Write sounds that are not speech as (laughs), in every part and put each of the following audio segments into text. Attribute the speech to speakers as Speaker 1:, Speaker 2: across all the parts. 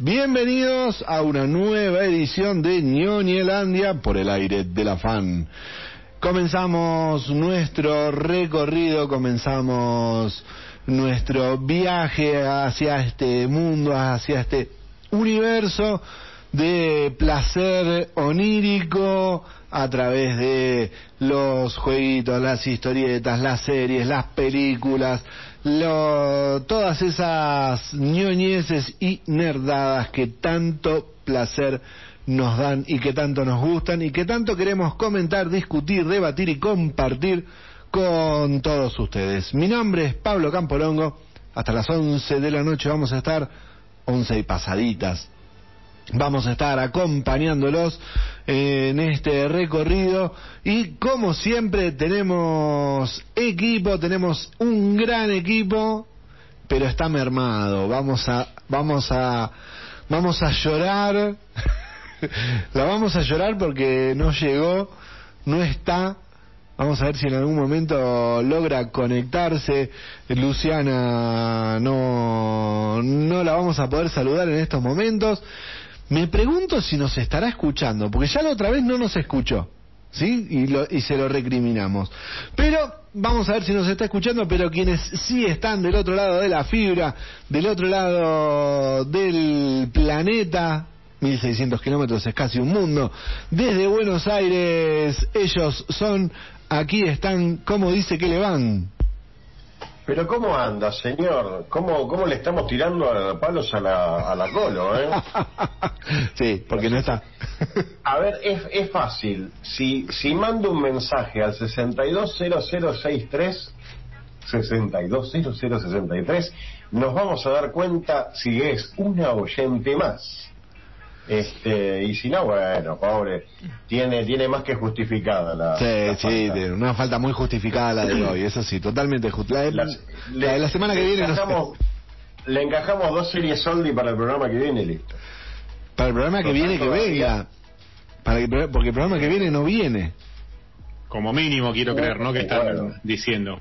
Speaker 1: Bienvenidos a una nueva edición de ñoñelandia por el aire de la fan. Comenzamos nuestro recorrido, comenzamos nuestro viaje hacia este mundo, hacia este universo de placer onírico a través de los jueguitos, las historietas, las series, las películas, lo, todas esas ñoñeces y nerdadas que tanto placer nos dan y que tanto nos gustan y que tanto queremos comentar, discutir, debatir y compartir con todos ustedes. Mi nombre es Pablo Campolongo. Hasta las 11 de la noche vamos a estar, 11 y pasaditas, Vamos a estar acompañándolos en este recorrido y como siempre tenemos equipo, tenemos un gran equipo, pero está mermado. Vamos a vamos a vamos a llorar. (laughs) La vamos a llorar porque no llegó, no está. Vamos a ver si en algún momento logra conectarse. Luciana no no la vamos a poder saludar en estos momentos. Me pregunto si nos estará escuchando, porque ya la otra vez no nos escuchó, ¿sí? Y, lo, y se lo recriminamos. Pero vamos a ver si nos está escuchando, pero quienes sí están del otro lado de la fibra, del otro lado del planeta, 1600 kilómetros es casi un mundo, desde Buenos Aires, ellos son, aquí están, ¿cómo dice que le van?
Speaker 2: Pero ¿cómo anda, señor? ¿Cómo, cómo le estamos tirando a palos a la, a la colo, eh? (laughs)
Speaker 1: sí, porque no está. (laughs)
Speaker 2: a ver, es, es fácil. Si, si mando un mensaje al 620063, 620063, nos vamos a dar cuenta si es una oyente más. Este, y si no, bueno, pobre, tiene tiene más que justificada la.
Speaker 1: Sí, sí, una falta muy justificada la de hoy, eso sí, totalmente justificada. La, la, semana que viene.
Speaker 2: Encajamos, Le encajamos dos series Soldi para el programa que viene, listo.
Speaker 1: Para el programa que viene, que venga. Para porque el programa que viene no viene.
Speaker 3: Como mínimo, quiero creer, ¿no? Que están diciendo.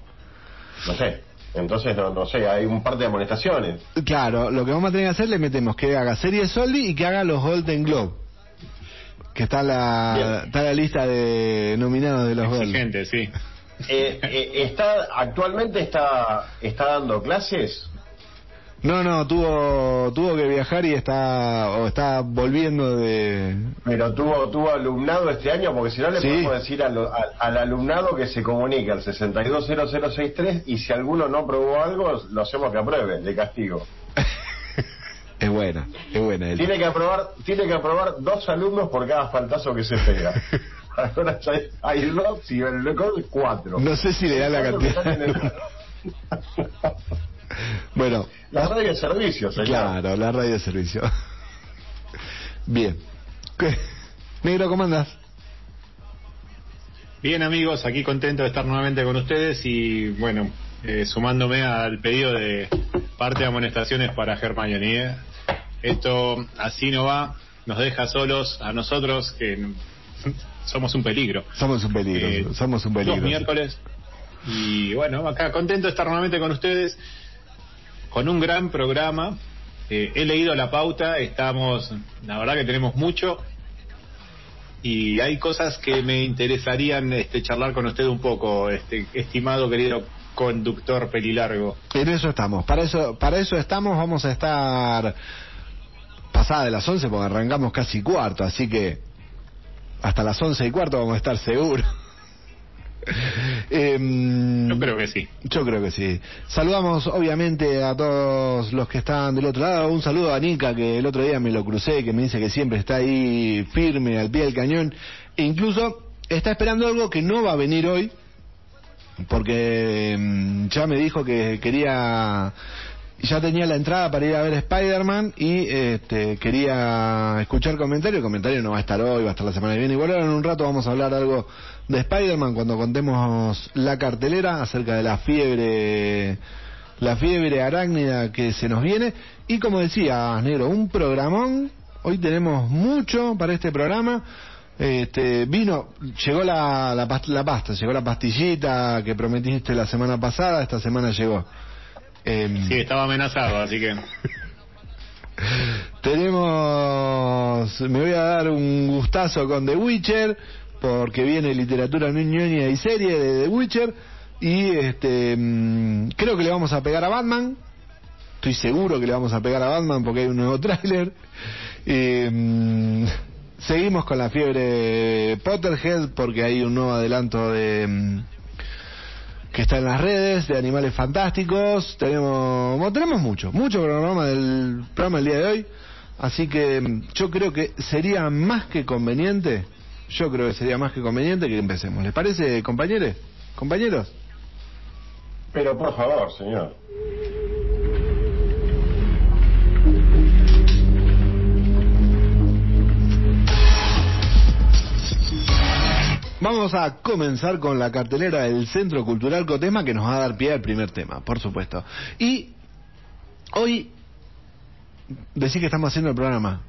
Speaker 2: No sé. Entonces, no, no sé, hay un par de amonestaciones.
Speaker 1: Claro, lo que vamos a tener que hacer, le metemos que haga serie Soldi y que haga los Golden Globe. Que está la, está la lista de nominados de los
Speaker 3: Golden. sí.
Speaker 2: Eh, eh, está, actualmente está, está dando clases
Speaker 1: no, no, tuvo tuvo que viajar y está o está volviendo de.
Speaker 2: Pero tuvo tuvo alumnado este año porque si no le podemos decir al, al, alumnado que se comunique al 620063 y si alguno no probó algo lo hacemos que apruebe de castigo. (laughs)
Speaker 1: es buena, es buena.
Speaker 2: Tiene que aprobar tiene que aprobar dos alumnos por cada faltazo que se pega. (laughs) Ahora hay dos y el récord cuatro.
Speaker 1: No sé si le da la cantidad. (laughs) (laughs) Bueno.
Speaker 2: La radio de servicio, señor.
Speaker 1: Claro, la radio de servicio. Bien. ¿Qué? Negro, ¿cómo andas?
Speaker 3: Bien, amigos, aquí contento de estar nuevamente con ustedes y, bueno, eh, sumándome al pedido de parte de amonestaciones para Germán Esto así no va, nos deja solos a nosotros que (laughs) somos un peligro.
Speaker 1: Somos un peligro, eh, somos un peligro.
Speaker 3: Dos miércoles. Y bueno, acá contento de estar nuevamente con ustedes con un gran programa. Eh, he leído la pauta, estamos, la verdad que tenemos mucho y hay cosas que me interesarían este, charlar con usted un poco, este, estimado querido conductor pelilargo.
Speaker 1: En eso estamos, para eso, para eso estamos, vamos a estar pasada de las 11 porque arrancamos casi cuarto, así que hasta las once y cuarto vamos a estar seguros. (laughs)
Speaker 3: Em, yo creo que sí.
Speaker 1: Yo creo que sí. Saludamos obviamente a todos los que están del otro lado. Un saludo a Nika que el otro día me lo crucé, que me dice que siempre está ahí firme al pie del cañón. E incluso está esperando algo que no va a venir hoy, porque em, ya me dijo que quería ya tenía la entrada para ir a ver Spider-Man y este, quería escuchar comentario. El comentario no va a estar hoy, va a estar la semana que viene. Igual ahora en un rato vamos a hablar algo de Spider-Man cuando contemos la cartelera acerca de la fiebre la fiebre arácnida que se nos viene. Y como decía Negro un programón. Hoy tenemos mucho para este programa. Este vino llegó la, la, la pasta llegó la pastillita que prometiste la semana pasada. Esta semana llegó
Speaker 3: eh, sí, estaba amenazado, así que. (laughs)
Speaker 1: Tenemos, me voy a dar un gustazo con The Witcher, porque viene literatura ñoña y serie de The Witcher, y este, mm, creo que le vamos a pegar a Batman, estoy seguro que le vamos a pegar a Batman porque hay un nuevo (laughs) tráiler. Mm, seguimos con la fiebre Potterhead porque hay un nuevo adelanto de mm, que está en las redes de Animales Fantásticos. Tenemos, tenemos mucho, mucho programa del programa del día de hoy. Así que mm, yo creo que sería más que conveniente, yo creo que sería más que conveniente que empecemos. ¿Les parece, compañeros? ¿Compañeros?
Speaker 2: Pero por favor, señor.
Speaker 1: Vamos a comenzar con la cartelera del Centro Cultural Cotema que nos va a dar pie al primer tema, por supuesto. Y hoy decir que estamos haciendo el programa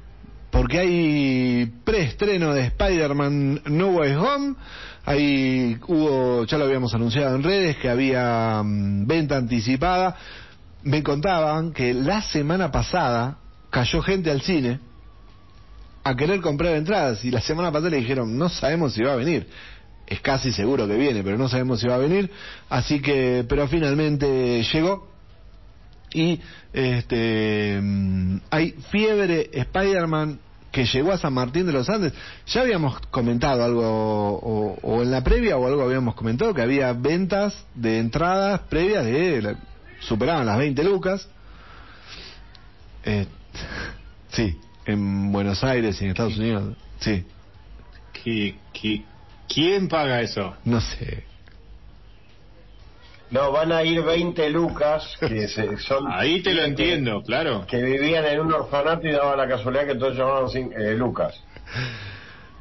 Speaker 1: porque hay preestreno de Spider-Man No Way Home. Ahí hubo, ya lo habíamos anunciado en redes, que había mm, venta anticipada. Me contaban que la semana pasada cayó gente al cine a querer comprar entradas. Y la semana pasada le dijeron no sabemos si va a venir es casi seguro que viene pero no sabemos si va a venir. Así que pero finalmente llegó. Y este mm, hay fiebre Spider-Man que llegó a San Martín de los Andes. Ya habíamos comentado algo o, en la previa o algo habíamos comentado que había ventas de entradas previas de superaban las 20 lucas. Eh, (laughs) sí en Buenos Aires y en Estados Unidos. Sí.
Speaker 3: quién paga eso?
Speaker 1: No sé.
Speaker 2: No, van a ir 20 lucas que (laughs) son...
Speaker 3: Ahí te lo entiendo, claro.
Speaker 2: Que vivían en un orfanato y daba la casualidad que todos llamaban eh, lucas.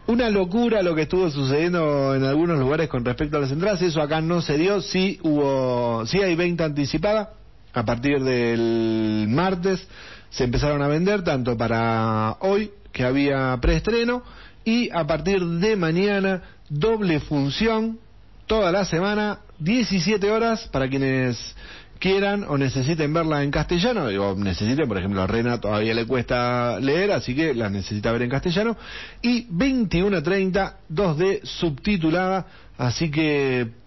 Speaker 1: Una locura lo que estuvo sucediendo en algunos lugares con respecto a las entradas. Eso acá no se dio. Sí hubo, sí hay 20 anticipada a partir del martes se empezaron a vender tanto para hoy, que había preestreno, y a partir de mañana doble función toda la semana, 17 horas para quienes quieran o necesiten verla en castellano, o necesiten, por ejemplo, a Rena todavía le cuesta leer, así que la necesita ver en castellano, y 21.30, 2D subtitulada, así que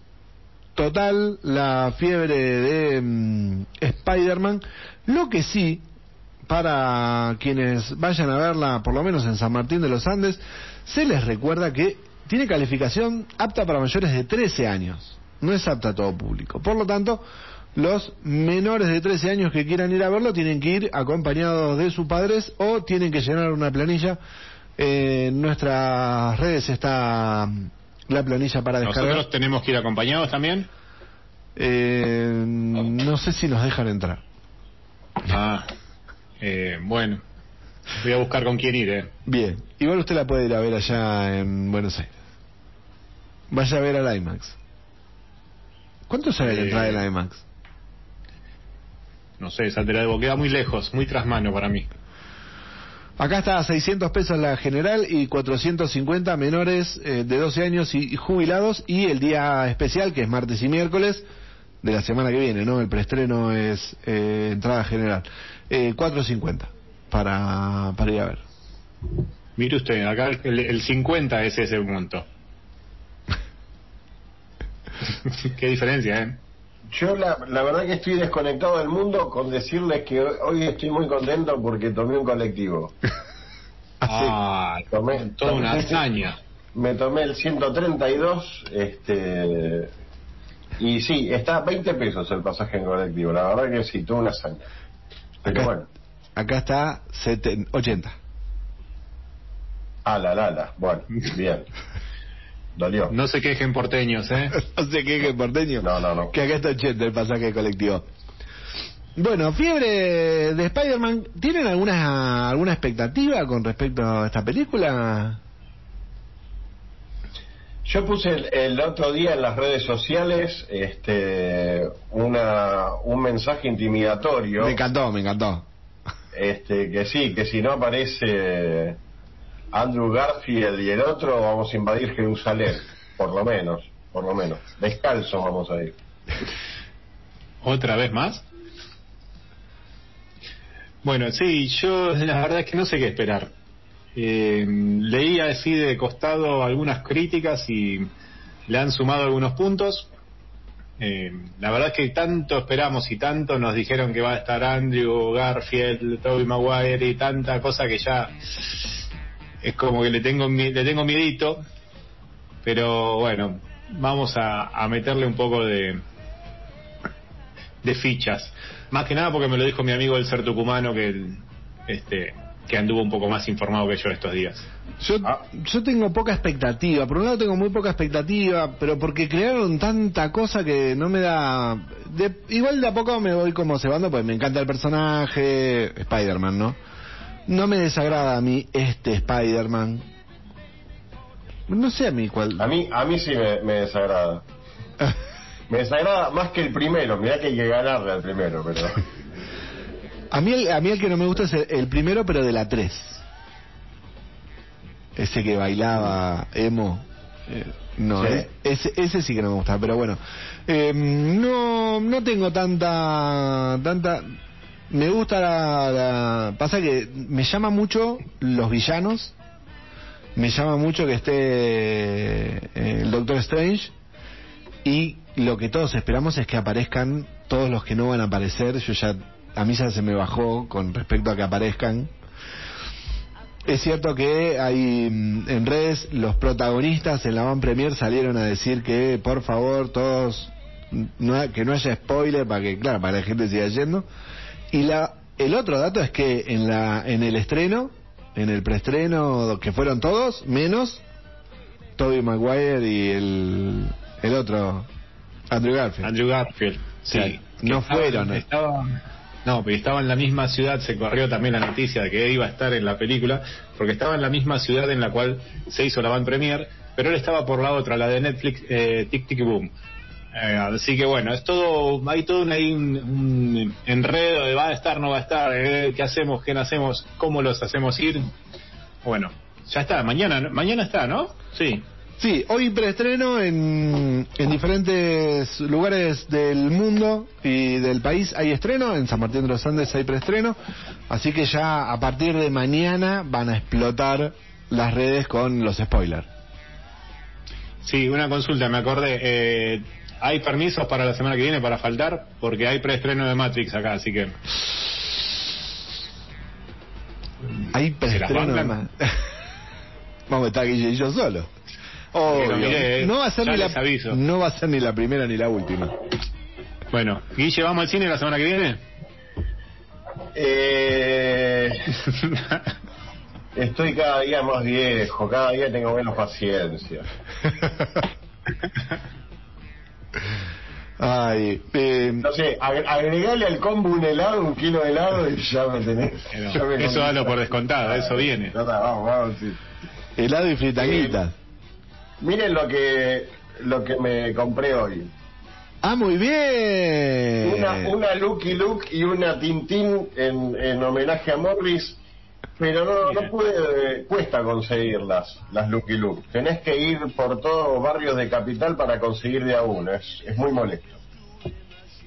Speaker 1: total la fiebre de mm, Spider-Man. Lo que sí, para quienes vayan a verla, por lo menos en San Martín de los Andes, se les recuerda que tiene calificación apta para mayores de 13 años. No es apta a todo público. Por lo tanto, los menores de 13 años que quieran ir a verlo tienen que ir acompañados de sus padres o tienen que llenar una planilla. en nuestras redes está la planilla para descargar.
Speaker 3: ¿Nosotros tenemos que ir acompañados también?
Speaker 1: Eh, no sé si nos dejan entrar.
Speaker 3: Ah. Eh, bueno, voy a buscar con quién ir, ¿eh?
Speaker 1: Bien, igual usted la puede ir a ver allá en Buenos Aires. Vaya a ver al IMAX. ¿Cuánto sale la entrada del IMAX?
Speaker 3: No sé, saldrá de queda muy lejos, muy tras mano para mí.
Speaker 1: Acá está a 600 pesos la general y 450 menores eh, de 12 años y, jubilados y el día especial que es martes y miércoles de la semana que viene, ¿no? El preestreno es eh, entrada general. Eh, 4.50 para, para ir a ver.
Speaker 3: Mire usted, acá el, el 50 es ese monto. (laughs) Qué diferencia, ¿eh?
Speaker 2: Yo la, la verdad que estoy desconectado del mundo con decirles que hoy estoy muy contento porque tomé un colectivo. (laughs)
Speaker 3: ah, tomé, toda una hazaña.
Speaker 2: Me tomé el 132, este y sí, está a 20 pesos el pasaje en colectivo. La verdad que sí, toda una hazaña.
Speaker 1: Pero acá, bueno. Acá está 80.
Speaker 2: Ah, la, la, la. Bueno, (laughs) bien. Dolió.
Speaker 3: No se quejen porteños, ¿eh? (laughs)
Speaker 1: no se quejen porteños.
Speaker 2: No, no, no.
Speaker 1: Que acá está 80 el pasaje colectivo. Bueno, fiebre de Spider-Man, ¿tienen alguna, alguna expectativa con respecto a esta película?
Speaker 2: Yo puse el, otro día en las redes sociales este, una, un mensaje intimidatorio.
Speaker 1: Me encantó, me encantó.
Speaker 2: Este, que sí, que si no aparece Andrew Garfield y el otro, vamos a invadir Jerusalén, por lo menos, por lo menos. Descalzo vamos a ir.
Speaker 3: ¿Otra vez más? Bueno, sí, yo la verdad es que no sé qué esperar. Eh, leí así de costado algunas críticas y le han sumado algunos puntos. Eh, la verdad es que tanto esperamos y tanto nos dijeron que va a estar Andrew, Garfield, Toby Maguire y tanta cosa que ya es como que le tengo le tengo miedito. Pero bueno, vamos a, meterle un poco de de fichas. Más que nada porque me lo dijo mi amigo el ser tucumano que este que anduvo un poco más informado que yo estos días.
Speaker 1: Yo, ah. yo tengo poca expectativa. Por un lado tengo muy poca expectativa, pero porque crearon tanta cosa que no me da... igual de a poco me voy como cebando, pues me encanta el personaje, Spider-Man, ¿no? No me desagrada a mí este Spider-Man. No sé a mí cuál...
Speaker 2: A mí, a mí sí me, me desagrada. (laughs) me desagrada más que el primero. Mirá que hay que ganarle al primero, pero... (laughs)
Speaker 1: A mí, el, a mí el que no me gusta es el, primero, pero de la 3. Ese que bailaba emo. Eh, no, eh, ese, ese sí que no me gusta, pero bueno. Eh, no, no tengo tanta, tanta. Me gusta la, Pasa que me llama mucho los villanos. Me llama mucho que esté el Doctor Strange. Y lo que todos esperamos es que aparezcan todos los que no van a aparecer. Yo ya a mí ya se me bajó con respecto a que aparezcan. Es cierto que hay mm, en redes los protagonistas en la Van Premier salieron a decir que por favor todos no, que no haya spoiler para que claro para que la gente siga yendo y la el otro dato es que en la en el estreno en el preestreno que fueron todos menos Toby Maguire y el el otro Andrew Garfield.
Speaker 3: Andrew Garfield sí.
Speaker 1: no fueron
Speaker 3: no, pero estaba en la misma ciudad, se corrió también la noticia de que iba a estar en la película, porque estaba en la misma ciudad en la cual se hizo la van premier, pero él estaba por la otra, la de Netflix, eh, Tic Tic Boom. Eh, así que bueno, es todo, hay todo un, un, enredo de va a estar, no va a estar, eh, qué hacemos, qué no hacemos, cómo los hacemos ir. Bueno, ya está, mañana, mañana está, ¿no? Sí.
Speaker 1: Sí, hoy preestreno en, en diferentes lugares del mundo y del país hay estreno, en San Martín de los Andes hay preestreno, así que ya a partir de mañana van a explotar las redes con los spoilers.
Speaker 3: Sí, una consulta, me acordé, eh, ¿hay permisos para la semana que viene para faltar? Porque hay preestreno de Matrix acá, así que...
Speaker 1: Hay preestreno de Matrix. (laughs) Vamos a estar Guille y yo solo. Eh, no va a ser ni la, no va a ser ni la primera ni la última.
Speaker 3: Bueno, Guille, ¿vamos al cine la semana que viene?
Speaker 2: Eh, (laughs) estoy cada día más viejo, cada día tengo menos paciencia. (laughs)
Speaker 1: Ay,
Speaker 2: eh, no sé, agregale al combo un helado, un kilo de helado y ya me tenés. (laughs)
Speaker 3: eso dalo por descontado, eso viene.
Speaker 2: Vamos, vamos,
Speaker 1: Helado y fritaguitas.
Speaker 2: Miren lo que lo que me compré hoy.
Speaker 1: Ah, muy bien.
Speaker 2: Una, una Lucky Luke y una Tintín en, en homenaje a Morris, pero no, no pude, cuesta conseguirlas, las Lucky Luke. Tenés que ir por todos barrios de capital para conseguir de a uno, es, es muy molesto.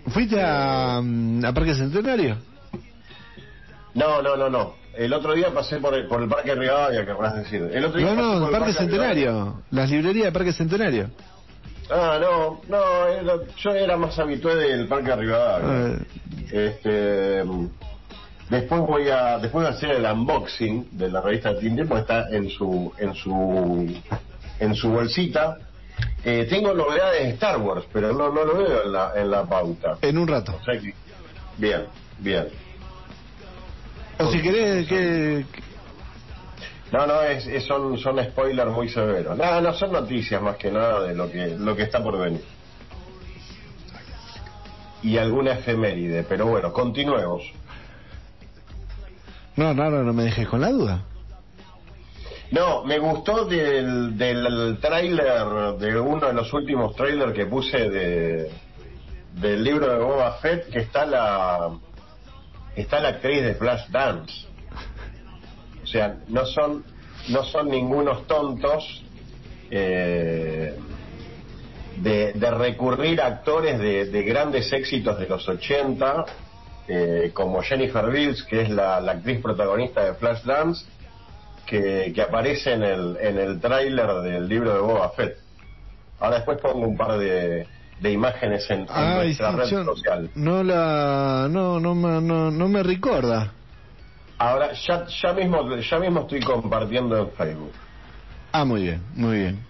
Speaker 1: ¿Fuiste a, a Parque Centenario?
Speaker 2: No, no, no, no. El otro día pasé por el, por el Parque Rivadavia, querrás decir. El otro día
Speaker 1: no, no, el Parque, Centenario. Las librerías de Parque Centenario.
Speaker 2: Ah, no, no, yo era más habitué del Parque Rivadavia. Ah. Este, después voy a después voy a hacer el unboxing de la revista Tintin porque está en su en su en su bolsita. Eh, tengo novedades de Star Wars, pero no no lo veo en la en la pauta.
Speaker 1: En un rato.
Speaker 2: bien, bien.
Speaker 1: O si querés que...
Speaker 2: No, no, es, son, son spoilers muy severos. No, no, son noticias más que nada de lo que, lo que está por venir. Y alguna efeméride, pero bueno, continuemos.
Speaker 1: No, no, no, no me dejes con la duda.
Speaker 2: No, me gustó del, del tráiler, de uno de los últimos trailers que puse de, del libro de Boba Fett, que está la está la actriz de Flash Dance. O sea, no son, no son ningunos tontos eh, de, recurrir a actores de, grandes éxitos de los 80 eh, como Jennifer Bills, que es la, actriz protagonista de Flashdance, que, que aparece en el, en el tráiler del libro de Boba Fett. Ahora después pongo un par de, de imágenes en, nuestra red social.
Speaker 1: No la, no, no, no, no me recuerda.
Speaker 2: Ahora ya, ya mismo, ya mismo estoy compartiendo en Facebook.
Speaker 1: Ah, muy bien, muy bien.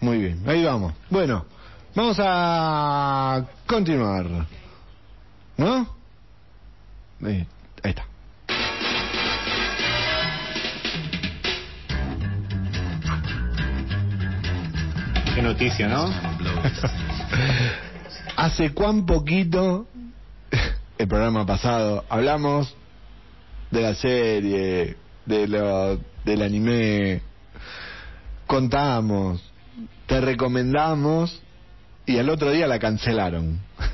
Speaker 1: Muy bien, ahí vamos. Bueno, vamos a continuar. ¿No? Ahí, está.
Speaker 3: Qué noticia, ¿no? (laughs)
Speaker 1: Hace cuán poquito, (laughs) el programa pasado, hablamos de la serie, de lo, del anime, contamos, te recomendamos y al otro día la cancelaron. (laughs)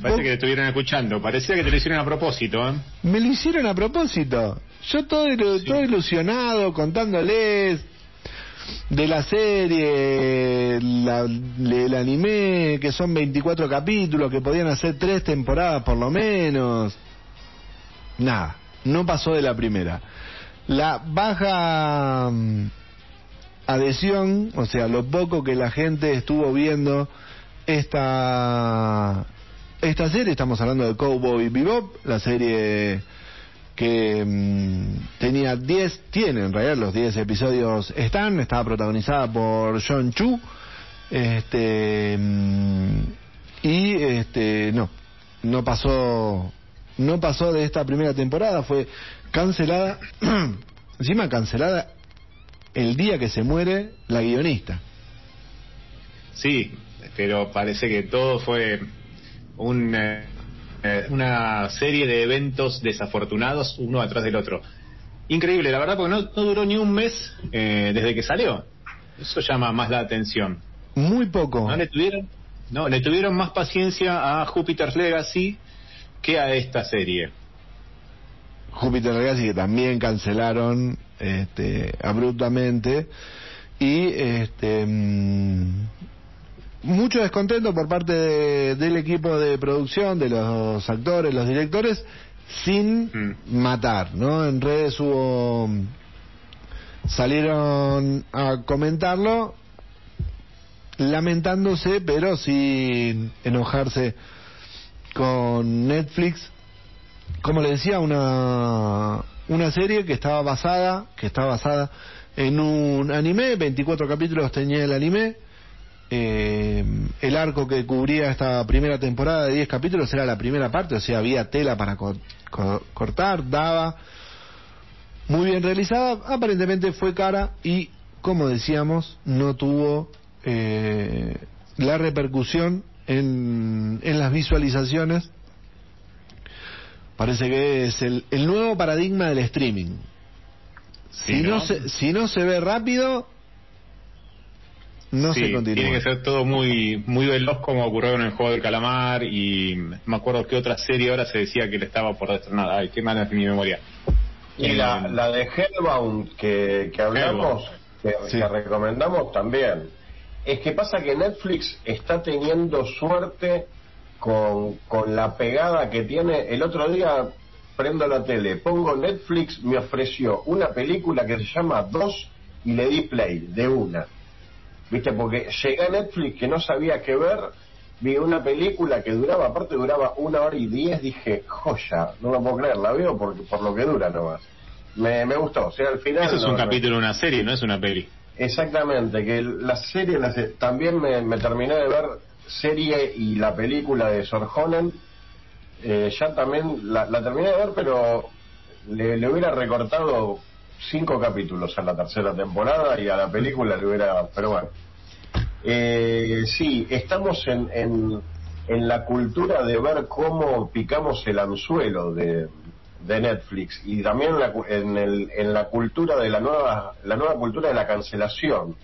Speaker 3: Parece que te estuvieron escuchando, parecía que te lo hicieron a propósito. ¿eh?
Speaker 1: Me lo hicieron a propósito. Yo todo, todo ilusionado, contándoles de la serie, la, el anime, que son 24 capítulos, que podían hacer tres temporadas por lo menos. Nada, no pasó de la primera. La baja mm, adhesión, o sea, lo poco que la gente estuvo viendo esta esta serie, estamos hablando de Cowboy Bebop, la serie que mm, tenía 10, tiene en realidad los 10 episodios están, estaba protagonizada por John Chu, este mm, y este no, no pasó no pasó de esta primera temporada, fue cancelada, (clears throat) encima cancelada el día que se muere la guionista.
Speaker 3: Sí, pero parece que todo fue un, eh, eh, una serie de eventos desafortunados uno atrás del otro. Increíble, la verdad, porque no, duró ni un mes eh, desde que salió. Eso llama más la atención.
Speaker 1: Muy poco.
Speaker 3: ¿No le tuvieron? No, le tuvieron más paciencia a Jupiter's Legacy que a esta serie.
Speaker 1: Jupiter Legacy que también cancelaron este, abruptamente y este mm, mucho descontento por parte del equipo de producción, de los actores, los directores, sin mm. matar, ¿no? En redes hubo salieron a comentarlo lamentándose, pero sin enojarse con Netflix. Como le decía, una una serie que estaba basada, que está basada en un anime, 24 capítulos tenía el anime, eh, el arco que cubría esta primera temporada de 10 capítulos era la primera parte, o sea, había tela para cortar, daba, muy bien realizada, aparentemente fue cara y, como decíamos, no tuvo eh, la repercusión en, en las visualizaciones. Parece que es el, el nuevo paradigma del streaming. Si, no se, si no se ve rápido, no se continúa.
Speaker 3: Tiene que ser todo muy muy veloz como ocurrió en el juego del calamar y me acuerdo que otra serie ahora se decía que le estaba por estrenar. Ay, qué mala es mi memoria.
Speaker 2: Y la, la de Hellbound que, que hablamos, que, recomendamos también. Es que pasa que Netflix está teniendo suerte con, con la pegada que tiene. El otro día prendo la tele, pongo Netflix, me ofreció una película que se llama Dos y le di play de una. ¿Viste? Porque llegué a Netflix que no sabía qué ver, vi una película que duraba, aparte duraba una hora y diez, dije, joya, no lo puedo creer, la veo porque, por lo que dura nomás. Me, me gustó, o sea, al final...
Speaker 3: Eso es un capítulo de una serie, no es una peli.
Speaker 2: Exactamente, que la serie, también me, terminé de ver serie y la película de Sorjonen, eh, ya también la, terminé de ver, pero le, le hubiera recortado cinco capítulos a la tercera temporada y a la película le hubiera... Pero bueno. Eh, sí, estamos en, en, en, la cultura de ver cómo picamos el anzuelo de, de Netflix y también en, el, en la cultura de la nueva, la nueva cultura de la cancelación.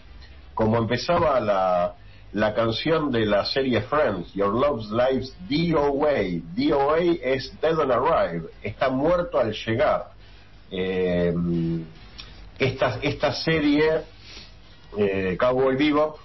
Speaker 2: Como empezaba la, la canción de la serie Friends, Your Love's Life's DOA. DOA es Dead on Arrive, está muerto al llegar eh, esta, esta serie, eh, Cowboy Bebop,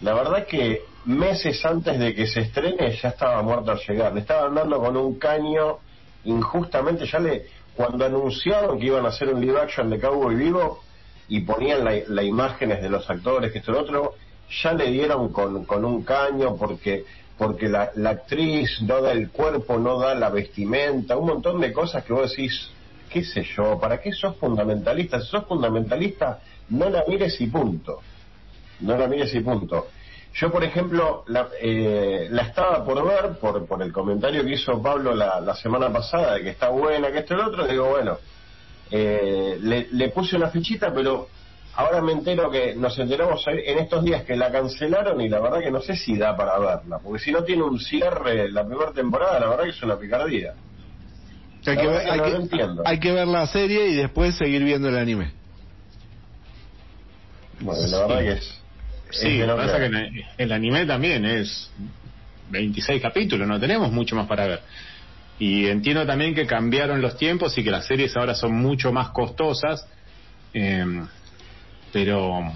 Speaker 2: la verdad que meses antes de que se estrene ya estaba muerto al llegar. Le estaban dando con un caño injustamente, ya le cuando anunciaron que iban a hacer un live action de Cowboy Vivo y ponían las imágenes de los actores, que esto y lo otro, ya le dieron con, con un caño porque porque la, la, actriz no da el cuerpo, no da la vestimenta, un montón de cosas que vos decís, qué sé yo, ¿para qué sos fundamentalista? Si sos fundamentalista, no la mires y punto. No la mires y punto. Yo, por ejemplo, la, eh, la estaba por ver por, por el comentario que hizo Pablo la, la semana pasada, de que está buena, que esto y lo otro, digo, bueno, eh, le, le puse una fichita, pero ahora me entero que nos enteramos en estos días que la cancelaron y la verdad que no sé si da para verla, porque si no tiene un cierre la primera temporada, la verdad que es una picardía.
Speaker 1: Hay que, ver, hay, que, hay que, ver la serie y después seguir viendo el anime.
Speaker 2: Bueno, la verdad que es
Speaker 3: Sí, lo que pasa que en el anime también es 26 capítulos, no tenemos mucho más para ver. Y entiendo también que cambiaron los tiempos y que las series ahora son mucho más costosas, eh, pero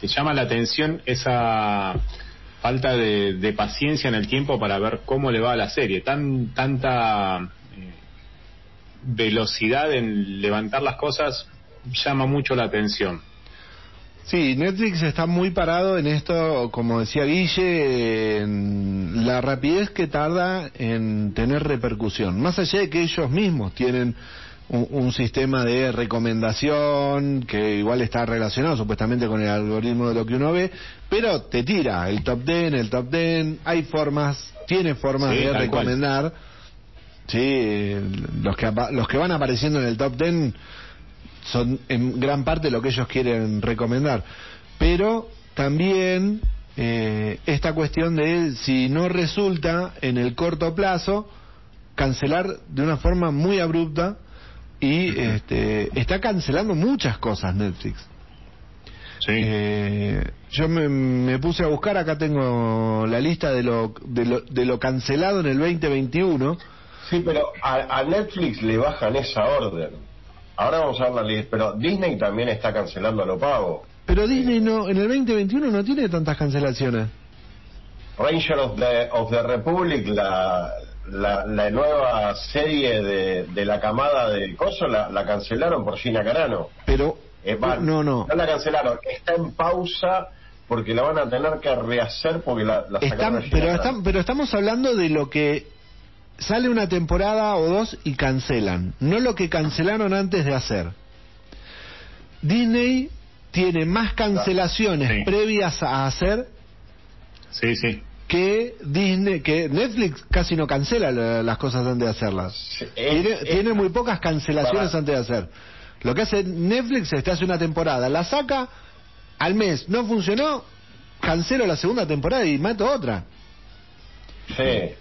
Speaker 3: te llama la atención esa falta de, paciencia en el tiempo para ver cómo le va a la serie, tan tanta eh, velocidad en levantar las cosas llama mucho la atención.
Speaker 1: Sí, Netflix está muy parado en esto, como decía Guille, en la rapidez que tarda en tener repercusión. Más allá de que ellos mismos tienen un, sistema de recomendación que igual está relacionado supuestamente con el algoritmo de lo que uno ve, pero te tira el top 10, el top 10, hay formas, tiene formas de recomendar. Sí, los que, los que van apareciendo en el top 10 son en gran parte lo que ellos quieren recomendar. Pero también eh, esta cuestión de si no resulta en el corto plazo, cancelar de una forma muy abrupta y este, está cancelando muchas cosas Netflix.
Speaker 3: Sí.
Speaker 1: Eh, yo me, puse a buscar, acá tengo la lista de lo, de lo, de lo cancelado en el 2021.
Speaker 2: Sí, pero a, a Netflix le bajan esa orden. Ahora vamos a ver la lista, pero Disney también está cancelando a lo pago.
Speaker 1: Pero Disney no, en el 2021 no tiene tantas cancelaciones.
Speaker 2: Ranger of the, of the Republic, la, la, nueva serie de, de, la camada del coso, la, la cancelaron por Gina Carano.
Speaker 1: Pero, no, no.
Speaker 2: No la cancelaron, está en pausa porque la van a tener que rehacer porque la, la
Speaker 1: sacaron pero, están, pero estamos hablando de lo que sale una temporada o dos y cancelan, no lo que cancelaron antes de hacer. Disney tiene más cancelaciones previas a hacer
Speaker 3: sí, sí.
Speaker 1: que Disney, que Netflix casi no cancela las cosas antes de hacerlas. tiene, muy pocas cancelaciones antes de hacer. Lo que hace Netflix es que hace una temporada, la saca al mes, no funcionó, cancelo la segunda temporada y mato otra.
Speaker 2: Sí.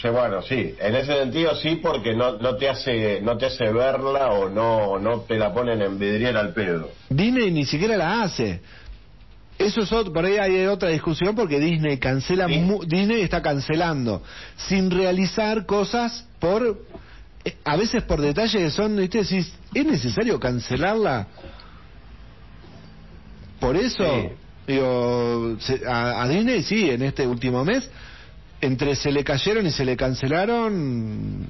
Speaker 2: Sí, bueno, sí, en ese sentido sí, porque no, no te hace no te hace verla o no no te la ponen en vidriera al pedo.
Speaker 1: Disney ni siquiera la hace. Eso es otro, por ahí hay otra discusión porque Disney cancela Disney está cancelando sin realizar cosas por eh, a veces por detalles que son, ¿viste? ¿es necesario cancelarla? Por eso digo a, a Disney sí en este último mes entre se le cayeron y se le cancelaron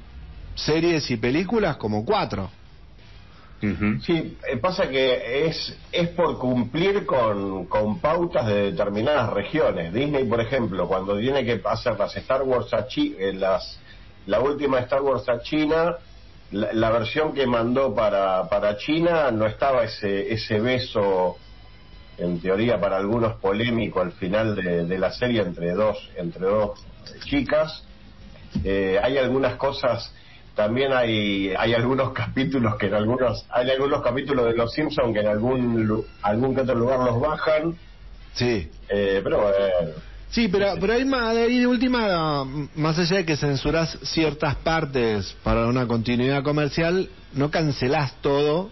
Speaker 1: series y películas como cuatro.
Speaker 2: Sí, eh, pasa que es, es por cumplir con, con pautas de determinadas regiones. Disney, por ejemplo, cuando tiene que hacer las Star Wars a eh, las, la última Star Wars a China, la, versión que mandó para, para China no estaba ese, ese beso en teoría para algunos polémico al final de, de la serie entre dos entre dos chicas. Eh, hay algunas cosas, también hay, hay algunos (laughs) capítulos que en algunos, hay algunos capítulos de Los Simpsons que en algún, algún que otro lugar los bajan.
Speaker 1: Sí.
Speaker 2: Eh, pero bueno.
Speaker 1: Sí, pero, pero hay más, de ahí de última, más allá de que censuras ciertas partes para una continuidad comercial, no cancelás todo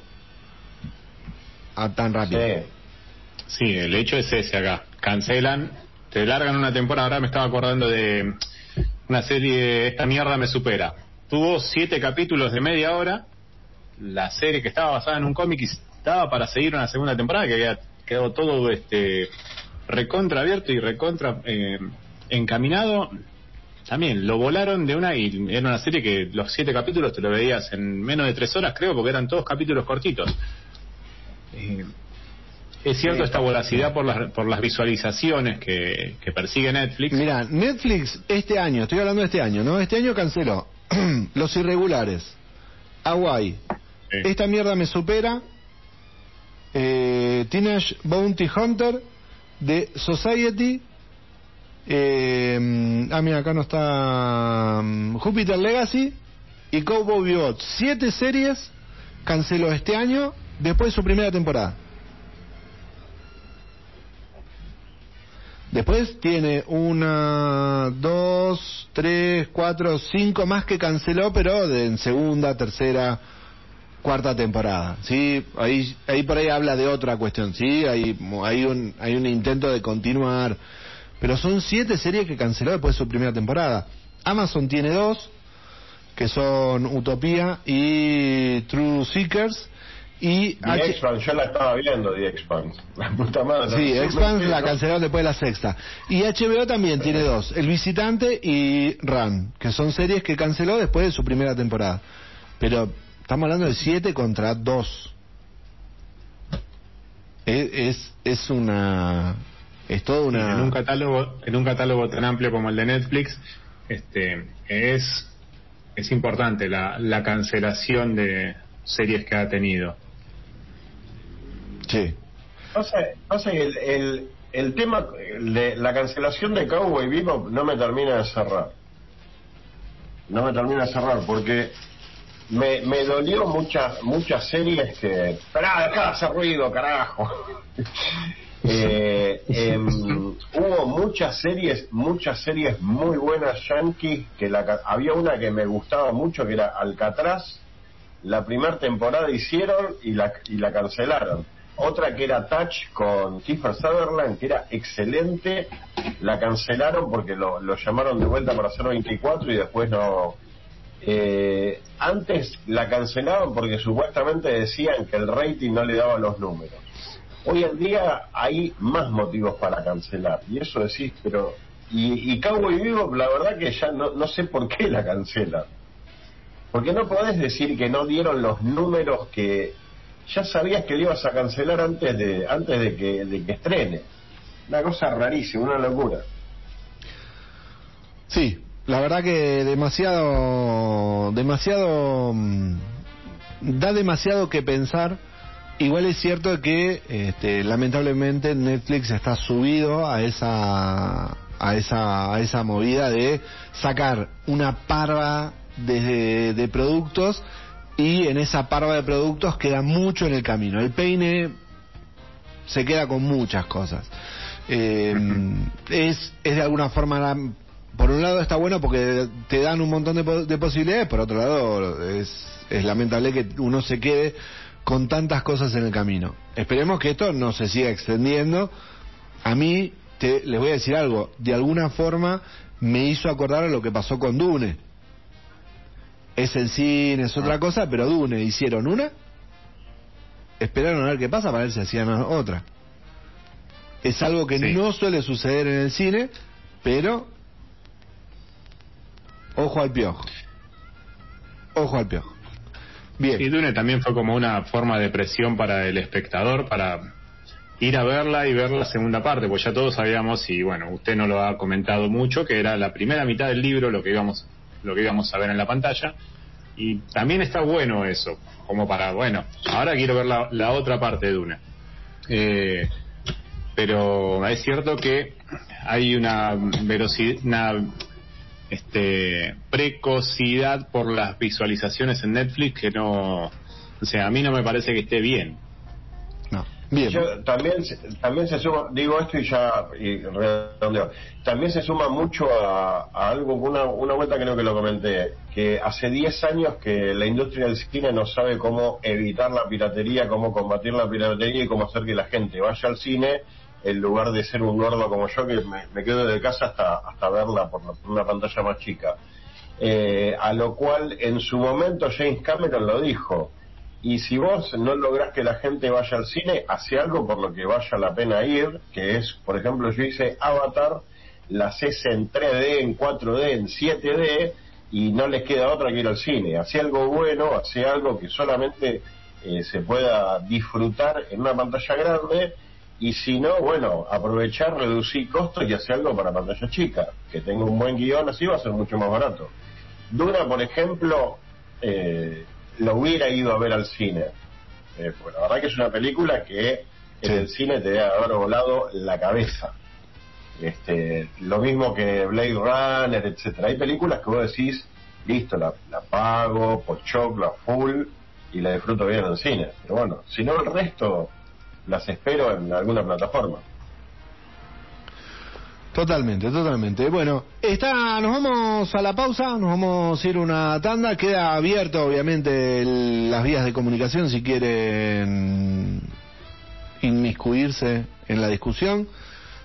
Speaker 1: a tan rápido.
Speaker 3: Sí. Sí, el hecho es ese acá. Cancelan te largan una temporada. Ahora me estaba acordando de una serie, Esta mierda me supera. Tuvo siete capítulos de media hora. La serie que estaba basada en un cómic y estaba para seguir una segunda temporada que había quedado todo este recontra abierto y recontra eh, encaminado. También lo volaron de una y era una serie que los siete capítulos te lo veías en menos de tres horas, creo, porque eran todos capítulos cortitos. Eh, es cierto esta voracidad por las, por las visualizaciones que, que persigue Netflix.
Speaker 1: Mira, Netflix este año, estoy hablando de este año, ¿no? Este año canceló (clears throat) Los Irregulares, Hawaii,
Speaker 3: Sí.
Speaker 1: Esta mierda me supera, eh, Teenage Bounty Hunter, The Society, eh, ah mira, acá no está mm, Jupiter Legacy y Cowboy Bebop. Siete series canceló este año después de su primera temporada. Después tiene una, dos, tres, cuatro, cinco más que canceló, pero de, en segunda, tercera, cuarta temporada. Sí, ahí, por ahí habla de otra cuestión. Sí, hay, hay un, hay un intento de continuar, pero son siete series que canceló después de su primera temporada. Amazon tiene dos, que son Utopía y True Seekers. Y
Speaker 2: The
Speaker 1: H-
Speaker 2: Expanse, yo la estaba viendo, The Expanse. (laughs) La puta madre.
Speaker 1: Sí,
Speaker 2: no
Speaker 1: Expanse la cancelaron después de la sexta. Y HBO también tiene dos, El Visitante y Run, que son series que canceló después de su primera temporada. Pero estamos hablando de siete contra dos. Es, es, es una... Es toda una...
Speaker 3: en un catálogo en un catálogo tan amplio como el de Netflix este es es importante la, la cancelación de series que ha tenido
Speaker 1: Sí.
Speaker 2: Pasa, pasa que el, el, el tema, de la cancelación de Cowboy Bebop no me termina de cerrar. No me termina de cerrar porque me, me dolió muchas muchas series que... Dejá de hacer ruido, carajo. (laughs) Eh, em, hubo muchas series, muchas series muy buenas yankees que la, había una que me gustaba mucho que era Alcatraz. La primera temporada hicieron y la, y la cancelaron. Otra que era Touch con Kiefer Sutherland, que era excelente, la cancelaron porque lo, llamaron de vuelta para hacer 24 y después no. Eh, antes la cancelaban porque supuestamente decían que el rating no le daba los números. Hoy en día hay más motivos para cancelar. Y eso decís, pero. Y, y Cowboy Vivo, la verdad que ya no, no sé por qué la cancelan. Porque no podés decir que no dieron los números que ya sabías que le ibas a cancelar antes de antes de que, de que estrene. Una cosa rarísima, una locura.
Speaker 1: Sí, la verdad que demasiado, demasiado, mm, da demasiado que pensar. Igual es cierto que, este, lamentablemente, Netflix está subido a esa, a esa, a esa movida de sacar una parva de, de productos y en esa parva de productos queda mucho en el camino. El peine se queda con muchas cosas. Eh, (laughs) es, es de alguna forma, la- por un lado está bueno porque te dan un montón de posibilidades, por otro lado es, es lamentable que uno se quede con tantas cosas en el camino. Esperemos que esto no se siga extendiendo. A mí, te, les voy a decir algo, de alguna forma me hizo acordar a lo que pasó con Dune. Es el cine, es otra cosa, pero Dune hicieron una, esperaron a ver qué pasa para ver si hacían otra. Es algo que
Speaker 3: Sí.
Speaker 1: no suele suceder en el cine, pero ojo al piojo. Ojo al piojo. Bien.
Speaker 3: y Dune también fue como una forma de presión para el espectador para ir a verla y ver la segunda parte, pues ya todos sabíamos y bueno, usted no lo ha comentado mucho que era la primera mitad del libro lo que íbamos lo que íbamos a ver en la pantalla y también está bueno eso, como para bueno, ahora quiero ver la, otra parte de Dune. Eh, pero es cierto que hay una velocidad, una este precocidad por las visualizaciones en Netflix que no, o sea, a mí no me parece que esté bien.
Speaker 2: Yo también, también se suma, digo esto y ya y redondeo, también se suma mucho a, algo, una, una vuelta creo que lo comenté, que hace 10 años que la industria del cine no sabe cómo evitar la piratería, cómo combatir la piratería y cómo hacer que la gente vaya al cine en lugar de ser un gordo como yo que me, me quedo de casa hasta, hasta verla por, la- una pantalla más chica. Eh, a lo cual en su momento James Cameron lo dijo. Y si vos no lográs que la gente vaya al cine, hace algo por lo que vaya la pena ir, que es, por ejemplo, yo hice Avatar, la haces en 3D, en 4D, en 7D, y no les queda otra que ir al cine. Hace algo bueno, hace algo que solamente eh, se pueda disfrutar en una pantalla grande, y si no, bueno, aprovechar, reducir costos y hacer algo para pantalla chica, que tenga un buen guion, así va a ser mucho más barato. Duna, por ejemplo, eh, lo hubiera ido a ver al cine. Eh, la verdad que es una película que en el cine te debe haber volado la cabeza. Este, lo mismo que Blade Runner, etcétera. Hay películas que vos decís, listo, la, la pago, pochoclo, full, y la disfruto bien en el cine. Pero bueno, si no el resto las espero en alguna plataforma.
Speaker 1: Totalmente, totalmente. Bueno, está, nos vamos a la pausa, nos vamos a ir una tanda. Queda abierto, obviamente, las vías de comunicación si quieren inmiscuirse en la discusión.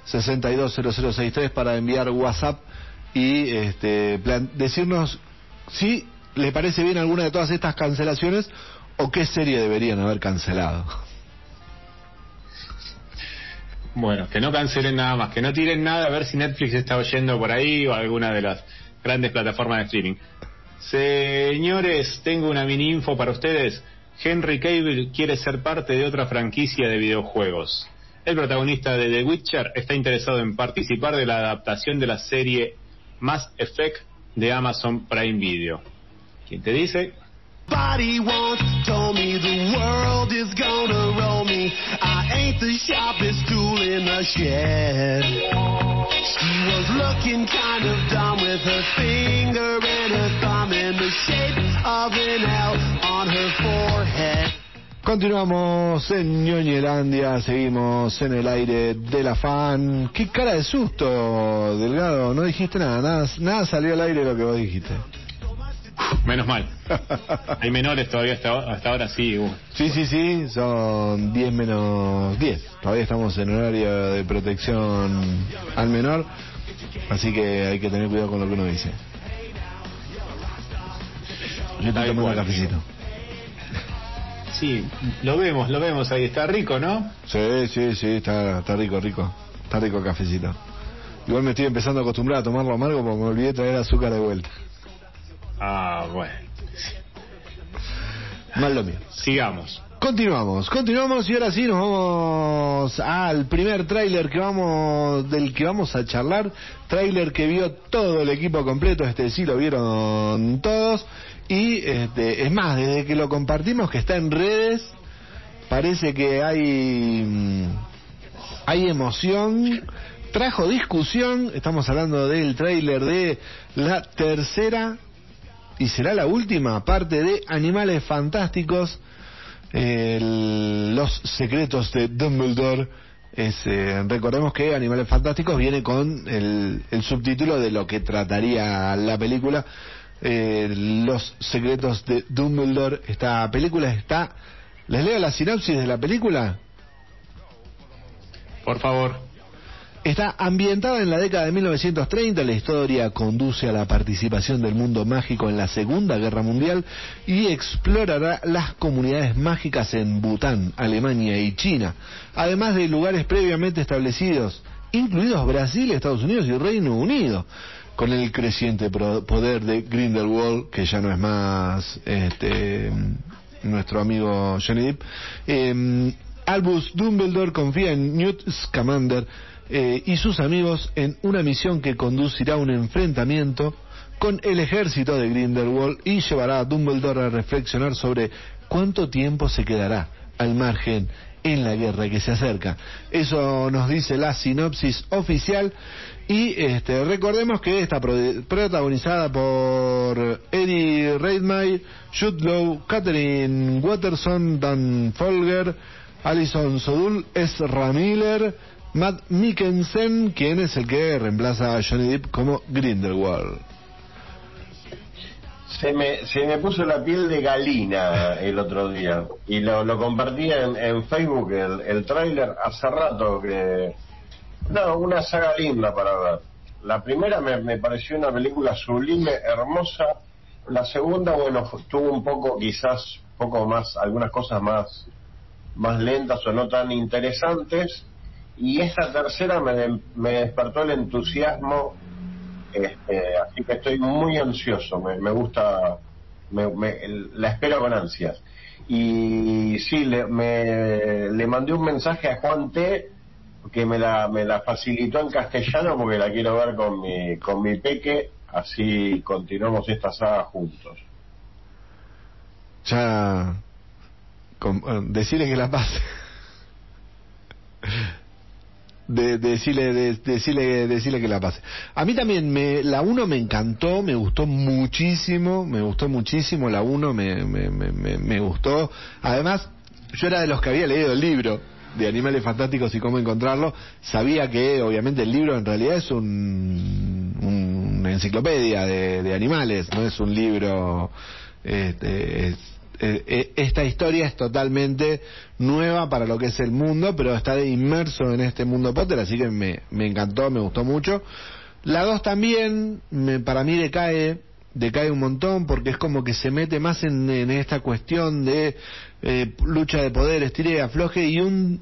Speaker 1: 620063 para enviar WhatsApp y este, decirnos si le parece bien alguna de todas estas cancelaciones o qué serie deberían haber cancelado.
Speaker 3: Bueno, que no cancelen nada más, que no tiren nada a ver si Netflix está oyendo por ahí o alguna de las grandes plataformas de streaming. Señores, tengo una mini info para ustedes. Henry Cable quiere ser parte de otra franquicia de videojuegos. El protagonista de The Witcher está interesado en participar de la adaptación de la serie Mass Effect de Amazon Prime Video. ¿Quién te dice? Ain't the sharpest tool in the shed. She was looking kind of dumb with her finger and her thumb in the shape of an L on her forehead. Continuamos en Ñoñelandia, seguimos en el aire de la fan. Qué cara de susto, Delgado, no dijiste nada, nada, nada salió al aire de lo que vos dijiste. Menos mal. (laughs) Hay menores todavía hasta, hasta ahora, sí.
Speaker 1: Sí, sí, sí, son 10 menos 10. Todavía estamos en horario de protección al menor, así que hay que tener cuidado con lo que uno dice. Yo estoy tomando un cafecito.
Speaker 3: Sí, lo vemos, lo vemos ahí. Está rico, ¿no?
Speaker 1: Sí, sí, sí, está, está rico, rico. Está rico el cafecito. Igual me estoy empezando a acostumbrar a tomarlo amargo porque me olvidé traer azúcar de vuelta.
Speaker 3: Ah, bueno.
Speaker 1: Mal lo mío.
Speaker 3: Sigamos.
Speaker 1: Continuamos, continuamos y ahora sí nos vamos al primer tráiler que vamos del que vamos a charlar, tráiler que vio todo el equipo completo, este sí lo vieron todos y este, es más, desde que lo compartimos que está en redes, parece que hay mm, hay emoción, trajo discusión, estamos hablando del tráiler de la tercera y será la última parte de Animales Fantásticos, Los Secretos de Dumbledore. Eh, recordemos que Animales Fantásticos viene con el, subtítulo de lo que trataría la película. Eh, Los Secretos de Dumbledore. Esta película está... ¿Les leo la sinopsis de la película?
Speaker 3: Por favor.
Speaker 1: Está ambientada en la década de 1930, la historia conduce a la participación del mundo mágico en la Segunda Guerra Mundial y explorará las comunidades mágicas en Bután, Alemania y China, además de lugares previamente establecidos, incluidos Brasil, Estados Unidos y Reino Unido con el creciente poder de Grindelwald, que ya no es más este, nuestro amigo Johnny Depp, eh, Albus Dumbledore confía en Newt Scamander, eh, y sus amigos en una misión que conducirá a un enfrentamiento con el ejército de Grindelwald y llevará a Dumbledore a reflexionar sobre cuánto tiempo se quedará al margen en la guerra que se acerca. Eso nos dice la sinopsis oficial y este, recordemos que está protagonizada por Eddie Redmayne, Jude Law, Catherine Watterson, Dan Folger, Alison Sodul, Ezra Miller, Matt Mikkelsen, quien es el que reemplaza a Johnny Depp como Grindelwald.
Speaker 2: Se me, se me puso la piel de galina el otro día y lo, lo compartí en, Facebook el, el tráiler hace rato que... No, una saga linda para ver. La primera me, me pareció una película sublime, hermosa. La segunda, bueno, tuvo un poco quizás poco más, algunas cosas más, más lentas o no tan interesantes. Y esta tercera me, me despertó el entusiasmo, este, así que estoy muy ansioso, me, me gusta, me, la espero con ansias. Y sí, le, le mandé un mensaje a Juan T que me la, me la facilitó en castellano porque la quiero ver con mi, con mi peque, así continuamos esta saga juntos.
Speaker 1: Ya, decirle que la pase. De, decirle, de, decirle, decirle que la pase. A mí también me, la 1 me encantó, me gustó muchísimo, me gustó muchísimo la 1, me, me, me, me, gustó. Además, yo era de los que había leído el libro, de Animales Fantásticos y cómo encontrarlo, sabía que obviamente el libro en realidad es un, una enciclopedia de, animales, no es un libro... Este, eh, esta historia es totalmente nueva para lo que es el mundo, pero está inmerso en este mundo Potter, así que me, encantó, me gustó mucho. La 2 también, me, para mí decae, decae un montón porque es como que se mete más en, esta cuestión de eh, lucha de poder, estire y afloje y un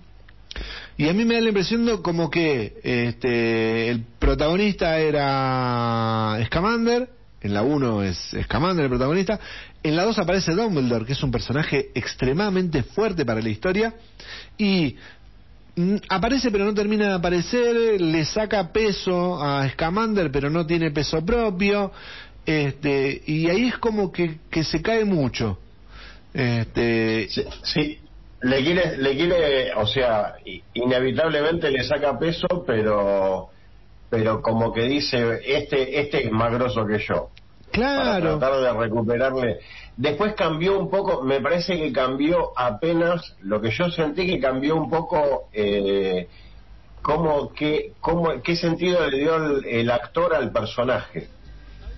Speaker 1: y a mí me da la impresión de como que este el protagonista era Scamander, en la 1 es Scamander el protagonista, en la 2 aparece Dumbledore, que es un personaje extremadamente fuerte para la historia. Y mm, aparece pero no termina de aparecer, le saca peso a Scamander pero no tiene peso propio, este, y ahí es como que, que se cae mucho. Este,
Speaker 2: sí, le quiere, le quiere, o sea, inevitablemente le saca peso, pero, pero como que dice, este, este es más grosso que yo.
Speaker 1: Claro.
Speaker 2: Para tratar de recuperarle. Después cambió un poco, me parece que cambió apenas, lo que yo sentí que cambió un poco, eh, cómo, qué, cómo, qué sentido le dio el, el actor al personaje.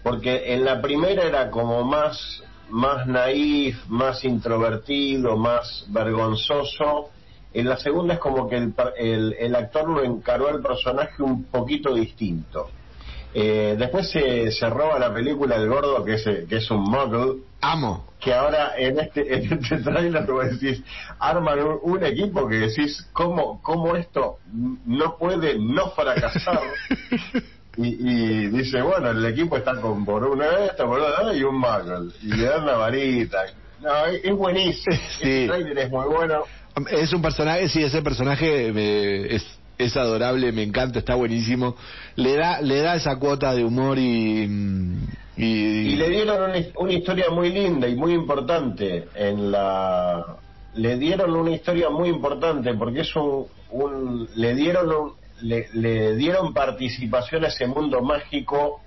Speaker 2: Porque en la primera era como más más naif, más introvertido, más vergonzoso. En la segunda es como que el, el, actor lo encaró al personaje un poquito distinto. Eh, después se, se, roba la película El Gordo, que es, que es un muggle.
Speaker 1: Amo.
Speaker 2: Que ahora en este, en este trailer tú decís, arman un, equipo que decís, ¿cómo, ¿cómo esto no puede no fracasar? (laughs) Y, dice, bueno, el equipo está con por una esta, por y un Muggle. Y le dan una varita. No, es, buenísimo. Sí. El es muy bueno.
Speaker 1: Es un personaje, sí, ese personaje es, es adorable, me encanta, está buenísimo. Le da, le da esa cuota de humor y...
Speaker 2: Y, y le dieron una, una historia muy linda y muy importante en la... Le dieron una historia muy importante porque es un... un le dieron un, le, dieron participación a ese mundo mágico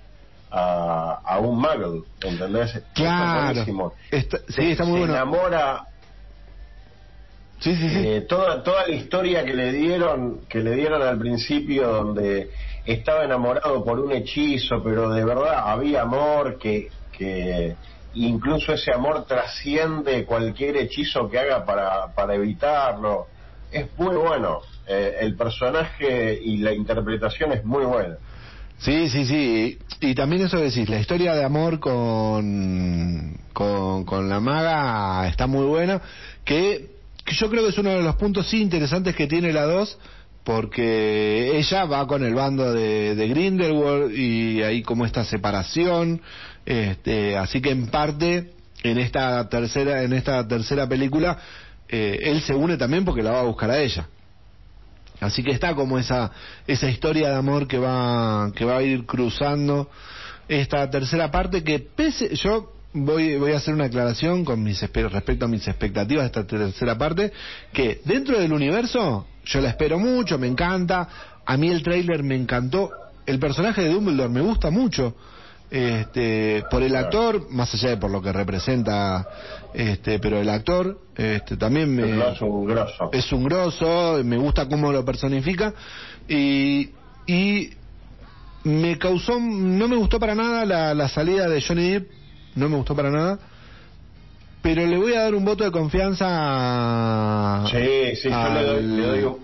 Speaker 2: a, a un mago, ¿entendés?
Speaker 1: Claro. Está, sí, está muy
Speaker 2: se enamora.
Speaker 1: Sí, sí, sí.
Speaker 2: Eh, toda, toda la historia que le dieron, que le dieron al principio, donde estaba enamorado por un hechizo, pero de verdad había amor que, que incluso ese amor trasciende cualquier hechizo que haga para, para evitarlo. Es muy bueno. Eh, el personaje y la interpretación es muy buena.
Speaker 1: Sí, sí, sí. Y, también eso decís, la historia de amor con, con, la maga está muy buena, que, yo creo que es uno de los puntos interesantes que tiene la 2, porque ella va con el bando de, de Grindelwald y hay como esta separación, este, así que en parte en esta tercera, en esta tercera película, eh, él se une también porque la va a buscar a ella. Así que está como esa esa historia de amor que va que va a ir cruzando esta tercera parte que pese yo voy voy a hacer una aclaración con mis respecto a mis expectativas de esta tercera parte que dentro del universo yo la espero mucho, me encanta, a mí el tráiler me encantó, el personaje de Dumbledore me gusta mucho este, por el actor, más allá de por lo que representa, este, pero el actor este, también me,
Speaker 2: es un grosso.
Speaker 1: Es un grosso, me gusta cómo lo personifica. Y, y me causó, no me gustó para nada la, la salida de Johnny Depp, no me gustó para nada pero le voy a dar un voto de confianza
Speaker 2: a, sí, sí, yo le doy, le doy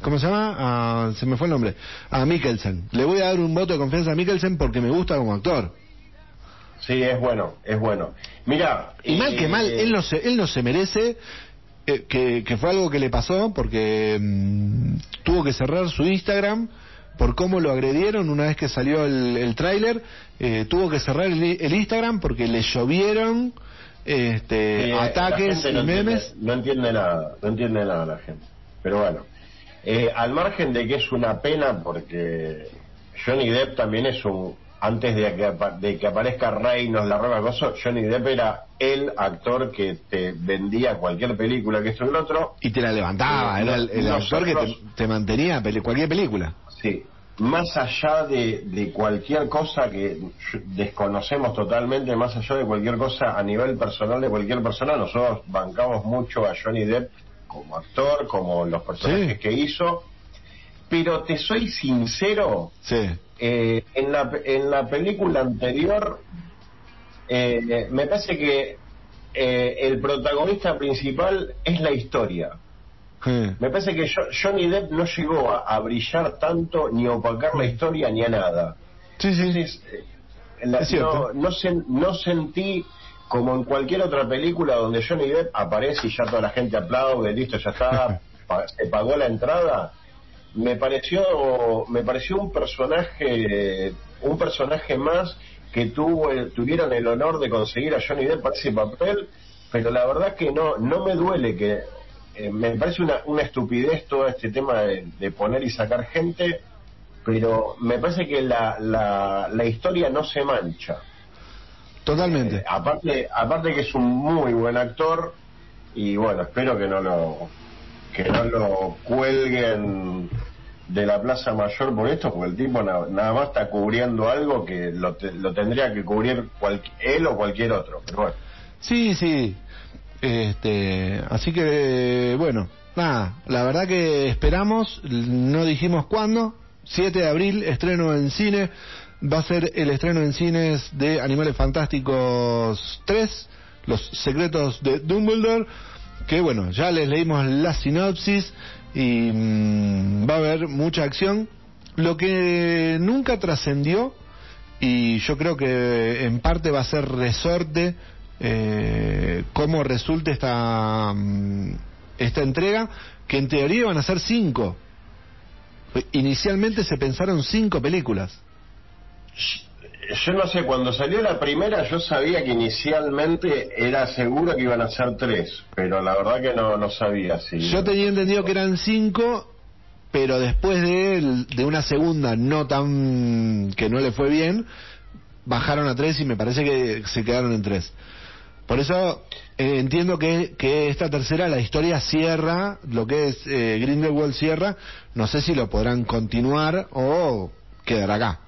Speaker 1: ¿cómo se llama? se me fue el nombre, a Mikkelsen. Le voy a dar un voto de confianza a Mikkelsen porque me gusta como actor.
Speaker 2: Sí, es bueno, es bueno. Mira.
Speaker 1: Y mal que mal, él no se, él no se merece. eh, que, que fue algo que le pasó porque mm, tuvo que cerrar su Instagram por cómo lo agredieron una vez que salió el, el tráiler. eh, tuvo que cerrar el, el Instagram porque le llovieron este,
Speaker 2: eh,
Speaker 1: ataques y
Speaker 2: no
Speaker 1: memes.
Speaker 2: Entiende, no entiende nada, no entiende nada la gente. Pero bueno, eh, al margen de que es una pena porque Johnny Depp también es un antes de que, de que aparezca Reynolds, la cosa, Johnny Depp era el actor que te vendía cualquier película que esto y el otro.
Speaker 1: Y te la levantaba,
Speaker 2: Sí,
Speaker 1: era el, actor que te, mantenía cualquier película.
Speaker 2: Sí, más allá de, de cualquier cosa que desconocemos totalmente, más allá de cualquier cosa a nivel personal de cualquier persona, nosotros bancamos mucho a Johnny Depp como actor, como los personajes
Speaker 1: Sí.
Speaker 2: que hizo. Pero te soy sincero,
Speaker 1: Sí.
Speaker 2: eh, en, la, en la película anterior, eh, me parece que eh, el protagonista principal es la historia.
Speaker 1: Sí.
Speaker 2: Me parece que Jo- Johnny Depp no llegó a, a brillar tanto ni a opacar la historia ni a nada.
Speaker 1: Sí, sí.
Speaker 2: Entonces, eh, la-
Speaker 1: Es cierto.
Speaker 2: no, no, sen- no sentí como en cualquier otra película donde Johnny Depp aparece y ya toda la gente aplaude, listo, ya está, (laughs) pa- se pagó la entrada. Me pareció, me pareció un personaje, un personaje más que tuvo, el- tuvieron el honor de conseguir a Johnny Depp para ese papel, pero la verdad que no, no me duele que, eh, me parece una, una estupidez todo este tema de, de poner y sacar gente, pero me parece que la, la, la historia no se mancha.
Speaker 1: Totalmente.
Speaker 2: Eh, aparte, aparte que es un muy buen actor y bueno, espero que no lo que no lo cuelguen de la Plaza Mayor por esto, porque el tipo na- nada más está cubriendo algo que lo, te- lo tendría que cubrir él o cualquier otro. Pero bueno,
Speaker 1: Sí, sí. Este, así que, bueno, nada, la verdad que esperamos, no dijimos cuándo, 7 de abril, estreno en cine, va a ser el estreno en cines de Animales Fantásticos 3, Los Secretos de Dumbledore, que bueno, ya les leímos la sinopsis y mm, va a haber mucha acción. Lo que nunca trascendió, y yo creo que en parte va a ser resorte eh, cómo resulte esta, mm, esta entrega, que en teoría van a ser cinco. Inicialmente se pensaron cinco películas.
Speaker 2: yo no sé, cuando salió la primera yo sabía que inicialmente era seguro que iban a ser tres, pero la verdad que no, no sabía si...
Speaker 1: Yo tenía entendido que eran cinco, pero después de, el- de una segunda no tan que no le fue bien, bajaron a tres y me parece que se quedaron en tres. Por eso eh, entiendo que, esta tercera, la historia cierra, lo que es eh, Grindelwald cierra, no sé si lo podrán continuar o quedar acá.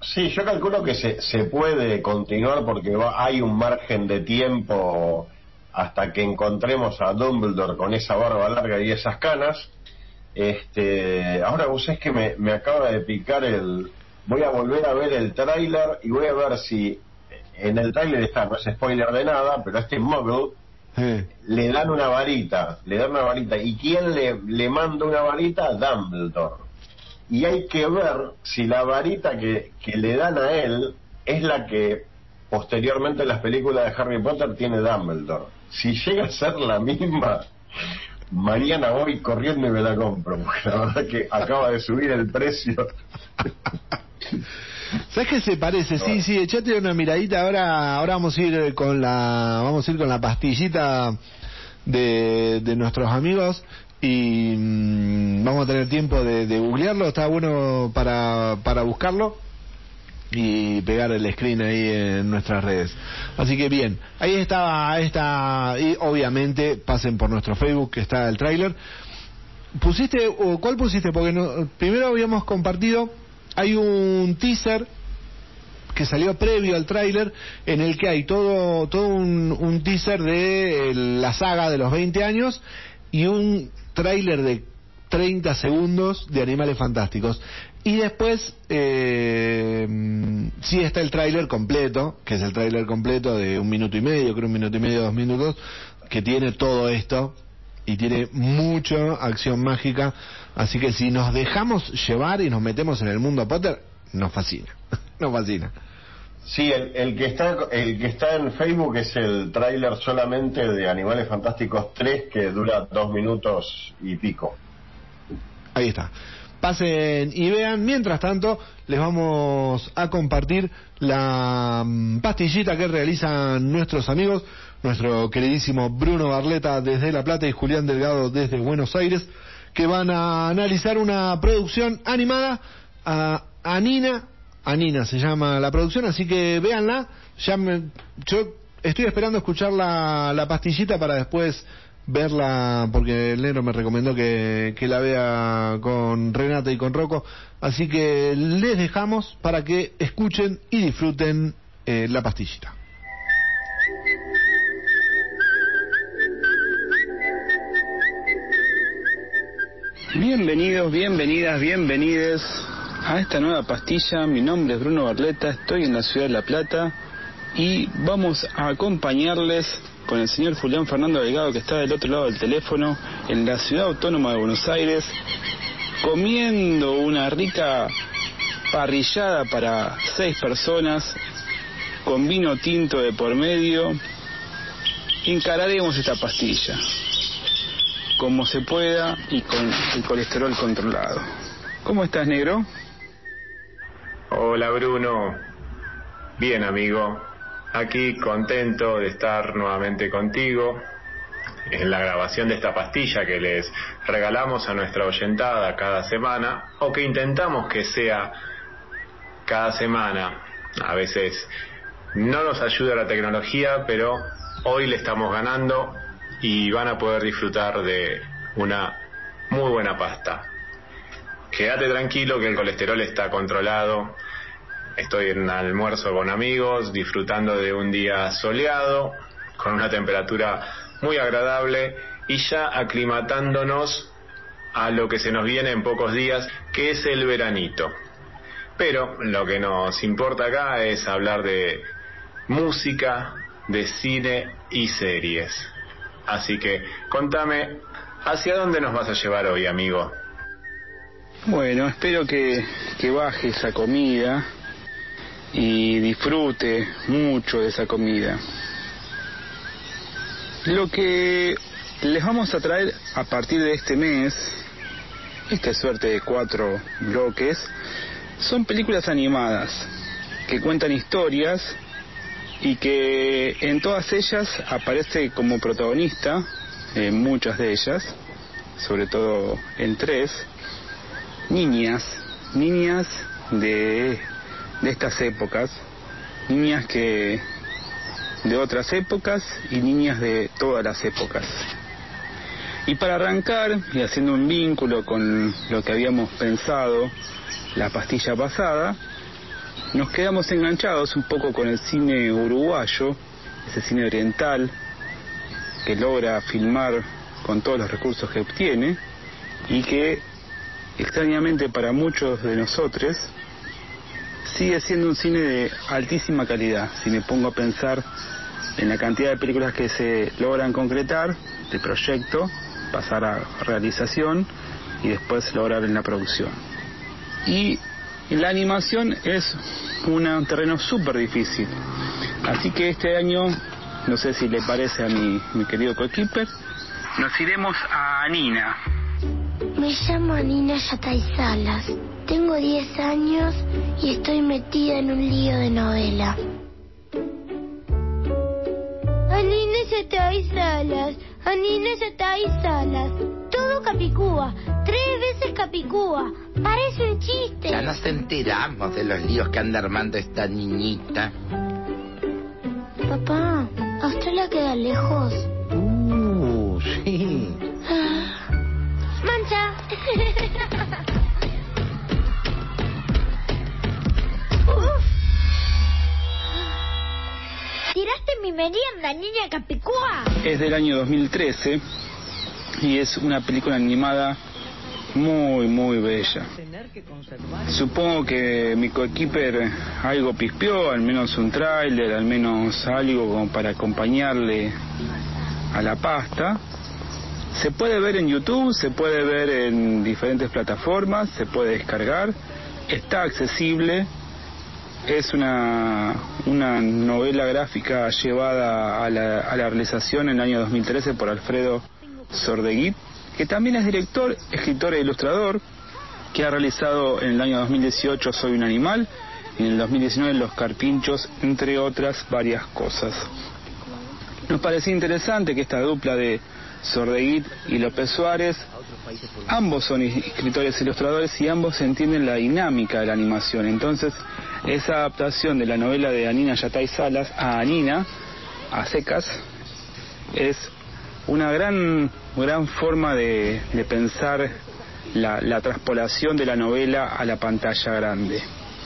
Speaker 2: Sí, yo calculo que se, se puede continuar porque va- hay un margen de tiempo hasta que encontremos a Dumbledore con esa barba larga y esas canas. Este, ahora vos es que me, me acaba de picar el... Voy a volver a ver el tráiler y voy a ver si en el tráiler está, no es spoiler de nada, pero a este Muggle le dan una varita, le dan una varita. ¿Y quién le, le manda una varita? Dumbledore. Y hay que ver si la varita que, que le dan a él es la que posteriormente en las películas de Harry Potter tiene Dumbledore. Si llega a ser la misma, mañana voy corriendo y me la compro, porque la verdad que acaba de subir el precio. (laughs)
Speaker 1: ¿Sabes qué se parece? Sí, sí, echate una miradita. Ahora, ahora vamos a ir con la, vamos a ir con la pastillita de, de nuestros amigos y mm, vamos a tener tiempo de, googlearlo. Está bueno para, para buscarlo y pegar el screen ahí en nuestras redes. Así que bien, ahí está, ahí y obviamente pasen por nuestro Facebook que está el tráiler. ¿Pusiste, o cuál pusiste? Porque no- primero habíamos compartido, hay un teaser que salió previo al tráiler en el que hay todo, todo un, teaser de eh, la saga de los 20 años y un tráiler de 30 segundos de Animales Fantásticos. Y después eh, mm, sí está el tráiler completo, que es el tráiler completo de un minuto y medio, creo un minuto y medio, dos minutos, que tiene todo esto y tiene mucha acción mágica. Así que si nos dejamos llevar y nos metemos en el mundo Potter, nos fascina. (laughs) nos fascina.
Speaker 2: Sí, el, el, que está el que está en Facebook es el tráiler solamente de Animales Fantásticos 3 que dura dos minutos y pico.
Speaker 1: Ahí está. Pasen y vean. Mientras tanto, les vamos a compartir la mm, pastillita que realizan nuestros amigos, nuestro queridísimo Bruno Barleta desde La Plata y Julián Delgado desde Buenos Aires, que van a analizar una producción animada a Anina Anina se llama la producción, así que véanla. Ya yo estoy esperando escuchar la, pastillita para después verla, porque el negro me recomendó que, que la vea con Renata y con Rocco. Así que les dejamos para que escuchen y disfruten eh, la pastillita.
Speaker 4: Bienvenidos, bienvenidas, bienvenides a esta nueva pastilla. Mi nombre es Bruno Barleta, estoy en la ciudad de La Plata y vamos a acompañarles con el señor Julián Fernando Delgado que está del otro lado del teléfono en la ciudad autónoma de Buenos Aires comiendo una rica parrillada para seis personas con vino tinto de por medio. Encararemos esta pastilla como se pueda y con el colesterol controlado. ¿Cómo estás, negro?
Speaker 3: Hola Bruno, bien amigo, aquí contento de estar nuevamente contigo en la grabación de esta pastilla que les regalamos a nuestra oyentada cada semana o que intentamos que sea cada semana. A veces no nos ayuda la tecnología, pero hoy le estamos ganando y van a poder disfrutar de una muy buena pasta. Quédate tranquilo que el colesterol está controlado. Estoy en almuerzo con amigos, disfrutando de un día soleado, con una temperatura muy agradable y ya aclimatándonos a lo que se nos viene en pocos días, que es el veranito. Pero lo que nos importa acá es hablar de música, de cine y series. Así que contame, ¿hacia dónde nos vas a llevar hoy, amigo?
Speaker 4: Bueno, espero que, que baje esa comida y disfrute mucho de esa comida. Lo que les vamos a traer a partir de este mes, esta suerte de cuatro bloques, son películas animadas que cuentan historias y que en todas ellas aparece como protagonista, en muchas de ellas, sobre todo en tres, niñas, niñas de, de estas épocas, niñas que de otras épocas y niñas de todas las épocas. Y para arrancar, y haciendo un vínculo con lo que habíamos pensado la pastilla pasada, nos quedamos enganchados un poco con el cine uruguayo, ese cine oriental, que logra filmar con todos los recursos que obtiene y que extrañamente para muchos de nosotros sigue siendo un cine de altísima calidad. Si me pongo a pensar en la cantidad de películas que se logran concretar, de proyecto, pasar a realización y después lograr en la producción. Y la animación es un terreno súper difícil. Así que este año, no sé si le parece a mi, mi querido coequiper, nos iremos a Nina.
Speaker 5: Me llamo Nina Yatay Salas. Tengo 10 años y estoy metida en un lío de novela. Anina Yatay Salas, Anina Yatay Salas. Todo Capicúa, tres veces Capicúa. Parece un chiste.
Speaker 6: Ya nos enteramos de los líos que anda armando esta niñita.
Speaker 5: Papá, ¿Australia queda lejos?
Speaker 6: Uh, sí.
Speaker 5: Ah, Mancha. (laughs) Uf. ¿Tiraste mi merienda, niña Capicúa?
Speaker 4: Es del año 2013 y es una película animada muy, muy bella. Supongo que mi coequiper algo pispeó, al menos un tráiler, al menos algo como para acompañarle a la pasta. Se puede ver en YouTube, se puede ver en diferentes plataformas, se puede descargar, está accesible es una, una novela gráfica llevada a la, a la realización en el año 2013 por Alfredo Sordeguit, que también es director, escritor e ilustrador, que ha realizado en el año 2018 Soy un animal, y en el 2019 Los Carpinchos, entre otras varias cosas. Nos parecía interesante que esta dupla de Sordeguit y López Suárez, ambos son escritores e ilustradores y ambos entienden la dinámica de la animación. Entonces, esa adaptación de la novela de Anina Yatay Salas a Anina, a secas, es una gran, gran forma de, de pensar la, la traspolación de la novela a la pantalla grande.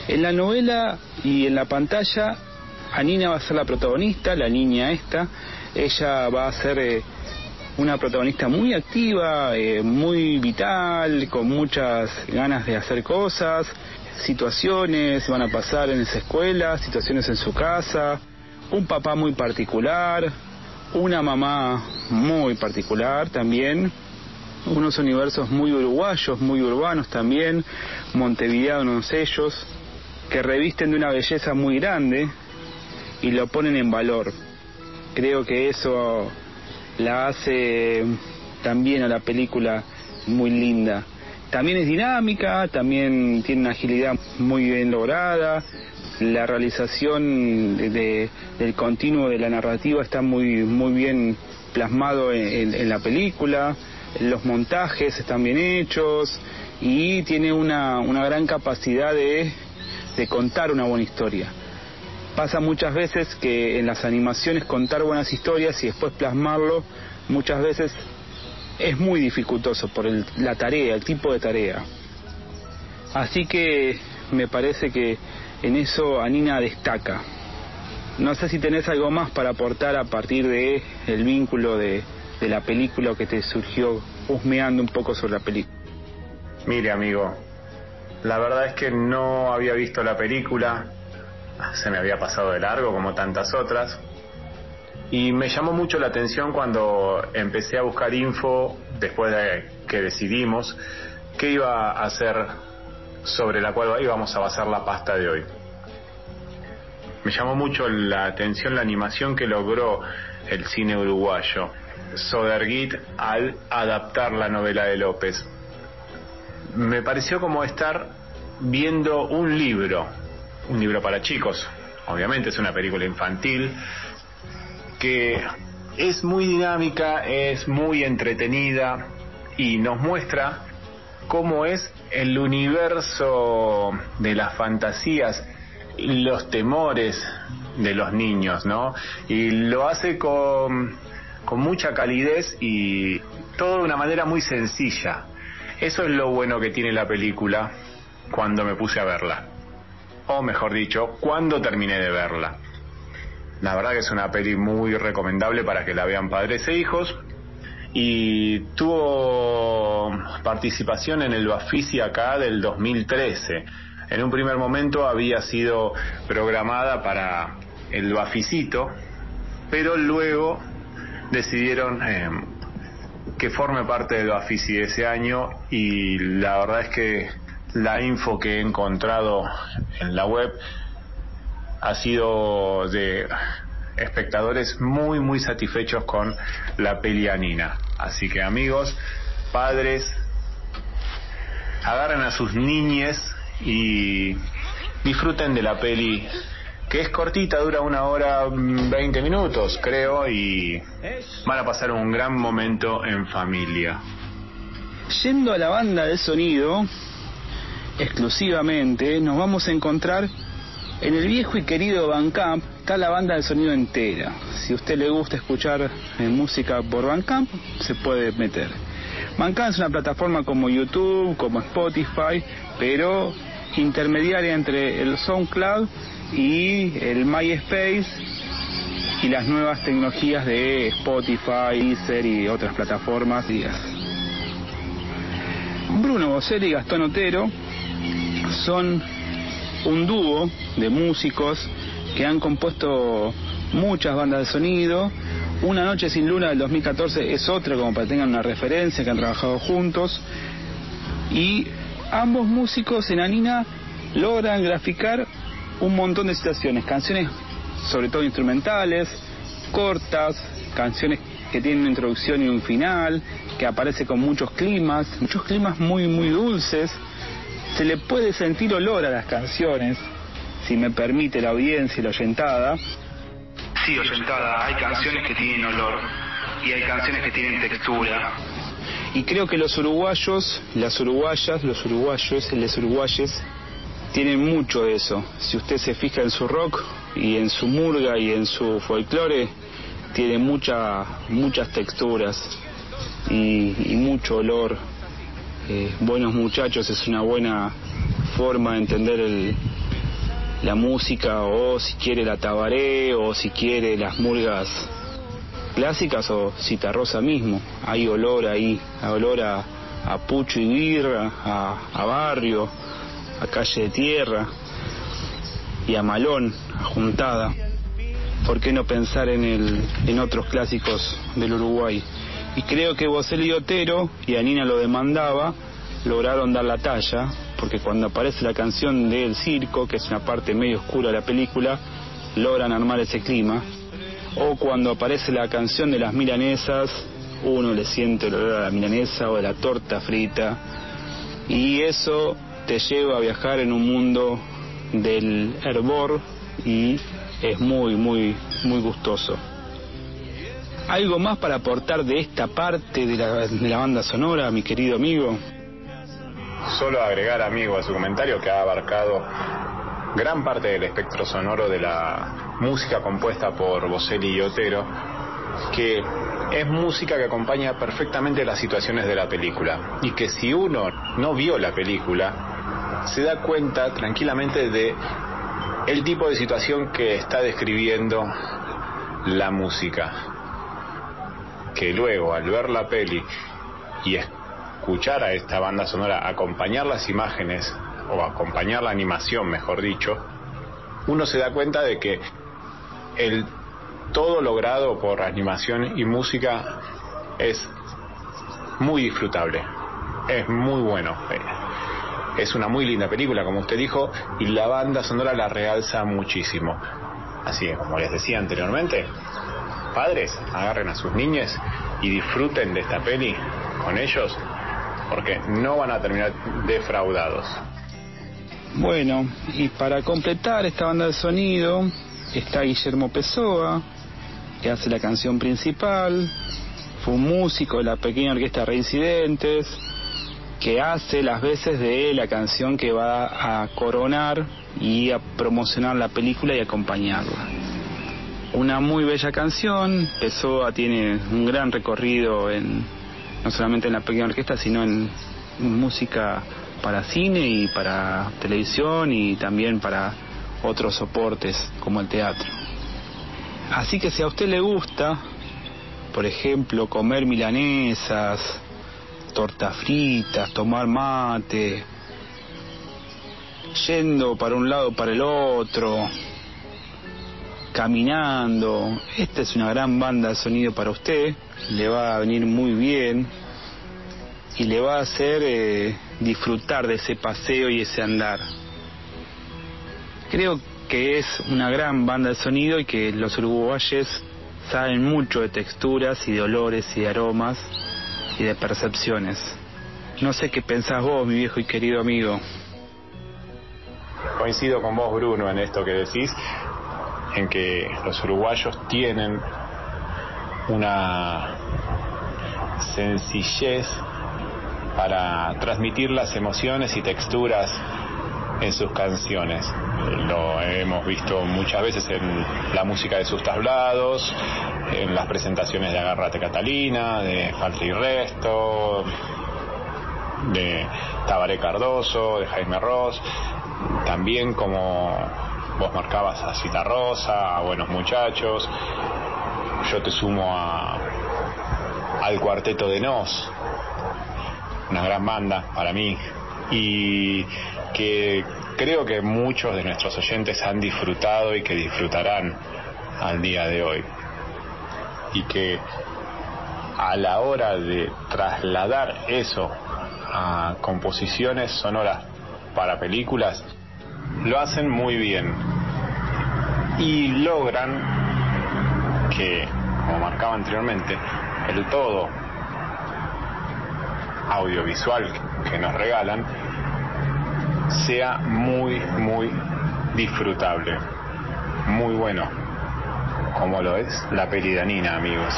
Speaker 4: En la novela y en la pantalla, Anina va a ser la protagonista, la niña esta. Ella va a ser eh, una protagonista muy activa, eh, muy vital, con muchas ganas de hacer cosas. Situaciones van a pasar en esa escuela, situaciones en su casa, un papá muy particular, una mamá muy particular también, unos universos muy uruguayos, muy urbanos también, montevideanos ellos, que revisten de una belleza muy grande y lo ponen en valor. Creo que eso la hace también a la película muy linda. También es dinámica, también tiene una agilidad muy bien lograda, la realización de, de, del continuo de la narrativa está muy, muy bien plasmado en, en, en la película, los montajes están bien hechos y tiene una, una gran capacidad de de contar una buena historia. Pasa muchas veces que en las animaciones contar buenas historias y después plasmarlo muchas veces es muy dificultoso por el, la tarea, el tipo de tarea. Así que me parece que en eso Anina destaca. No sé si tenés algo más para aportar a partir de el vínculo de, de la película que te surgió husmeando un poco sobre la película.
Speaker 3: Mire, amigo, la verdad es que no había visto la película, se me había pasado de largo como tantas otras. Y me llamó mucho la atención cuando empecé a buscar info después de que decidimos qué iba a hacer sobre la cual íbamos a basar la pasta de hoy. Me llamó mucho la atención la animación que logró el cine uruguayo, Soderguit, al adaptar la novela de López me pareció como estar viendo un libro, un libro para chicos, obviamente es una película infantil, que es muy dinámica, es muy entretenida y nos muestra cómo es el universo de las fantasías, los temores de los niños, ¿no? Y lo hace con, con mucha calidez y todo de una manera muy sencilla. Eso es lo bueno que tiene la película cuando me puse a verla. O mejor dicho, cuando terminé de verla. La verdad que es una peli muy recomendable para que la vean padres e hijos. Y tuvo participación en el Bafisi acá del 2013. En un primer momento había sido programada para el Bafisito, pero luego decidieron eh, que forme parte del Bafisi de ese año y la verdad es que la info que he encontrado en la web ha sido de espectadores muy muy satisfechos con la pelianina. Así que amigos, padres, agarren a sus niñes y disfruten de la peli que es cortita, dura una hora 20 minutos, creo, y van a pasar un gran momento en familia.
Speaker 4: Yendo a la banda de sonido, exclusivamente, nos vamos a encontrar en el viejo y querido Bandcamp, está la banda de sonido entera. Si a usted le gusta escuchar eh, música por Bandcamp, se puede meter. Bandcamp es una plataforma como YouTube, como Spotify, pero intermediaria entre el SoundCloud y el MySpace y las nuevas tecnologías de Spotify, Deezer y otras plataformas. Bruno Bocelli y Gastón Otero son un dúo de músicos que han compuesto muchas bandas de sonido. Una Noche sin Luna del 2014 es otra, como para que tengan una referencia, que han trabajado juntos. Y ambos músicos en Anina logran graficar un montón de situaciones, canciones sobre todo instrumentales, cortas, canciones que tienen una introducción y un final, que aparece con muchos climas, muchos climas muy muy dulces. Se le puede sentir olor a las canciones, si me permite la audiencia y la oyentada. Sí, oyentada, hay canciones que tienen olor y hay canciones que tienen textura. Y creo que los uruguayos, las uruguayas, los uruguayos, los uruguayes, tienen mucho de eso. Si usted se fija en su rock y en su murga y en su folclore, tiene mucha, muchas texturas y, y mucho olor. Eh, buenos muchachos es una buena forma de entender el, la música o si quiere la tabaré o si quiere las murgas clásicas o citarrosa mismo. Hay olor ahí, hay olor a, a pucho y birra, a, barrio, a calle de tierra y a malón, a juntada. ¿Por qué no pensar en, el, en otros clásicos del Uruguay? Y creo que Bocelli y Otero, y Anina lo demandaba, lograron dar la talla, porque cuando aparece la canción del circo, que es una parte medio oscura de la película, logran armar ese clima. O cuando aparece la canción de las milanesas, uno le siente el olor a la milanesa o de la torta frita. Y eso te lleva a viajar en un mundo del hervor y es muy, muy, muy gustoso. ¿Algo más para aportar de esta parte de la, de la banda sonora, mi querido amigo?
Speaker 3: Solo agregar, amigo, a su comentario que ha abarcado gran parte del espectro sonoro de la música compuesta por Bocelli y Otero, que es música que acompaña perfectamente las situaciones de la película y que si uno no vio la película se da cuenta tranquilamente de el tipo de situación que está describiendo la música que luego al ver la peli y escuchar a esta banda sonora acompañar las imágenes o acompañar la animación mejor dicho uno se da cuenta de que el todo logrado por animación y música es muy disfrutable es muy bueno es una muy linda película, como usted dijo, y la banda sonora la realza muchísimo. Así como les decía anteriormente, padres, agarren a sus niñas y disfruten de esta peli con ellos, porque no van a terminar defraudados.
Speaker 4: Bueno, y para completar esta banda de sonido está Guillermo Pessoa, que hace la canción principal, fue un músico de la pequeña orquesta Reincidentes, que hace las veces de la canción que va a coronar y a promocionar la película y acompañarla. Una muy bella canción, Pessoa tiene un gran recorrido en no solamente en la pequeña orquesta, sino en música para cine y para televisión y también para otros soportes como el teatro. Así que si a usted le gusta, por ejemplo, comer milanesas, tortas fritas, tomar mate, yendo para un lado para el otro, caminando. Esta es una gran banda de sonido para usted, le va a venir muy bien y le va a hacer eh, disfrutar de ese paseo y ese andar. Creo que es una gran banda de sonido y que los uruguayes saben mucho de texturas y de olores y de aromas y de percepciones. No sé qué pensás vos, mi viejo y querido amigo.
Speaker 3: Coincido con vos, Bruno, en esto que decís, en que los uruguayos tienen una sencillez para transmitir las emociones y texturas en sus canciones. Lo hemos visto muchas veces en la música de sus tablados, en las presentaciones de Agárrate Catalina, de Falta y Resto, de Tabaré Cardoso, de Jaime Ross, también como vos marcabas a Cita Rosa, a Buenos Muchachos, yo te sumo a, al Cuarteto de Nos, una gran banda para mí, y que creo que muchos de nuestros oyentes han disfrutado y que disfrutarán al día de hoy. Y que a la hora de trasladar eso a composiciones sonoras para películas, lo hacen muy bien y logran que, como marcaba anteriormente, el todo audiovisual que nos regalan sea muy, muy disfrutable, muy bueno, como lo es la peli de Nina, amigos.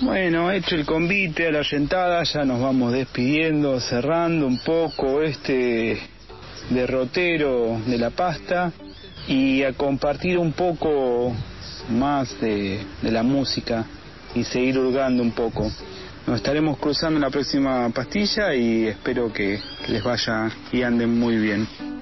Speaker 7: Bueno, hecho el convite a la yentada, ya nos vamos despidiendo, cerrando un poco este derrotero de la pasta y a compartir un poco más de, de la música y seguir hurgando un poco. Nos estaremos cruzando en la próxima pastilla y espero que les vaya y anden muy bien.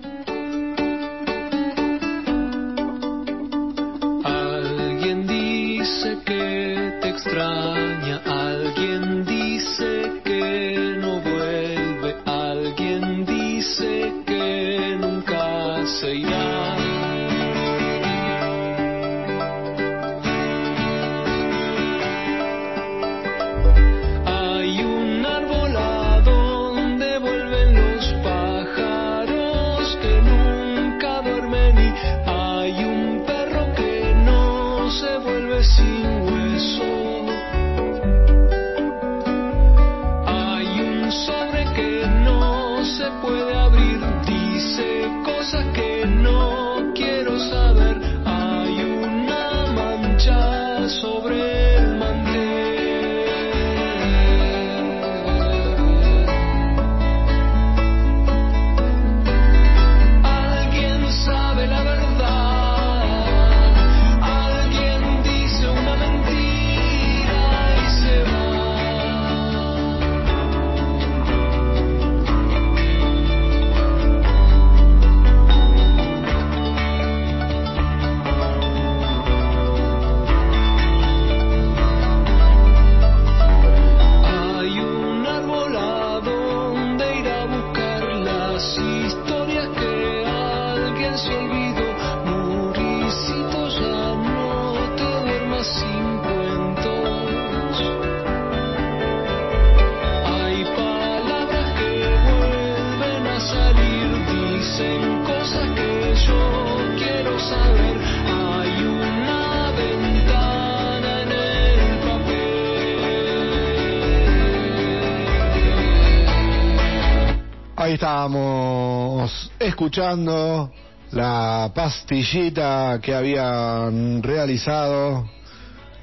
Speaker 1: Estábamos escuchando la pastillita que habían realizado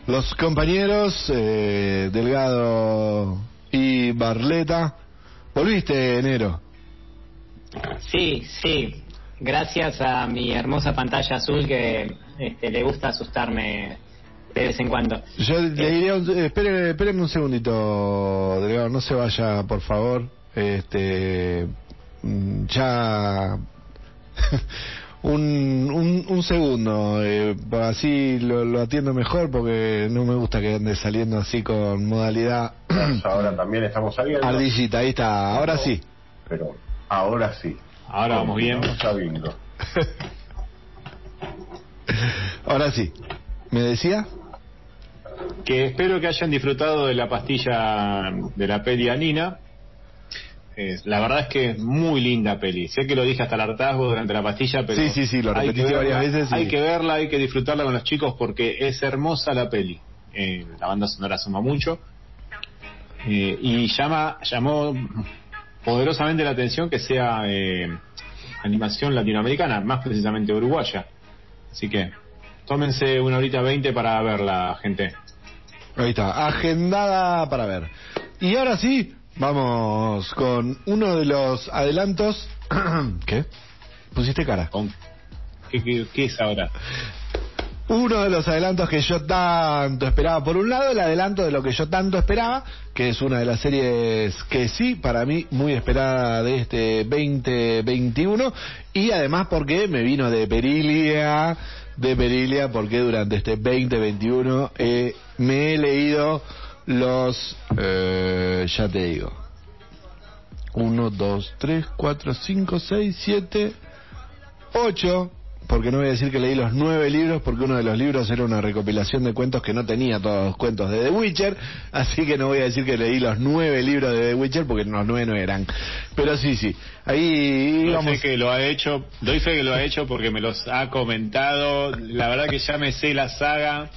Speaker 1: los compañeros eh, Delgado y Barleta. ¿Volviste, enero?
Speaker 8: Sí, sí. Gracias a mi hermosa pantalla azul que este, le gusta asustarme de vez en cuando.
Speaker 1: Yo le diría, un- eh, espere, espéreme un segundito, Delgado, no se vaya, por favor. Este, ya (laughs) un, un, un segundo, eh, así lo, lo atiendo mejor porque no me gusta que ande saliendo así con modalidad
Speaker 2: Ahora (clears throat) también estamos saliendo.
Speaker 1: ardillita, ahí está, ahora sí.
Speaker 2: Pero ahora sí.
Speaker 3: Ahora vamos bien. (laughs)
Speaker 1: Ahora sí. ¿Me decía?
Speaker 3: Que espero que hayan disfrutado de la pastilla de la peli Anina. Es- la verdad es que es muy linda peli. Sé que lo dije hasta el hartazgo durante la pastilla, pero
Speaker 1: Sí, sí, sí, lo
Speaker 3: hay
Speaker 1: repetiste
Speaker 3: que verla-
Speaker 1: varias veces y-
Speaker 3: Hay que verla, hay que disfrutarla con los chicos porque es hermosa la peli. Eh, la banda sonora suma mucho. Eh, y llama llamó poderosamente la atención que sea eh, animación latinoamericana, más precisamente uruguaya. Así que tómense una horita veinte para verla, gente.
Speaker 1: Ahí está, agendada para ver. Y ahora sí, vamos con uno de los adelantos. (clears throat) ¿Qué? ¿Pusiste cara?
Speaker 3: Con- ¿Qué, qué, qué es ahora?
Speaker 1: Uno de los adelantos que yo tanto esperaba. Por un lado, el adelanto de lo que yo tanto esperaba, que es una de las series que sí, para mí, muy esperada de este 2021. Y además porque me vino de Perilia, de Perilia, porque durante este 2021 eh, me he leído los... eh, ya te digo. 1, 2, 3, 4, 5, 6, 7, 8 porque no voy a decir que leí los nueve libros, porque uno de los libros era una recopilación de cuentos que no tenía todos los cuentos de The Witcher, así que no voy a decir que leí los nueve libros de The Witcher, porque los nueve no eran. Pero sí, sí, ahí
Speaker 3: Doy
Speaker 1: vamos.
Speaker 3: fe que lo ha hecho, doy fe que lo ha hecho porque me los ha comentado. La verdad que ya me sé la saga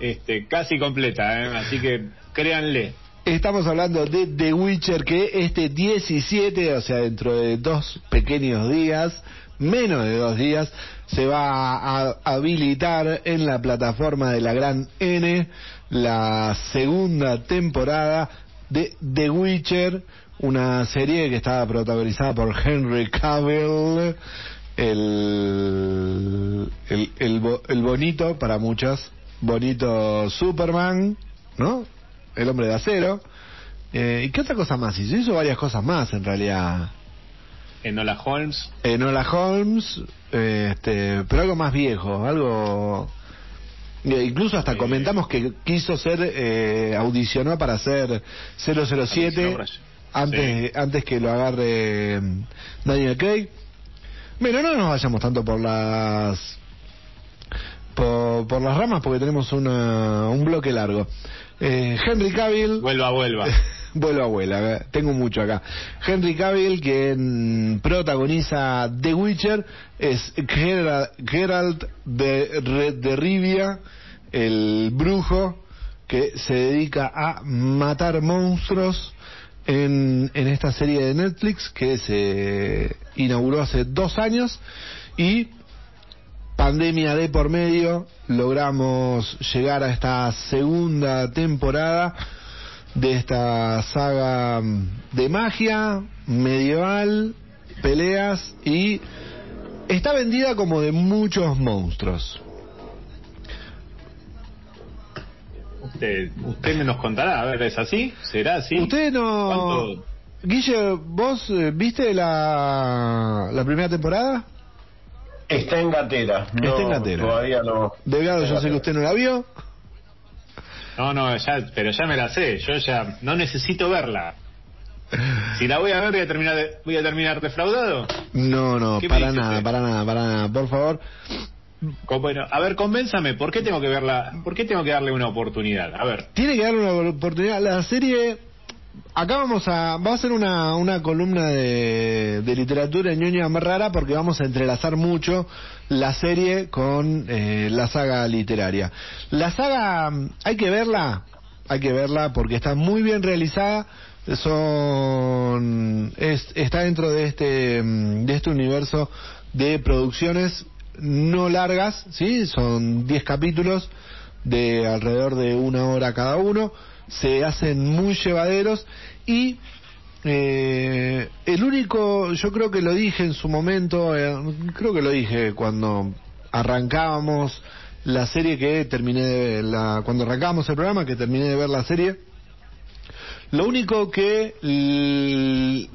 Speaker 3: este, casi completa, ¿eh? así que créanle.
Speaker 1: Estamos hablando de The Witcher que este 17, o sea, dentro de dos pequeños días, menos de dos días, se va a habilitar en la plataforma de la Gran N la segunda temporada de The Witcher, una serie que estaba protagonizada por Henry Cavill, el, el, el, el bonito para muchos, bonito Superman, ¿no? El hombre de acero. Eh, ¿Y qué otra cosa más hizo? Hizo varias cosas más en realidad.
Speaker 3: Enola Holmes,
Speaker 1: Enola Holmes, eh, este, pero algo más viejo, algo... eh, Incluso hasta
Speaker 3: Eh,
Speaker 1: comentamos que quiso ser, eh, audicionó para ser 007
Speaker 3: Audicionó para-
Speaker 1: antes, antes que lo agarre mm, Daniel Craig. Bueno, no nos vayamos tanto por las por, por las ramas porque tenemos una, un bloque largo. Eh, Henry Cavill.
Speaker 3: vuelva, vuelva. (laughs)
Speaker 1: Vuelvo a abuela, eh, tengo mucho acá. Henry Cavill, quien protagoniza The Witcher, es Geralt, Geralt de, de Rivia, el brujo que se dedica a matar monstruos en, en esta serie de Netflix que se inauguró hace dos años y pandemia de por medio logramos llegar a esta segunda temporada de esta saga mm, de magia medieval, peleas y está vendida como de muchos monstruos.
Speaker 3: Usted, usted me nos contará, a ver, ¿es así? ¿Será así?
Speaker 1: Usted no...
Speaker 3: ¿Cuánto?
Speaker 1: Guille, ¿vos eh, viste la, la primera temporada?
Speaker 2: Está en gatera. No,
Speaker 1: Está en gatera.
Speaker 2: Todavía no.
Speaker 1: Delgado, yo sé que usted no la vio.
Speaker 3: No, no, ya, pero ya me la sé. Yo ya no necesito verla. Si la voy a ver, voy a terminar, de- voy a terminar defraudado.
Speaker 1: No, no,
Speaker 3: ¿Qué me
Speaker 1: para nada,
Speaker 3: usted?
Speaker 1: para nada, para nada. Por favor,
Speaker 3: Bueno, a ver, convénzame, ¿por qué tengo que verla? ¿Por qué tengo que darle una oportunidad? A ver,
Speaker 1: Tiene que darle una oportunidad. La serie. Acá vamos a. Va a ser una, una columna de, de literatura ñoña más rara porque vamos a entrelazar mucho la serie con eh, la saga literaria. La saga. Hay que verla. Hay que verla porque está muy bien realizada. Son. Es, está dentro de este, mm, de este universo de producciones no largas, ¿sí? Son 10 capítulos de alrededor de una hora cada uno, se hacen muy llevaderos y eh, el único, yo creo que lo dije en su momento, eh, creo que lo dije cuando arrancábamos la serie que terminé de la, cuando arrancábamos el programa que terminé de ver la serie, lo único que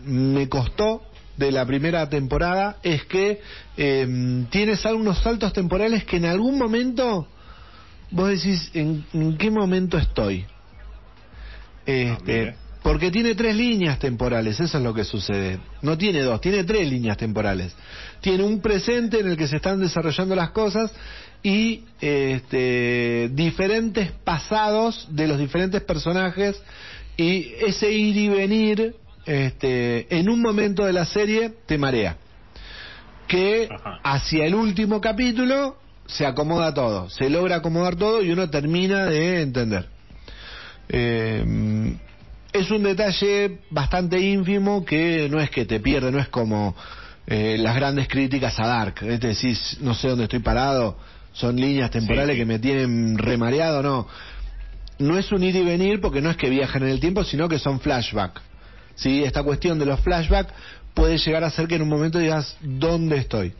Speaker 1: me costó de la primera temporada es que eh, tienes algunos saltos temporales que en algún momento vos decís en, en qué momento estoy. Este,
Speaker 3: Ah,
Speaker 1: porque tiene tres líneas temporales, eso es lo que sucede. No tiene dos, tiene tres líneas temporales. Tiene un presente en el que se están desarrollando las cosas y este, diferentes pasados de los diferentes personajes y ese ir y venir este, en un momento de la serie te marea. Que
Speaker 3: Ajá.
Speaker 1: hacia el último capítulo se acomoda todo, se logra acomodar todo y uno termina de entender. Eh, es un detalle bastante ínfimo que no es que te pierde, no es como eh, las grandes críticas a Dark. Es decir, no sé dónde estoy parado, son líneas temporales
Speaker 3: Sí,
Speaker 1: que me tienen remareado, no. No es un ir y venir porque no es que viajan en el tiempo, sino que son flashback. ¿Sí? Esta cuestión de los flashback puede llegar a ser que en un momento digas, ¿dónde estoy?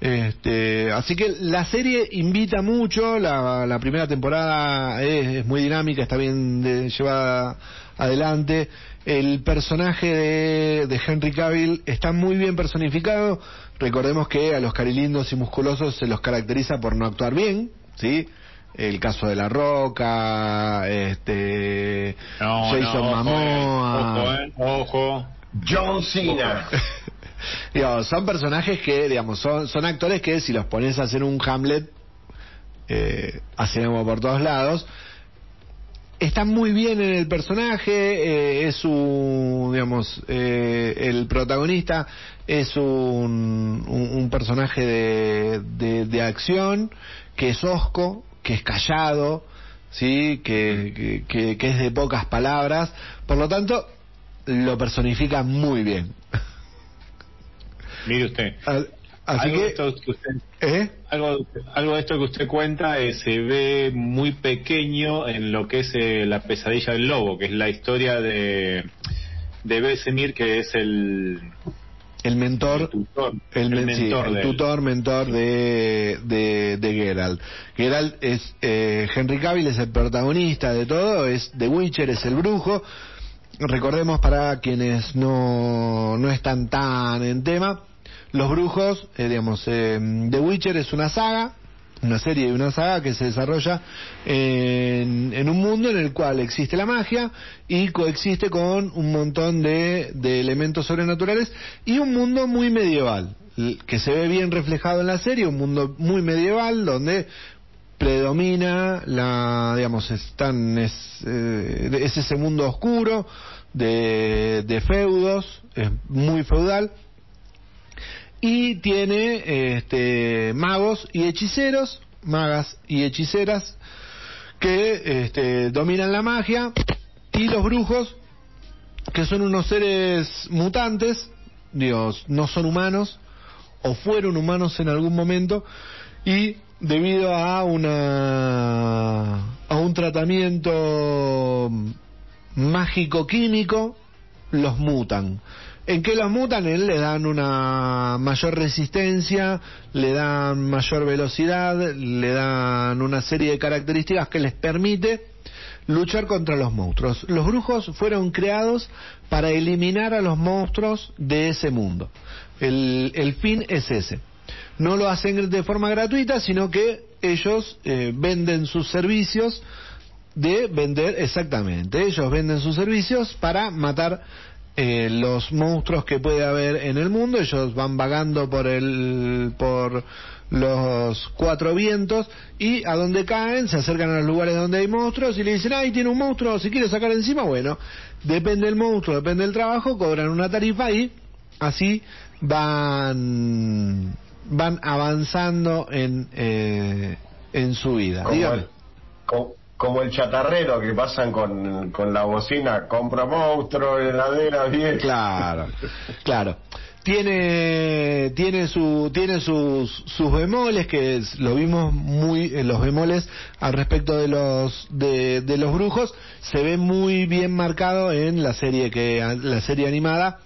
Speaker 1: Este, así que la serie invita mucho, la, la primera temporada es, es muy dinámica, está bien de- llevada adelante. El personaje de, de Henry Cavill está muy bien personificado. Recordemos que a los carilindos y musculosos se los caracteriza por no actuar bien, ¿sí? El caso de La Roca, este,
Speaker 3: no,
Speaker 1: Jason
Speaker 3: no, ojo,
Speaker 1: Momoa.
Speaker 3: eh, ojo, eh, ojo.
Speaker 2: John Cena. (laughs)
Speaker 1: digamos, son personajes que, digamos, son, son actores que si los pones a hacer un Hamlet, eh, por todos lados. Está muy bien en el personaje, eh, es un, digamos, eh, el protagonista es un, un, personaje de, de, de acción que es osco, que es callado, sí, que, que, que es de pocas palabras, por lo tanto lo personifica muy bien.
Speaker 3: Mire usted.
Speaker 1: Al- Así
Speaker 3: algo, de esto que usted,
Speaker 1: ¿eh?
Speaker 3: algo, algo de esto que usted cuenta eh, se ve muy pequeño en lo que es eh, la pesadilla del lobo, que es la historia de, de Besemir, que es el,
Speaker 1: el mentor
Speaker 3: el tutor,
Speaker 1: el, sí,
Speaker 3: mentor
Speaker 1: el tutor mentor de, de, de Geralt. Geralt es eh, Henry Cavill es el protagonista de todo, es The Witcher, es el brujo. Recordemos para quienes no, no están tan en tema, los brujos, eh, digamos, eh, The Witcher es una saga, una serie de una saga que se desarrolla en, en un mundo en el cual existe la magia y coexiste con un montón de, de elementos sobrenaturales y un mundo muy medieval, que se ve bien reflejado en la serie, un mundo muy medieval donde predomina la digamos están es, eh, es ese mundo oscuro de, de feudos es muy feudal y tiene este, magos y hechiceros, magas y hechiceras que este, dominan la magia y los brujos que son unos seres mutantes, Dios, no son humanos o fueron humanos en algún momento y debido a una a un tratamiento mágico químico los mutan. ¿En qué los mutan? Él le dan una mayor resistencia, le dan mayor velocidad, le dan una serie de características que les permite luchar contra los monstruos. Los brujos fueron creados para eliminar a los monstruos de ese mundo. El, el fin es ese. No lo hacen de forma gratuita, sino que ellos eh, venden sus servicios de vender exactamente. Ellos venden sus servicios para matar eh, los monstruos que puede haber en el mundo. Ellos van vagando por el por los cuatro vientos y a donde caen se acercan a los lugares donde hay monstruos y le dicen, ay, tiene un monstruo, si quiere sacar encima, bueno, depende del monstruo, depende del trabajo, cobran una tarifa y así van van avanzando en eh, en su vida.
Speaker 2: Como el, co- como el chatarrero que pasan con, con la bocina, compra monstruo, heladera, bien.
Speaker 1: Claro, claro. Tiene tiene su tiene sus sus bemoles que es- lo vimos muy en los bemoles al respecto de los de, de los brujos se ve muy bien marcado en la serie que la serie animada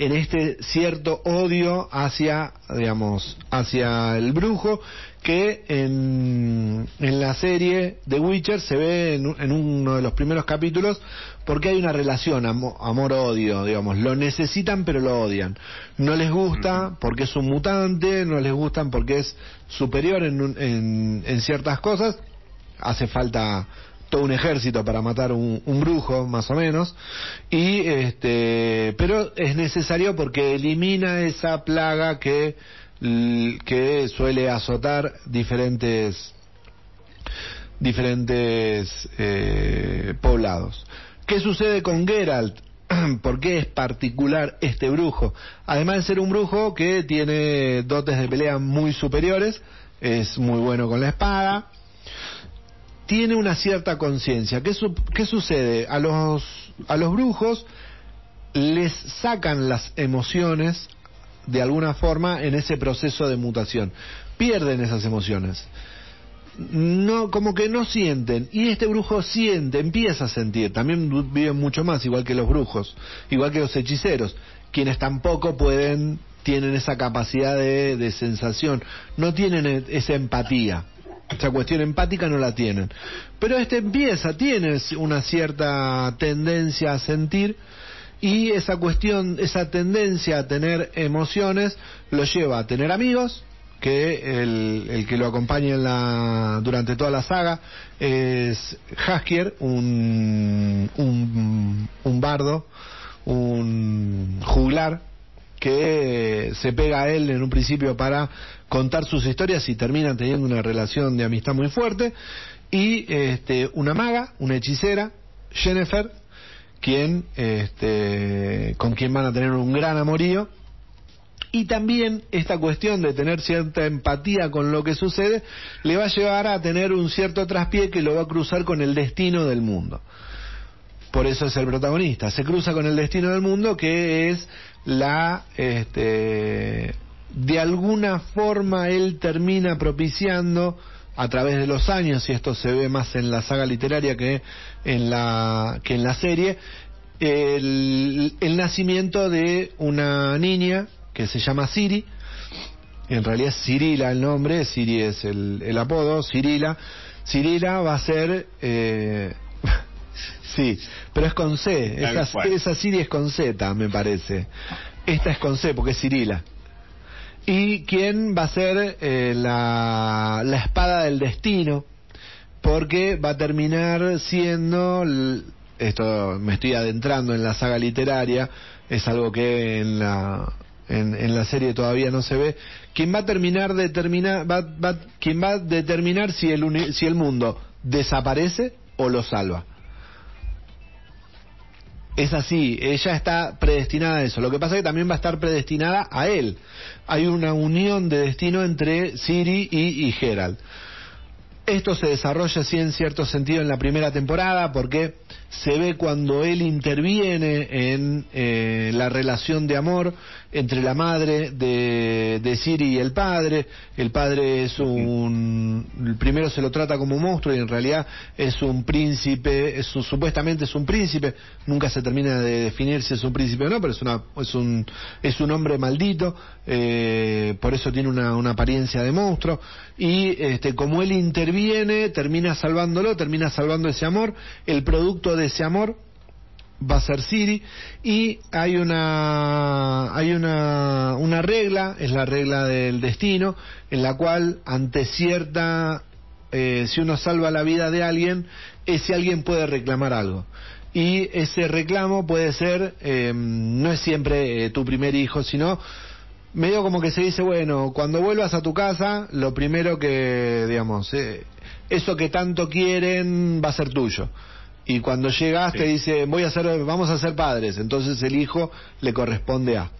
Speaker 1: en este cierto odio hacia digamos hacia el brujo que en, en la serie The Witcher se ve en, un- en uno de los primeros capítulos porque hay una relación amo- amor-odio, digamos, lo necesitan pero lo odian. No les gusta porque es un mutante, no les gustan porque es superior en, en ciertas cosas, hace falta todo un ejército para matar un, un brujo, más o menos, y este, pero es necesario porque elimina esa plaga que, que suele azotar diferentes diferentes eh, poblados. ¿Qué sucede con Geralt? (clears throat) ¿Por qué es particular este brujo? Además de ser un brujo que tiene dotes de pelea muy superiores, es muy bueno con la espada, tiene una cierta conciencia. ¿Qué, su- sucede? A los, a los brujos les sacan las emociones de alguna forma en ese proceso de mutación. Pierden esas emociones. No, como que no sienten. Y este brujo siente, empieza a sentir. También viven mucho más, igual que los brujos, igual que los hechiceros, quienes tampoco pueden, tienen esa capacidad de, de sensación, no tienen e- esa empatía. Esa cuestión empática no la tienen. Pero este empieza, tiene una cierta tendencia a sentir y esa cuestión, esa tendencia a tener emociones lo lleva a tener amigos, que el, el que lo acompaña en la, durante toda la saga es Haskier, un, un, un bardo, un juglar, que se pega a él en un principio para contar sus historias y terminan teniendo una relación de amistad muy fuerte. Y este, una maga, una hechicera, Jennifer, quien, este, con quien van a tener un gran amorío. Y también esta cuestión de tener cierta empatía con lo que sucede le va a llevar a tener un cierto traspié que lo va a cruzar con el destino del mundo. Por eso es el protagonista. Se cruza con el destino del mundo que es la este, de alguna forma él termina propiciando a través de los años y esto se ve más en la saga literaria que en la que en la serie el, el nacimiento de una niña que se llama Siri. En realidad es Cirila el nombre Siri es el, apodo Cirila. Cirila va a ser eh, sí pero es con C esa, esa Siri es con Z me parece. Esta es con C porque es Cirila. Y quién va a ser eh, la, la espada del destino, porque va a terminar siendo, esto me estoy adentrando en la saga literaria, es algo que en la, en, en la serie todavía no se ve, quien va a terminar determinar, va, va, quien va a determinar si el, uni- si el mundo desaparece o lo salva. Es así, ella está predestinada a eso. Lo que pasa es que también va a estar predestinada a él. Hay una unión de destino entre Siri y, y Geralt. Esto se desarrolla así en cierto sentido en la primera temporada porque se ve cuando él interviene en eh, la relación de amor entre la madre de, de Siri y el padre. El padre es un... el Primero se lo trata como un monstruo y en realidad es un príncipe, es un- supuestamente es un príncipe. Nunca se termina de definir si es un príncipe o no, pero es, una, es, un, es un hombre maldito. eh, por eso tiene una, una apariencia de monstruo. Y este, como él interviene, termina salvándolo, termina salvando ese amor. El producto de ese amor va a ser Siri y hay una hay una una regla es la regla del destino en la cual ante cierta eh, si uno salva la vida de alguien ese alguien puede reclamar algo y ese reclamo puede ser eh, no es siempre eh, tu primer hijo sino medio como que se dice, bueno, cuando vuelvas a tu casa, lo primero que, digamos, eh, eso que tanto quieren va a ser tuyo. Y cuando llegas te dice, voy a ser, vamos a ser padres, entonces el hijo le corresponde a.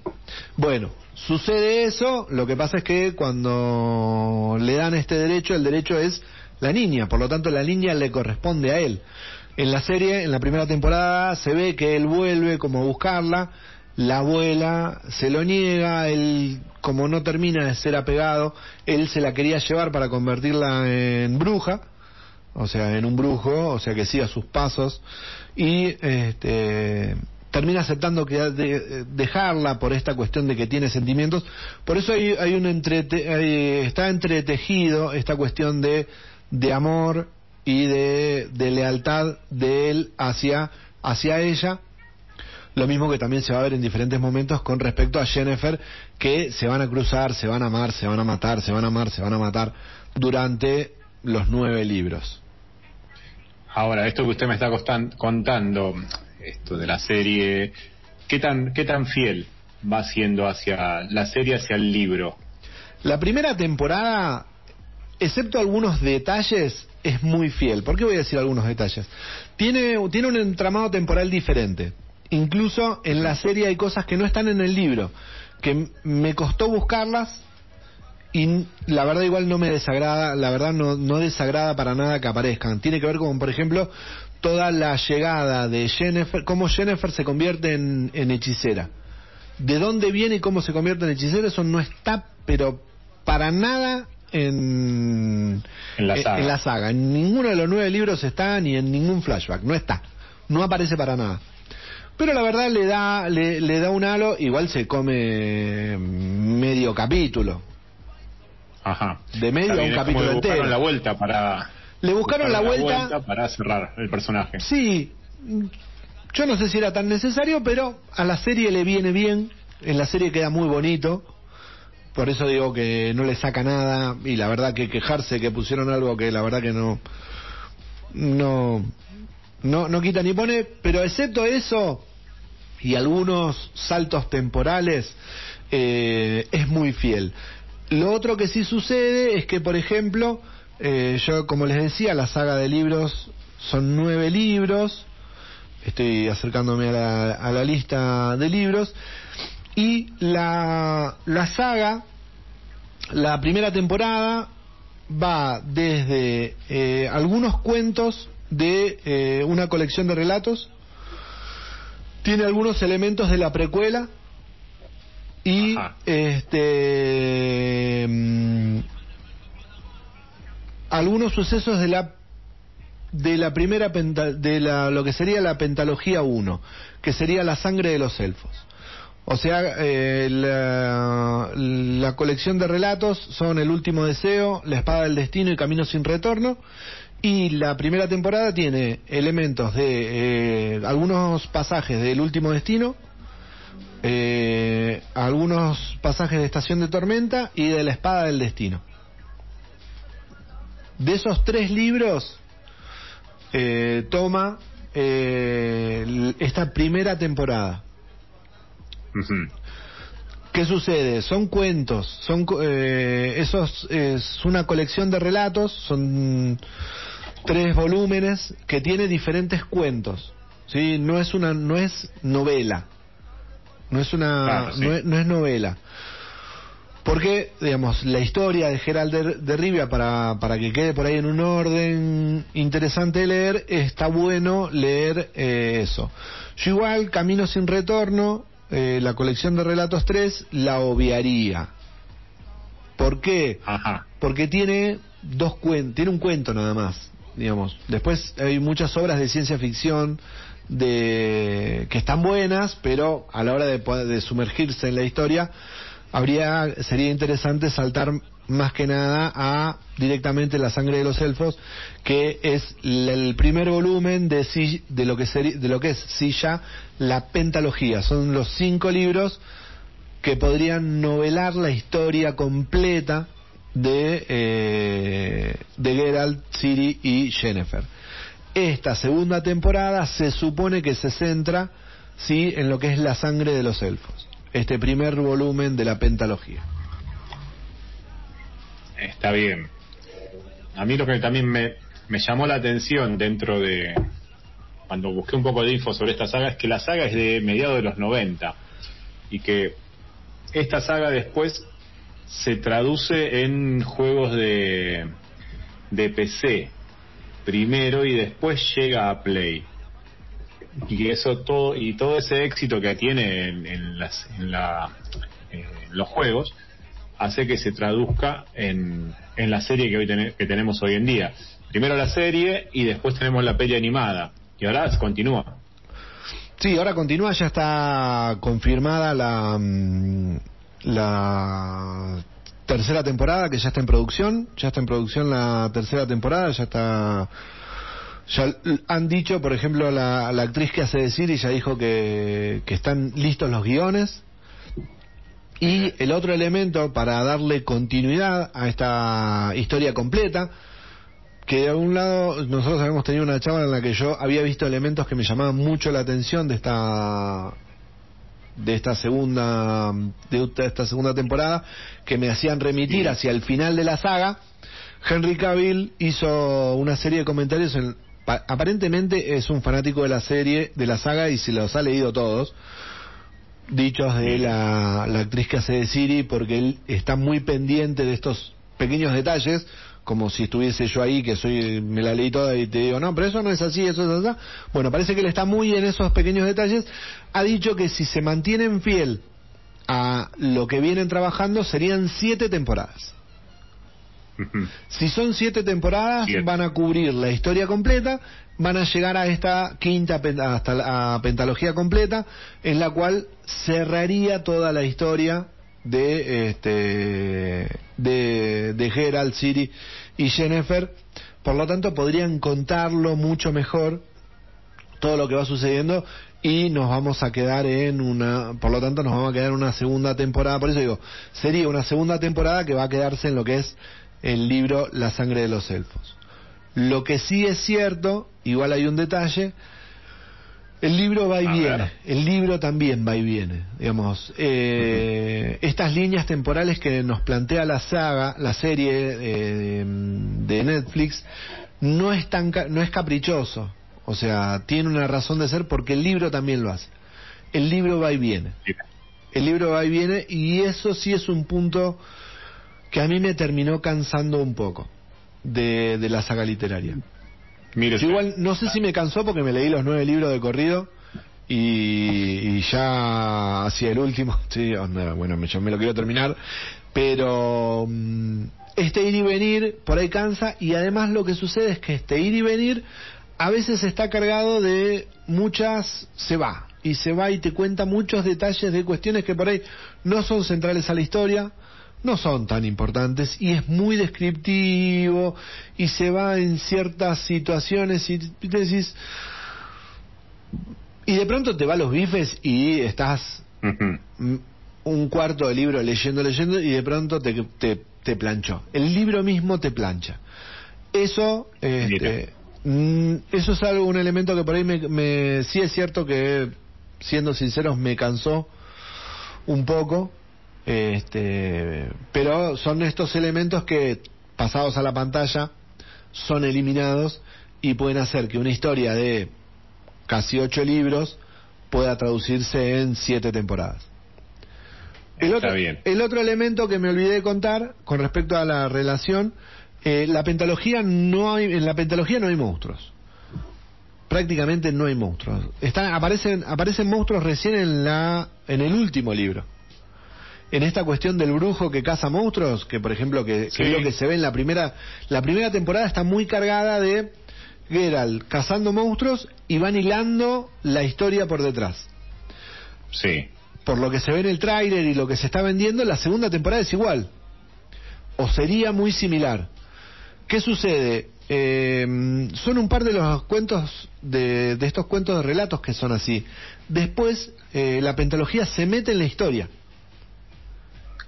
Speaker 1: Bueno, sucede eso, lo que pasa es que cuando le dan este derecho, el derecho es la niña, por lo tanto la niña le corresponde a él. En la serie, en la primera temporada, se ve que él vuelve como a buscarla, la abuela se lo niega, él como no termina de ser apegado, él se la quería llevar para convertirla en bruja, o sea, en un brujo, o sea, que siga sus pasos, y este, termina aceptando que de- dejarla por esta cuestión de que tiene sentimientos. Por eso hay, hay un entrete- está entretejido esta cuestión de, de amor y de, de lealtad de él hacia, hacia ella. Lo mismo que también se va a ver en diferentes momentos con respecto a Jennifer, que se van a cruzar, se van a amar, se van a matar, se van a amar, se van a matar durante los nueve libros.
Speaker 3: Ahora, esto que usted me está contando, esto de la serie, ¿qué tan, ¿qué tan fiel va siendo hacia la serie, hacia el libro?
Speaker 1: La primera temporada, excepto algunos detalles, es muy fiel. ¿Por qué voy a decir algunos detalles? Tiene, tiene un entramado temporal diferente. Incluso en la serie hay cosas que no están en el libro, que me costó buscarlas y la verdad igual no me desagrada, la verdad no, no desagrada para nada que aparezcan. Tiene que ver con, por ejemplo, toda la llegada de Jennifer, cómo Jennifer se convierte en, en hechicera. De dónde viene y cómo se convierte en hechicera, eso no está, pero para nada en,
Speaker 3: En la
Speaker 1: en-
Speaker 3: saga.
Speaker 1: en la saga. En ninguno de los nueve libros está, ni en ningún flashback, no está. No aparece para nada. Pero la verdad le da, le, le da un halo, igual se come medio capítulo.
Speaker 3: Ajá.
Speaker 1: De medio a un capítulo
Speaker 3: que buscaron
Speaker 1: entero.
Speaker 3: la vuelta para...
Speaker 1: Le buscaron la vuelta,
Speaker 3: para cerrar el personaje.
Speaker 1: sí, yo no sé si era tan necesario, pero a la serie le viene bien, en la serie queda muy bonito, por eso digo que no le saca nada, y la verdad que quejarse que pusieron algo que la verdad que no, no, no, no quita ni pone, pero excepto eso, y algunos saltos temporales eh, es muy fiel. Lo otro que sí sucede es que, por ejemplo, eh, yo como les decía, la saga de libros son nueve libros, estoy acercándome a la, a la lista de libros, y la, la saga, la primera temporada, va desde eh, algunos cuentos de eh, una colección de relatos, tiene algunos elementos de la precuela y
Speaker 3: Ajá.
Speaker 1: este mm, algunos sucesos de la de la primera penta- de la, lo que sería la pentalogía 1, que sería la sangre de los elfos. O sea, eh, la, la colección de relatos son El último deseo, La espada del destino y Camino sin retorno. Y la primera temporada tiene elementos de eh, algunos pasajes del último destino, eh, algunos pasajes de Estación de Tormenta y de La espada del destino. De esos tres libros eh, toma eh, esta primera temporada. ¿Qué sucede? Son cuentos, son eh, esos es una colección de relatos, son tres volúmenes que tiene diferentes cuentos. ¿sí? No es una no es novela. No es una
Speaker 3: Claro, sí.
Speaker 1: no, es, no es novela. Porque, digamos, la historia de Gerald de, de Rivia, para, para que quede por ahí en un orden interesante de leer, está bueno leer eh, eso. Yo igual, Camino sin Retorno, eh, la colección de relatos 3, la obviaría. ¿Por qué?
Speaker 3: Ajá.
Speaker 1: Porque tiene dos tiene un cuento nada más, digamos. Después hay muchas obras de ciencia ficción de que están buenas, pero a la hora de, de sumergirse en la historia, habría sería interesante saltar más que nada a directamente la sangre de los elfos, que es el primer volumen de de lo que seri- de lo que es Silla la pentalogía. Son los cinco libros que podrían novelar la historia completa de, eh, de Geralt, Ciri y Jennifer. Esta segunda temporada se supone que se centra sí en lo que es la sangre de los elfos. Este primer volumen de la pentalogía.
Speaker 3: Está bien. A mí lo que también me, me llamó la atención dentro de... Cuando busqué un poco de info sobre esta saga es que la saga es de mediados de los 90 y que esta saga después se traduce en juegos de, de PC primero y después llega a Play y eso todo y todo ese éxito que tiene en, en en la, en los juegos hace que se traduzca en, en la serie que hoy que tenemos hoy en día. Primero la serie y después tenemos la peli animada. Y ahora continúa.
Speaker 1: Sí, ahora continúa, ya está confirmada la, mm, la tercera temporada que ya está en producción, ya está en producción la tercera temporada, ya está... Ya han dicho, por ejemplo, la, la actriz que hace de Siri ya dijo que, que están listos los guiones. Y el otro elemento para darle continuidad a esta historia completa, que de algún lado nosotros habíamos tenido una charla en la que yo había visto elementos que me llamaban mucho la atención de esta de esta segunda de esta segunda temporada que me hacían remitir hacia el final de la saga. Henry Cavill hizo una serie de comentarios en- pa- aparentemente es un fanático de la serie de la saga y se los ha leído todos dichos de la, la actriz que hace de Siri porque él está muy pendiente de estos pequeños detalles como si estuviese yo ahí que soy me la leí toda y te digo no pero eso no es así eso es así. Bueno parece que él está muy en esos pequeños detalles. Ha dicho que si se mantienen fiel a lo que vienen trabajando serían siete temporadas. Si son siete temporadas, van a cubrir la historia completa, van a llegar a esta quinta hasta la pentalogía completa, en la cual cerraría toda la historia de este de, de Geralt, Ciri y Jennifer. Por lo tanto, podrían contarlo mucho mejor todo lo que va sucediendo y nos vamos a quedar en una, por lo tanto nos vamos a quedar en una segunda temporada, por eso digo, sería una segunda temporada que va a quedarse en lo que es el libro La sangre de los elfos. Lo que sí es cierto, igual hay un detalle, El libro va y
Speaker 3: A
Speaker 1: viene,
Speaker 3: ver.
Speaker 1: el libro también va y viene, digamos. Eh, Estas líneas temporales que nos plantea la saga, la serie eh, de Netflix, no es tan no es caprichoso, o sea, tiene una razón de ser porque el libro también lo hace. El libro va y viene, el libro va y viene y eso sí es un punto que a mí me terminó cansando un poco de, de la saga literaria.
Speaker 3: Mire,
Speaker 1: Yo igual no sé si me cansó porque me leí los nueve libros de corrido y, y ya hacia el último, (laughs) sí, onda, bueno, me- yo me lo quiero terminar, pero mm, este ir y venir por ahí cansa y además lo que sucede es que este ir y venir a veces está cargado de muchas, se va, y se va y te cuenta muchos detalles de cuestiones que por ahí no son centrales a la historia, no son tan importantes y es muy descriptivo y se va en ciertas situaciones y te decís y de pronto te va a los bifes y estás un cuarto de libro leyendo, leyendo y de pronto te, te, te planchó. El libro mismo te plancha. Eso, este, mm, eso es algo, un elemento que por ahí me, me- sí es cierto que, siendo sinceros, me cansó un poco, este, pero son estos elementos que, pasados a la pantalla, son eliminados y pueden hacer que una historia de casi ocho libros pueda traducirse en siete temporadas. El otro,
Speaker 3: bien.
Speaker 1: el otro elemento que me olvidé de contar con respecto a la relación, eh, la pentalogía no hay, en la pentalogía no hay monstruos. Prácticamente no hay monstruos. Están, aparecen, aparecen monstruos recién en la, en el último libro. En esta cuestión del brujo que caza monstruos, que por ejemplo que, es lo que se ve en la primera, la primera temporada está muy cargada de Geralt cazando monstruos y van hilando la historia por detrás
Speaker 3: Sí.
Speaker 1: por lo que se ve en el tráiler y lo que se está vendiendo, la segunda temporada es igual. O sería muy similar. ¿Qué sucede? Eh, son un par de los cuentos, de, de estos cuentos de relatos que son así. Después, eh, la pentalogía se mete en la historia.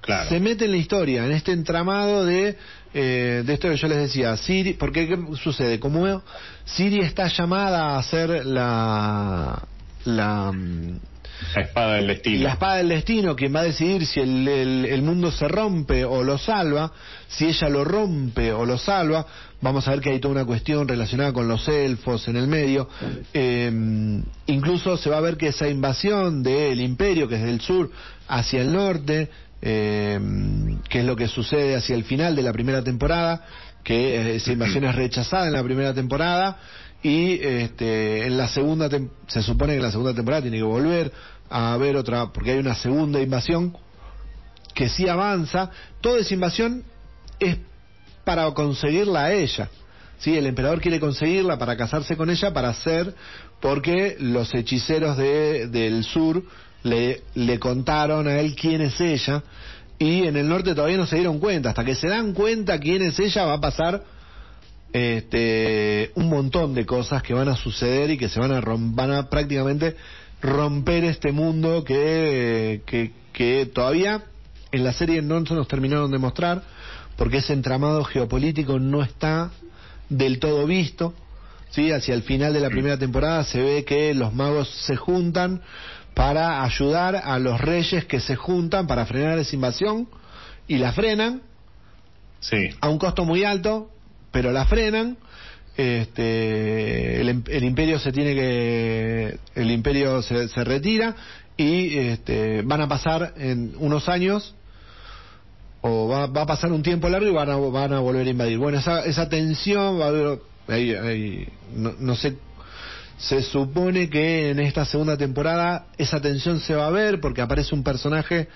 Speaker 3: Claro.
Speaker 1: Se mete en la historia, en este entramado de, eh, de esto que yo les decía. Siri, porque ¿qué sucede? Como Siri está llamada a ser la, la,
Speaker 3: La espada del destino.
Speaker 1: la espada del destino, quien va a decidir si el, el- el mundo se rompe o lo salva, si ella lo rompe o lo salva, vamos a ver que hay toda una cuestión relacionada con los elfos en el medio. Eh, incluso se va a ver que esa invasión del imperio, que es del sur hacia el norte, eh, que es lo que sucede hacia el final de la primera temporada, que eh, esa invasión es rechazada en la primera temporada y este, en la segunda tem- se supone que en la segunda temporada tiene que volver a haber otra porque hay una segunda invasión que sí avanza. Toda esa invasión es para conseguirla a ella sí el emperador quiere conseguirla para casarse con ella para hacer porque los hechiceros de, del sur le, le contaron a él quién es ella y en el norte todavía no se dieron cuenta hasta que se dan cuenta quién es ella va a pasar este, un montón de cosas que van a suceder y que se van a, rom- van a prácticamente romper este mundo que, que, que todavía en la serie no se nos terminaron de mostrar porque ese entramado geopolítico no está del todo visto. ¿sí? Hacia el final de la primera temporada se ve que los magos se juntan para ayudar a los reyes que se juntan para frenar esa invasión y la frenan
Speaker 3: Sí.
Speaker 1: a un costo muy alto, pero la frenan. Este, el, el imperio se tiene que, el imperio se, se retira y este, van a pasar en unos años o va, va a pasar un tiempo largo y van a, van a volver a invadir. Bueno, esa, esa tensión va a haber, ahí- ahí, no, no sé, se supone que en esta segunda temporada esa tensión se va a ver porque aparece un personaje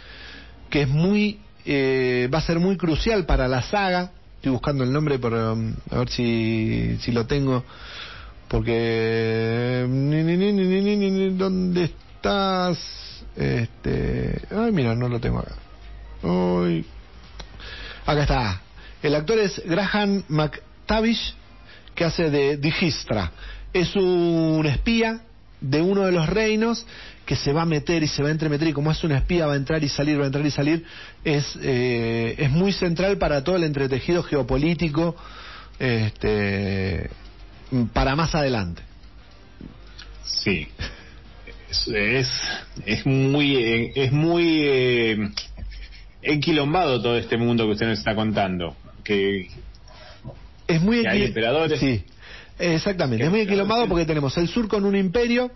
Speaker 1: que es muy eh, va a ser muy crucial para la saga. Estoy buscando el nombre para um, a ver si, si lo tengo. Porque dónde estás este ay mira no lo tengo acá. Uy. acá está. El actor es Graham McTavish que hace de Digistra es un espía de uno de los reinos que se va a meter y se va a entremeter y como es un espía va a entrar y salir, va a entrar y salir, es, eh, es muy central para todo el entretejido geopolítico este, para más adelante.
Speaker 3: Sí. es, es muy, eh, es muy eh, enquilombado todo este mundo que usted nos está contando. Que,
Speaker 1: Es muy
Speaker 3: Que hay emperadores.
Speaker 1: Sí, exactamente. Es muy equilibrado porque tenemos el sur con un imperio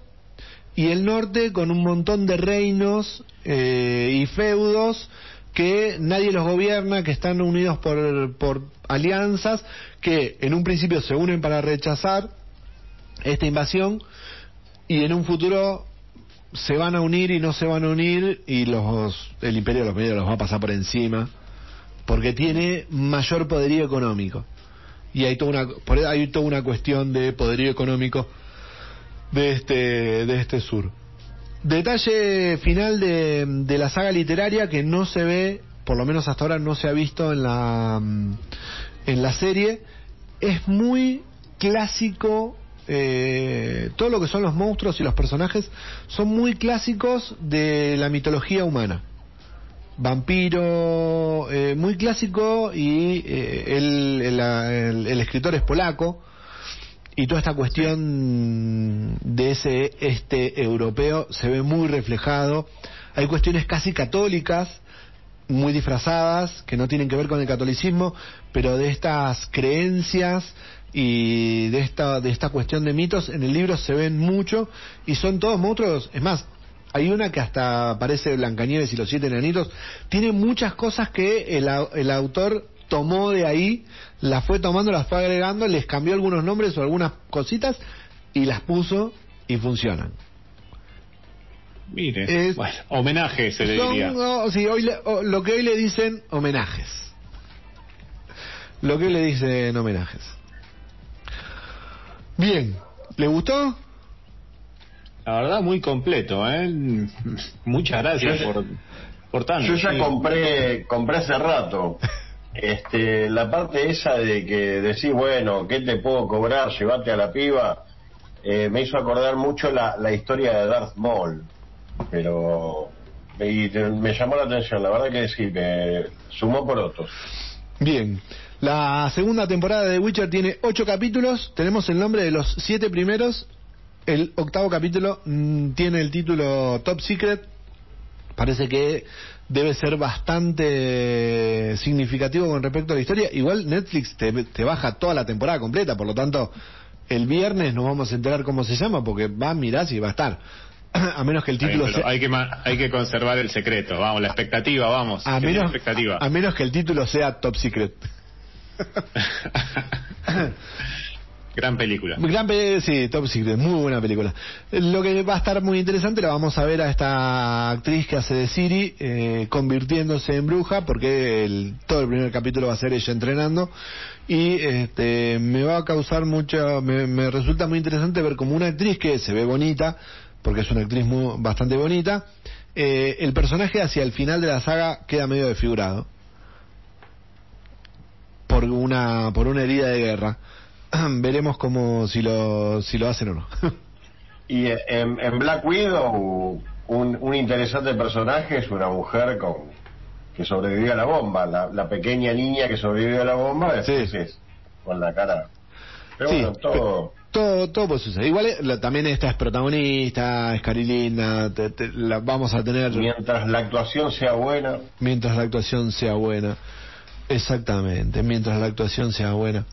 Speaker 1: y el norte con un montón de reinos eh, y feudos que nadie los gobierna, que están unidos por, por alianzas, que en un principio se unen para rechazar esta invasión y en un futuro se van a unir y no se van a unir y los el imperio de los medios los va a pasar por encima porque tiene mayor poderío económico y hay toda una por hay toda una cuestión de poderío económico de este de este sur. Detalle final de, de la saga literaria que no se ve por lo menos hasta ahora no se ha visto en la mm, en la serie es muy clásico eh, todo lo que son los monstruos y los personajes son muy clásicos de la mitología humana vampiro eh, muy clásico y eh, el, el- el- escritor es polaco y toda esta cuestión de ese este europeo se ve muy reflejado. Hay cuestiones casi católicas muy disfrazadas que no tienen que ver con el catolicismo pero de estas creencias y de esta de esta cuestión de mitos en el libro se ven mucho y son todos monstruos. Es más hay una que hasta parece Blancanieves y los siete enanitos tiene muchas cosas que el, el autor tomó de ahí las fue tomando las fue agregando les cambió algunos nombres o algunas cositas y las puso y funcionan
Speaker 3: mire,
Speaker 1: Es-
Speaker 3: bueno, homenaje se le
Speaker 1: son,
Speaker 3: diría.
Speaker 1: no, sí, hoy le- o- lo que hoy le dicen homenajes. Lo que hoy le dicen homenajes. Bien, ¿le gustó?
Speaker 3: La verdad, muy completo, ¿eh? (laughs) Muchas gracias
Speaker 2: Yo-
Speaker 3: por, por tanto.
Speaker 2: Yo ya
Speaker 3: sí.
Speaker 2: compré, compré hace rato. Este, la parte esa de que decís, bueno, ¿qué te puedo cobrar? Llévate a la piba. eh, me hizo acordar mucho la, la historia de Darth Maul. Pero y te- me llamó la atención, la verdad que sí, me sumó por otros.
Speaker 1: Bien. La segunda temporada de Witcher tiene ocho capítulos. Tenemos el nombre de los siete primeros. El octavo capítulo mm, tiene el título Top Secret. Parece que debe ser bastante significativo con respecto a la historia. Igual Netflix te, te baja toda la temporada completa, por lo tanto, el viernes nos vamos a enterar cómo se llama, porque va a mirar y va a estar. (clears throat) A menos que el título sea.
Speaker 3: hay que ma- hay que conservar el secreto, vamos, la expectativa, vamos.
Speaker 1: A menos,
Speaker 3: expectativa.
Speaker 1: a menos que el título sea Top Secret. (laughs) (clears throat) (laughs)
Speaker 3: Gran película.
Speaker 1: Gran pe- sí, Top Secret, muy buena película. Lo que va a estar muy interesante, la vamos a ver a esta actriz que hace de Siri eh, convirtiéndose en bruja, porque el- todo el primer capítulo va a ser ella entrenando. Y este, me va a causar mucha, me, me resulta muy interesante ver como una actriz que se ve bonita, porque es una actriz muy, bastante bonita, eh, el personaje hacia el final de la saga queda medio desfigurado por una por una herida de guerra. (clears throat) Veremos cómo si lo si lo hacen o no. (laughs)
Speaker 2: Y en, en Black Widow, un, un interesante personaje es una mujer con que sobrevivió a la bomba, la, la pequeña niña que sobrevivió a la bomba,
Speaker 1: Sí.
Speaker 2: es con la cara. Pero
Speaker 1: Sí,
Speaker 2: bueno, todo.
Speaker 1: todo todo puede suceder. Igual eh, la- también esta es protagonista, es Cari linda, te- te- la vamos a tener
Speaker 2: Mientras la actuación sea buena,
Speaker 1: mientras la actuación sea buena. Exactamente, mientras la actuación sea buena.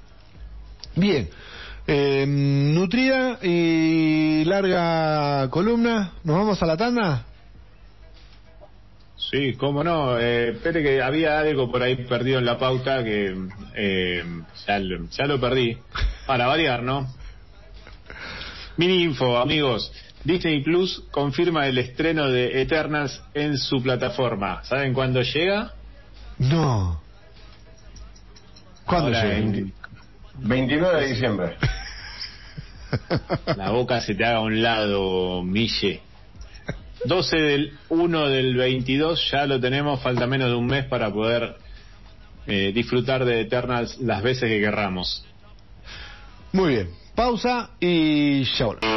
Speaker 1: Bien. Eh, nutrida y larga columna. ¿Nos vamos a la tanda?
Speaker 3: Sí, cómo no. Eh, espere que había algo por ahí perdido en la pauta que eh, ya, lo, ya lo perdí. Para variar, ¿no? Mini info, amigos. Disney Plus confirma el estreno de Eternals en su plataforma. ¿Saben cuándo llega?
Speaker 1: No. ¿Cuándo
Speaker 3: Ahora
Speaker 1: llega?
Speaker 3: en-
Speaker 2: 29 de diciembre.
Speaker 3: La boca se te haga a un lado, Mille. 12 del 1 del 22, ya lo tenemos, falta menos de un mes para poder eh, disfrutar de Eternals las veces que querramos.
Speaker 1: Muy bien. Pausa y ya volvemos.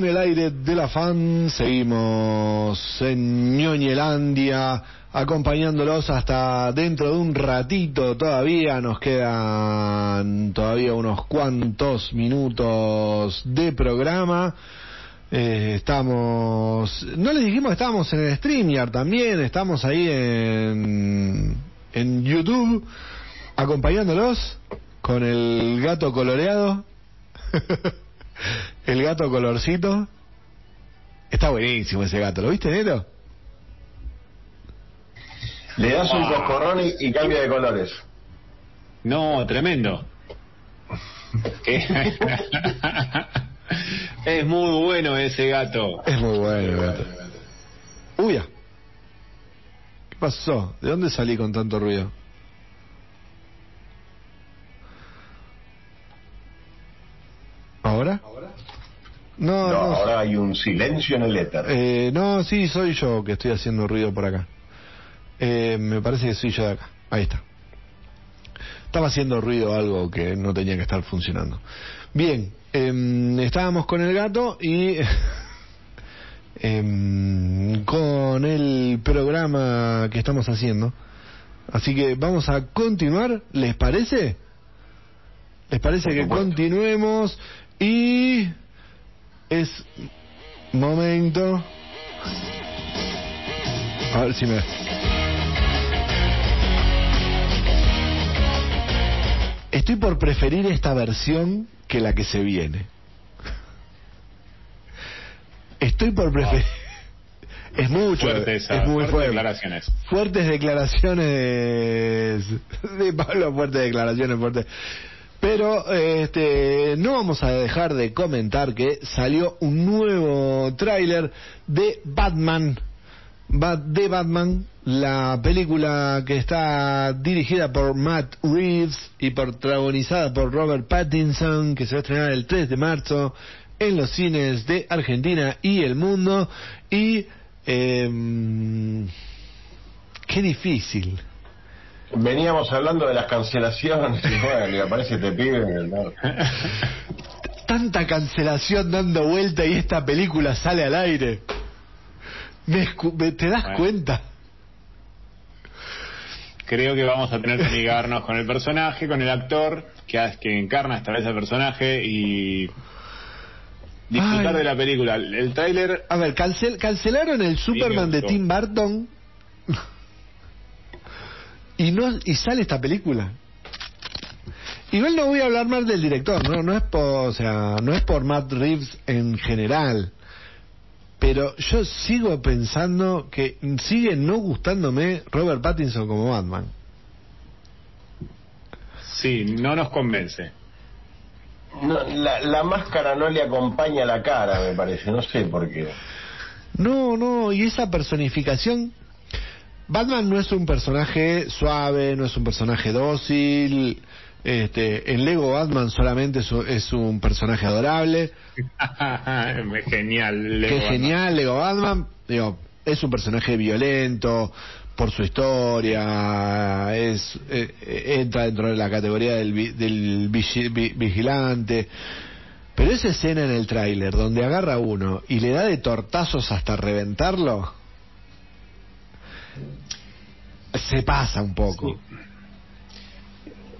Speaker 1: En el aire de la fan, seguimos en Ñoñelandia, acompañándolos hasta dentro de un ratito todavía, nos quedan todavía unos cuantos minutos de programa. Eh, estamos, no les dijimos que estábamos en el StreamYard también, estamos ahí en, en YouTube, acompañándolos con el gato coloreado. (laughs) El gato colorcito. Está buenísimo ese gato. ¿Lo viste, Neto?
Speaker 2: Le das un coscorrón y, y cambia de colores.
Speaker 3: No, tremendo. (laughs) Es muy bueno ese gato.
Speaker 1: Es muy bueno el gato. Uy, ya. ¿Qué pasó? ¿De dónde salí con tanto ruido? ¿Ahora? No,
Speaker 2: No,
Speaker 1: no.
Speaker 2: ahora hay un silencio en el éter.
Speaker 1: Eh, no, sí, soy yo que estoy haciendo ruido por acá. Eh, me parece que soy yo de acá. Ahí está. Estaba haciendo ruido algo que no tenía que estar funcionando. Bien, em, estábamos con el gato y (laughs) em, con el programa que estamos haciendo. Así que vamos a continuar, ¿les parece? ¿Les parece que continuemos? Y es momento. A ver si me. Estoy por preferir esta versión que la que se viene. Estoy por preferir. Es mucho,
Speaker 3: Fuerte esa,
Speaker 1: es muy
Speaker 3: fuertes
Speaker 1: fuerte.
Speaker 3: declaraciones.
Speaker 1: Fuertes declaraciones de Pablo, fuertes declaraciones, fuertes. Pero este, no vamos a dejar de comentar que salió un nuevo tráiler de Batman, Ba- de Batman, la película que está dirigida por Matt Reeves y protagonizada por Robert Pattinson, que se va a estrenar el 3 de marzo en los cines de Argentina y el mundo. Y em, qué difícil.
Speaker 2: Veníamos hablando de las cancelaciones y bueno, y aparece este pibe. ¿no?
Speaker 1: tanta cancelación dando vuelta y esta película sale al aire. Me escu- me- ¿Te das
Speaker 3: Bueno.
Speaker 1: cuenta?
Speaker 3: Creo que vamos a tener que ligarnos con el personaje, con el actor que, encarna esta vez al personaje y disfrutar
Speaker 1: Ay.
Speaker 3: de la película. El, tráiler
Speaker 1: A ver, cancel- cancelaron el Superman de. Tim Burton y no y sale esta película. Igual no voy a hablar más del director, no no es por, o sea, no es por Matt Reeves en general. Pero yo sigo pensando que sigue no gustándome Robert Pattinson como Batman.
Speaker 3: sí, no nos convence.
Speaker 2: No, la, la máscara no le acompaña la cara, me parece. No sé por qué.
Speaker 1: No, no, y esa personificación. Batman no es un personaje suave, no es un personaje dócil. Este, en Lego Batman solamente es un, es un personaje adorable. (laughs)
Speaker 3: genial. Lego
Speaker 1: genial, Lego Batman. Digo, es un personaje violento por su historia, es eh, eh, entra dentro de la categoría del, del vigi- vi- vigilante. Pero esa escena en el tráiler donde agarra a uno y le da de tortazos hasta reventarlo, se pasa un poco.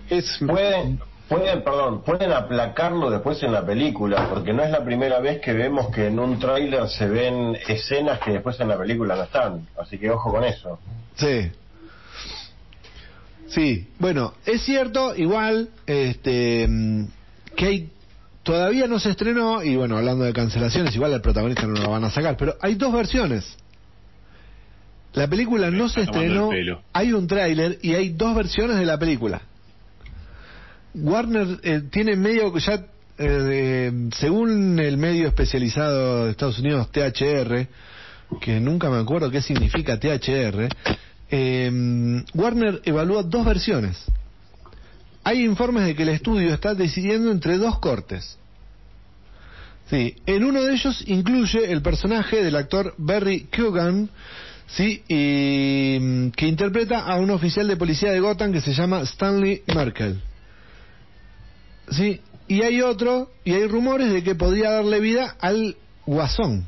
Speaker 3: Es,
Speaker 2: Pueden, pueden, perdón, pueden aplacarlo después en la película, porque no es la primera vez que vemos que en un tráiler se ven escenas que después en la película no están. Así que ojo con eso.
Speaker 1: Sí. Sí, bueno, es cierto, igual, este, mm, que hay, todavía no se estrenó, y bueno, hablando de cancelaciones, igual el protagonista no lo van a sacar, pero hay dos versiones. La película no se estrenó, hay un tráiler y hay dos versiones de la película. Warner eh, tiene medio, ya, eh, según el medio especializado de Estados Unidos, THR, que nunca me acuerdo qué significa THR, eh, Warner evalúa dos versiones. Hay informes de que el estudio está decidiendo entre dos cortes. Sí, en uno de ellos incluye el personaje del actor Barry Keoghan, Sí, y mm, que interpreta a un oficial de policía de Gotham que se llama Stanley Merkel. Sí, y hay otro, y hay rumores de que podría darle vida al Guasón.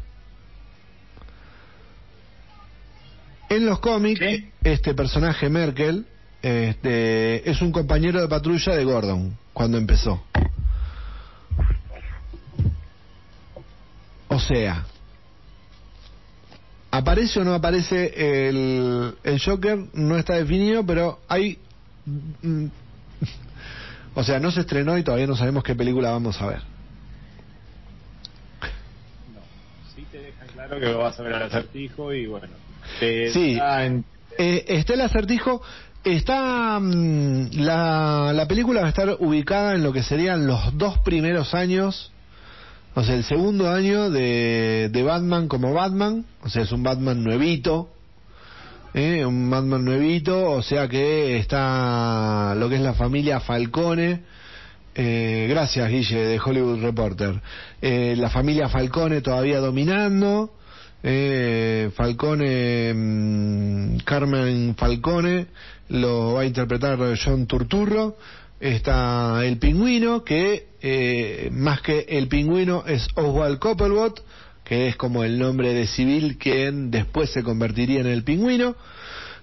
Speaker 1: En los cómics, este personaje Merkel este, es un compañero de patrulla de Gordon cuando empezó. O sea, ¿aparece o no aparece el, el Joker? No está definido, pero hay... mm, (laughs) O sea, no se estrenó y todavía no sabemos qué película vamos a ver.
Speaker 3: Sí te dejan claro que vas a ver al acertijo y bueno. Te
Speaker 1: Sí.
Speaker 3: da en-
Speaker 1: Eh, está el acertijo. Está mm, la, la película va a estar ubicada en lo que serían los dos primeros años, o sea, el segundo año de, de Batman como Batman, o sea, es un Batman nuevito, ¿eh? un Batman nuevito, o sea que está lo que es la familia Falcone. Eh, gracias, Guille, de Hollywood Reporter. Eh, la familia Falcone todavía dominando. Eh, Falcone, mm, Carmen Falcone, lo va a interpretar John Turturro. Está el pingüino, que eh, más que el pingüino es Oswald Coppelbot, que es como el nombre de civil quien después se convertiría en el pingüino.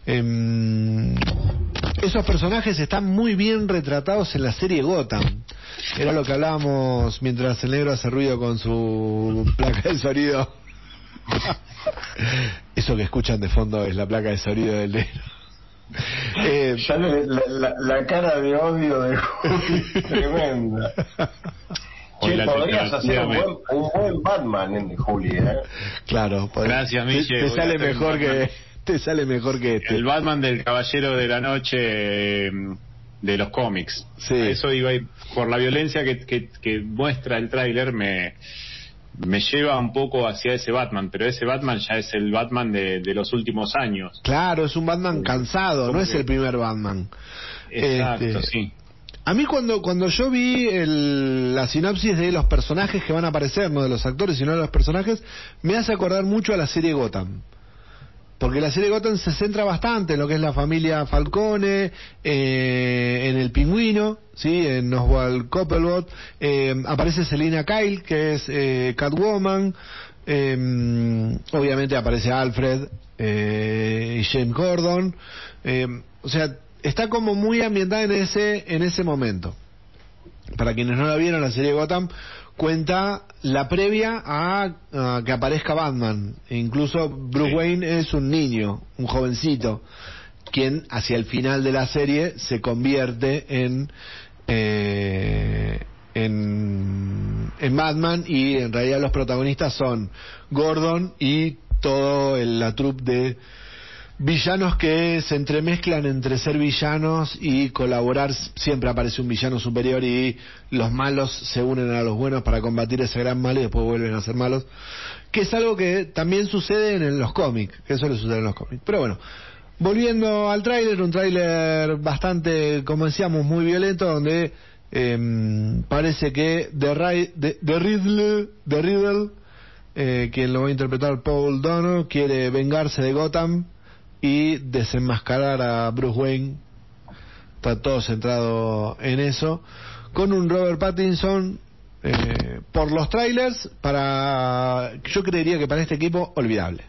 Speaker 1: Em, esos personajes están muy bien retratados en la serie Gotham. Era lo que hablábamos mientras el negro hace ruido con su placa de sonido. (laughs) Eso que escuchan de fondo es la placa de sonido del negro. Eh,
Speaker 2: Ya le- la, la- la cara de odio de Juli (laughs) tremenda. Che, podrías hacer un buen, un buen Batman, en Juli, ¿eh?
Speaker 1: claro, pod-
Speaker 3: Gracias,
Speaker 1: te-
Speaker 3: Miche,
Speaker 1: Te, sale mejor que te sale mejor que este.
Speaker 3: El Batman del Caballero de la Noche eh, de los cómics.
Speaker 1: Sí.
Speaker 3: Eso iba y por la violencia que, que, que muestra el tráiler me, me lleva un poco hacia ese Batman, pero ese Batman ya es el Batman de, de los últimos años.
Speaker 1: Claro, es un Batman cansado, no es el primer Batman.
Speaker 3: Exacto,
Speaker 1: Este,
Speaker 3: sí.
Speaker 1: A mí cuando, cuando yo vi el- la sinopsis de los personajes que van a aparecer, no de los actores, sino de los personajes, me hace acordar mucho a la serie Gotham. Porque la serie Gotham se centra bastante en lo que es la familia Falcone, eh, en el pingüino, ¿sí? en Oswald Coppelbot, eh, aparece Selina Kyle, que es eh, Catwoman, eh, obviamente aparece Alfred eh, y James Gordon, eh, o sea, está como muy ambientada en ese, en ese momento. Para quienes no la vieron, la serie Gotham cuenta la previa a, a que aparezca Batman. E incluso Bruce
Speaker 3: Sí.
Speaker 1: Wayne es un niño, un jovencito, quien hacia el final de la serie se convierte en eh, en, en Batman y en realidad los protagonistas son Gordon y todo el- la troupe de villanos que se entremezclan entre ser villanos y colaborar. Siempre aparece un villano superior y los malos se unen a los buenos para combatir ese gran mal y después vuelven a ser malos. Que es algo que también sucede en los cómics, que suele suceder en los cómics. Pero bueno, volviendo al tráiler, un tráiler bastante, como decíamos, muy violento, donde em, parece que The, The Riddle, The Riddle eh, quien lo va a interpretar Paul Dano, quiere vengarse de Gotham y desenmascarar a Bruce Wayne. Está todo centrado en eso. Con un Robert Pattinson, eh, por los trailers, para yo creería que para este equipo, olvidable.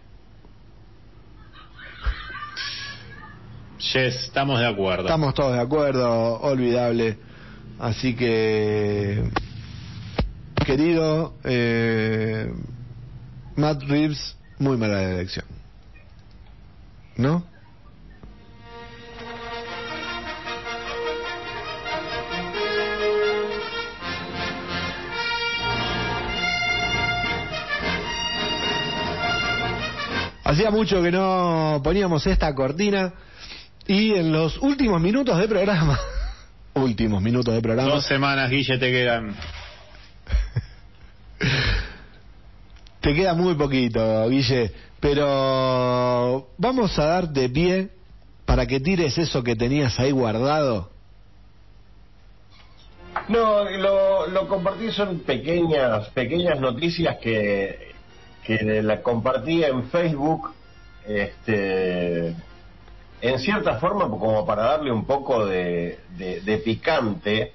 Speaker 3: Yes, estamos de acuerdo.
Speaker 1: Estamos todos de acuerdo, olvidable. Así que, querido eh, Matt Reeves, muy mala elección. ¿No? Hacía mucho que no poníamos esta cortina y en los últimos minutos de programa, (laughs) últimos minutos de programa,
Speaker 3: Dos semanas, Guille, te quedan. (laughs)
Speaker 1: te queda muy poquito, Guille, pero vamos a darte pie para que tires eso que tenías ahí guardado.
Speaker 2: No, lo, compartí, son pequeñas, pequeñas noticias que, que la compartí en Facebook este, en cierta forma, como para darle un poco de, de- picante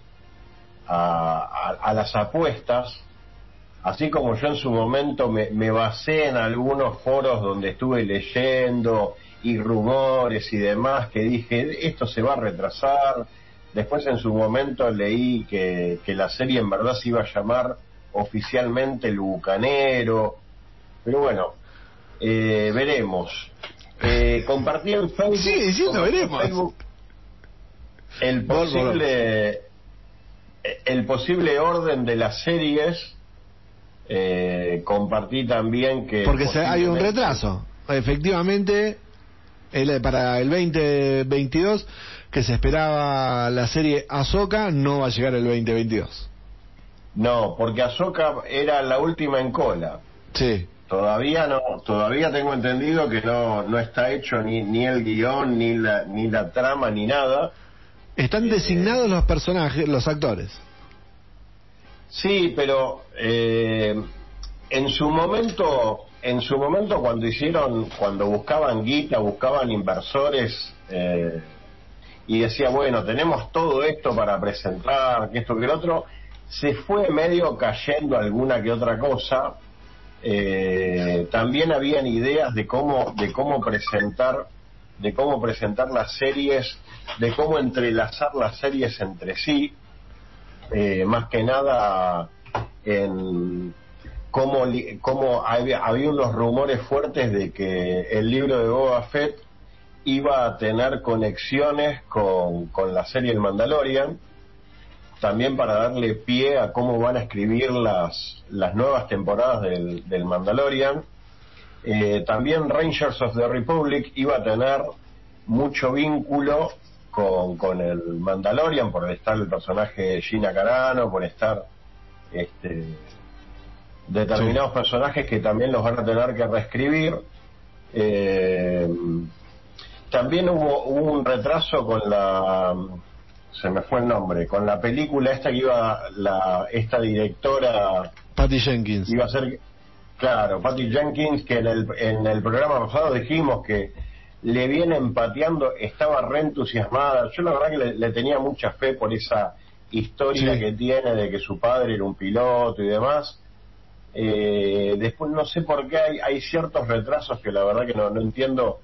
Speaker 2: a- a las apuestas, así como yo en su momento me, me basé en algunos foros donde estuve leyendo y rumores y demás, que dije, esto se va a retrasar. Después en su momento leí que, que la serie en verdad se iba a llamar oficialmente El Bucanero. Pero bueno, eh, veremos. Eh, compartí en Facebook,
Speaker 1: Sigue diciendo veremos.
Speaker 2: Facebook el posible el posible orden de las series eh, compartí también que
Speaker 1: Porque hay un retraso. Efectivamente, el- para el 2022, que se esperaba la serie Ahsoka, no va a llegar el 2022.
Speaker 2: no porque Ahsoka era la última en cola
Speaker 1: Sí.
Speaker 2: todavía no todavía tengo entendido que no no está hecho ni ni el guion ni la ni la trama ni nada
Speaker 1: Están
Speaker 2: Eh,
Speaker 1: designados los personajes, los actores.
Speaker 2: Sí, pero eh, en su momento, en su momento cuando hicieron, cuando buscaban guita, buscaban inversores eh, y decía bueno, tenemos todo esto para presentar, que esto que lo otro, se fue medio cayendo alguna que otra cosa. Eh, también habían ideas de cómo, de cómo presentar, de cómo presentar las series, de cómo entrelazar las series entre sí eh, más que nada en cómo, cómo había, había unos rumores fuertes de que el libro de Boba Fett iba a tener conexiones con, con la serie El Mandalorian, también para darle pie a cómo van a escribir las, las nuevas temporadas del, del Mandalorian. Eh, también Rangers of the Republic iba a tener mucho vínculo con, con el Mandalorian, por estar el personaje de Gina Carano, por estar este, determinados personajes que también los van a tener que reescribir. Eh, también hubo, hubo un retraso con la se me fue el nombre con la película esta que iba la esta directora
Speaker 1: Patty Jenkins.
Speaker 2: iba a ser claro Patty Jenkins que en el, en el programa pasado dijimos que le viene empateando estaba re entusiasmada. Yo la verdad que le, le tenía mucha fe por esa historia
Speaker 1: Sí.
Speaker 2: que tiene de que su padre era un piloto y demás. Eh, después no sé por qué hay, hay ciertos retrasos que la verdad que no, no entiendo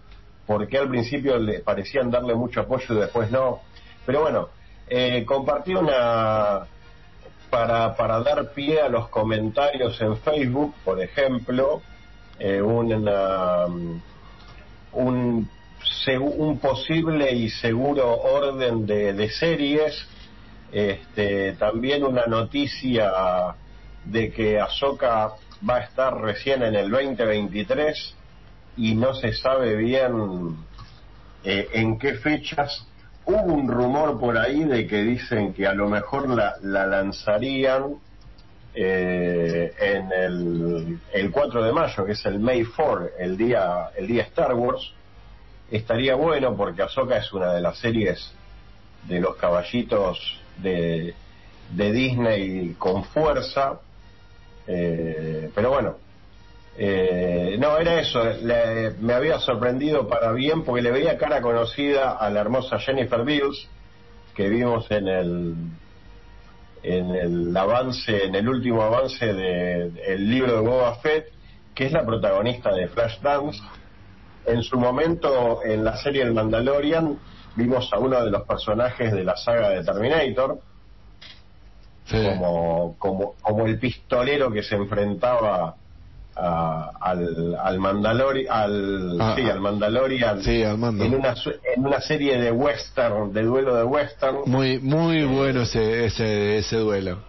Speaker 2: por qué al principio le parecían darle mucho apoyo y después no. Pero bueno eh, compartí una para, para dar pie a los comentarios en Facebook, por ejemplo, eh, una, un, un posible y seguro orden de, series, este, también una noticia de que Ahsoka va a estar recién en el 2023 y no se sabe bien eh, en qué fechas. Hubo un rumor por ahí de que dicen que a lo mejor la lanzarían eh, en el, el 4 de mayo, que es el May 4, el día, el día Star Wars. Estaría bueno porque Ahsoka es una de las series de los caballitos de, de Disney con fuerza. Eh, pero bueno, eh, no, era eso. le- me había sorprendido para bien porque le veía cara conocida a la hermosa Jennifer Beals que vimos en el en el avance, en el último avance del libro de Boba Fett, que es la protagonista de Flashdance. En su momento, en la serie El Mandalorian, vimos a uno de los personajes de la saga de Terminator,
Speaker 1: Sí.
Speaker 2: como, como, como el pistolero que se enfrentaba a- al, al Mandalorian, al,
Speaker 1: Ah,
Speaker 2: sí, al Mandalorian
Speaker 1: Sí, al mando.
Speaker 2: en una, en una serie de western, de duelo de western.
Speaker 1: Muy, muy bueno ese, ese, ese duelo.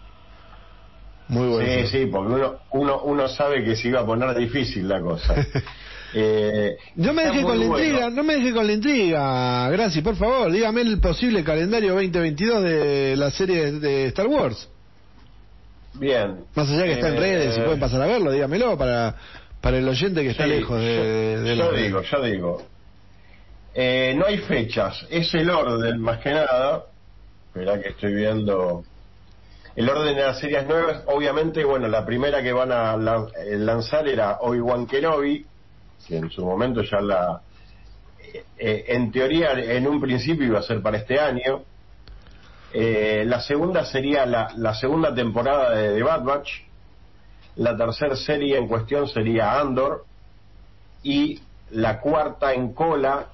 Speaker 1: Muy bueno.
Speaker 2: Sí, sí, porque uno, uno, uno sabe que se iba a poner difícil la cosa. (laughs) Eh,
Speaker 1: No me deje con la
Speaker 2: bueno.
Speaker 1: intriga, no me deje con la intriga, Graci, por favor, dígame el posible calendario 2022 de la serie de Star Wars.
Speaker 2: Bien.
Speaker 1: Más allá que está en
Speaker 2: Eh,
Speaker 1: redes y pueden pasar a verlo, dígamelo para, para el oyente que está
Speaker 2: sí,
Speaker 1: lejos de,
Speaker 2: yo,
Speaker 1: de
Speaker 2: yo digo,
Speaker 1: redes.
Speaker 2: yo digo. Eh, no hay fechas, es el orden más que nada. Esperá que estoy viendo. El orden de las series nuevas, obviamente, bueno, la primera que van a la- eh, lanzar era Obi-Wan Kenobi, que en su momento ya la, eh, eh, en teoría, en un principio iba a ser para este año. Eh, la segunda sería la, segunda temporada de The Bad Batch. La tercera serie en cuestión sería Andor. Y la cuarta en cola.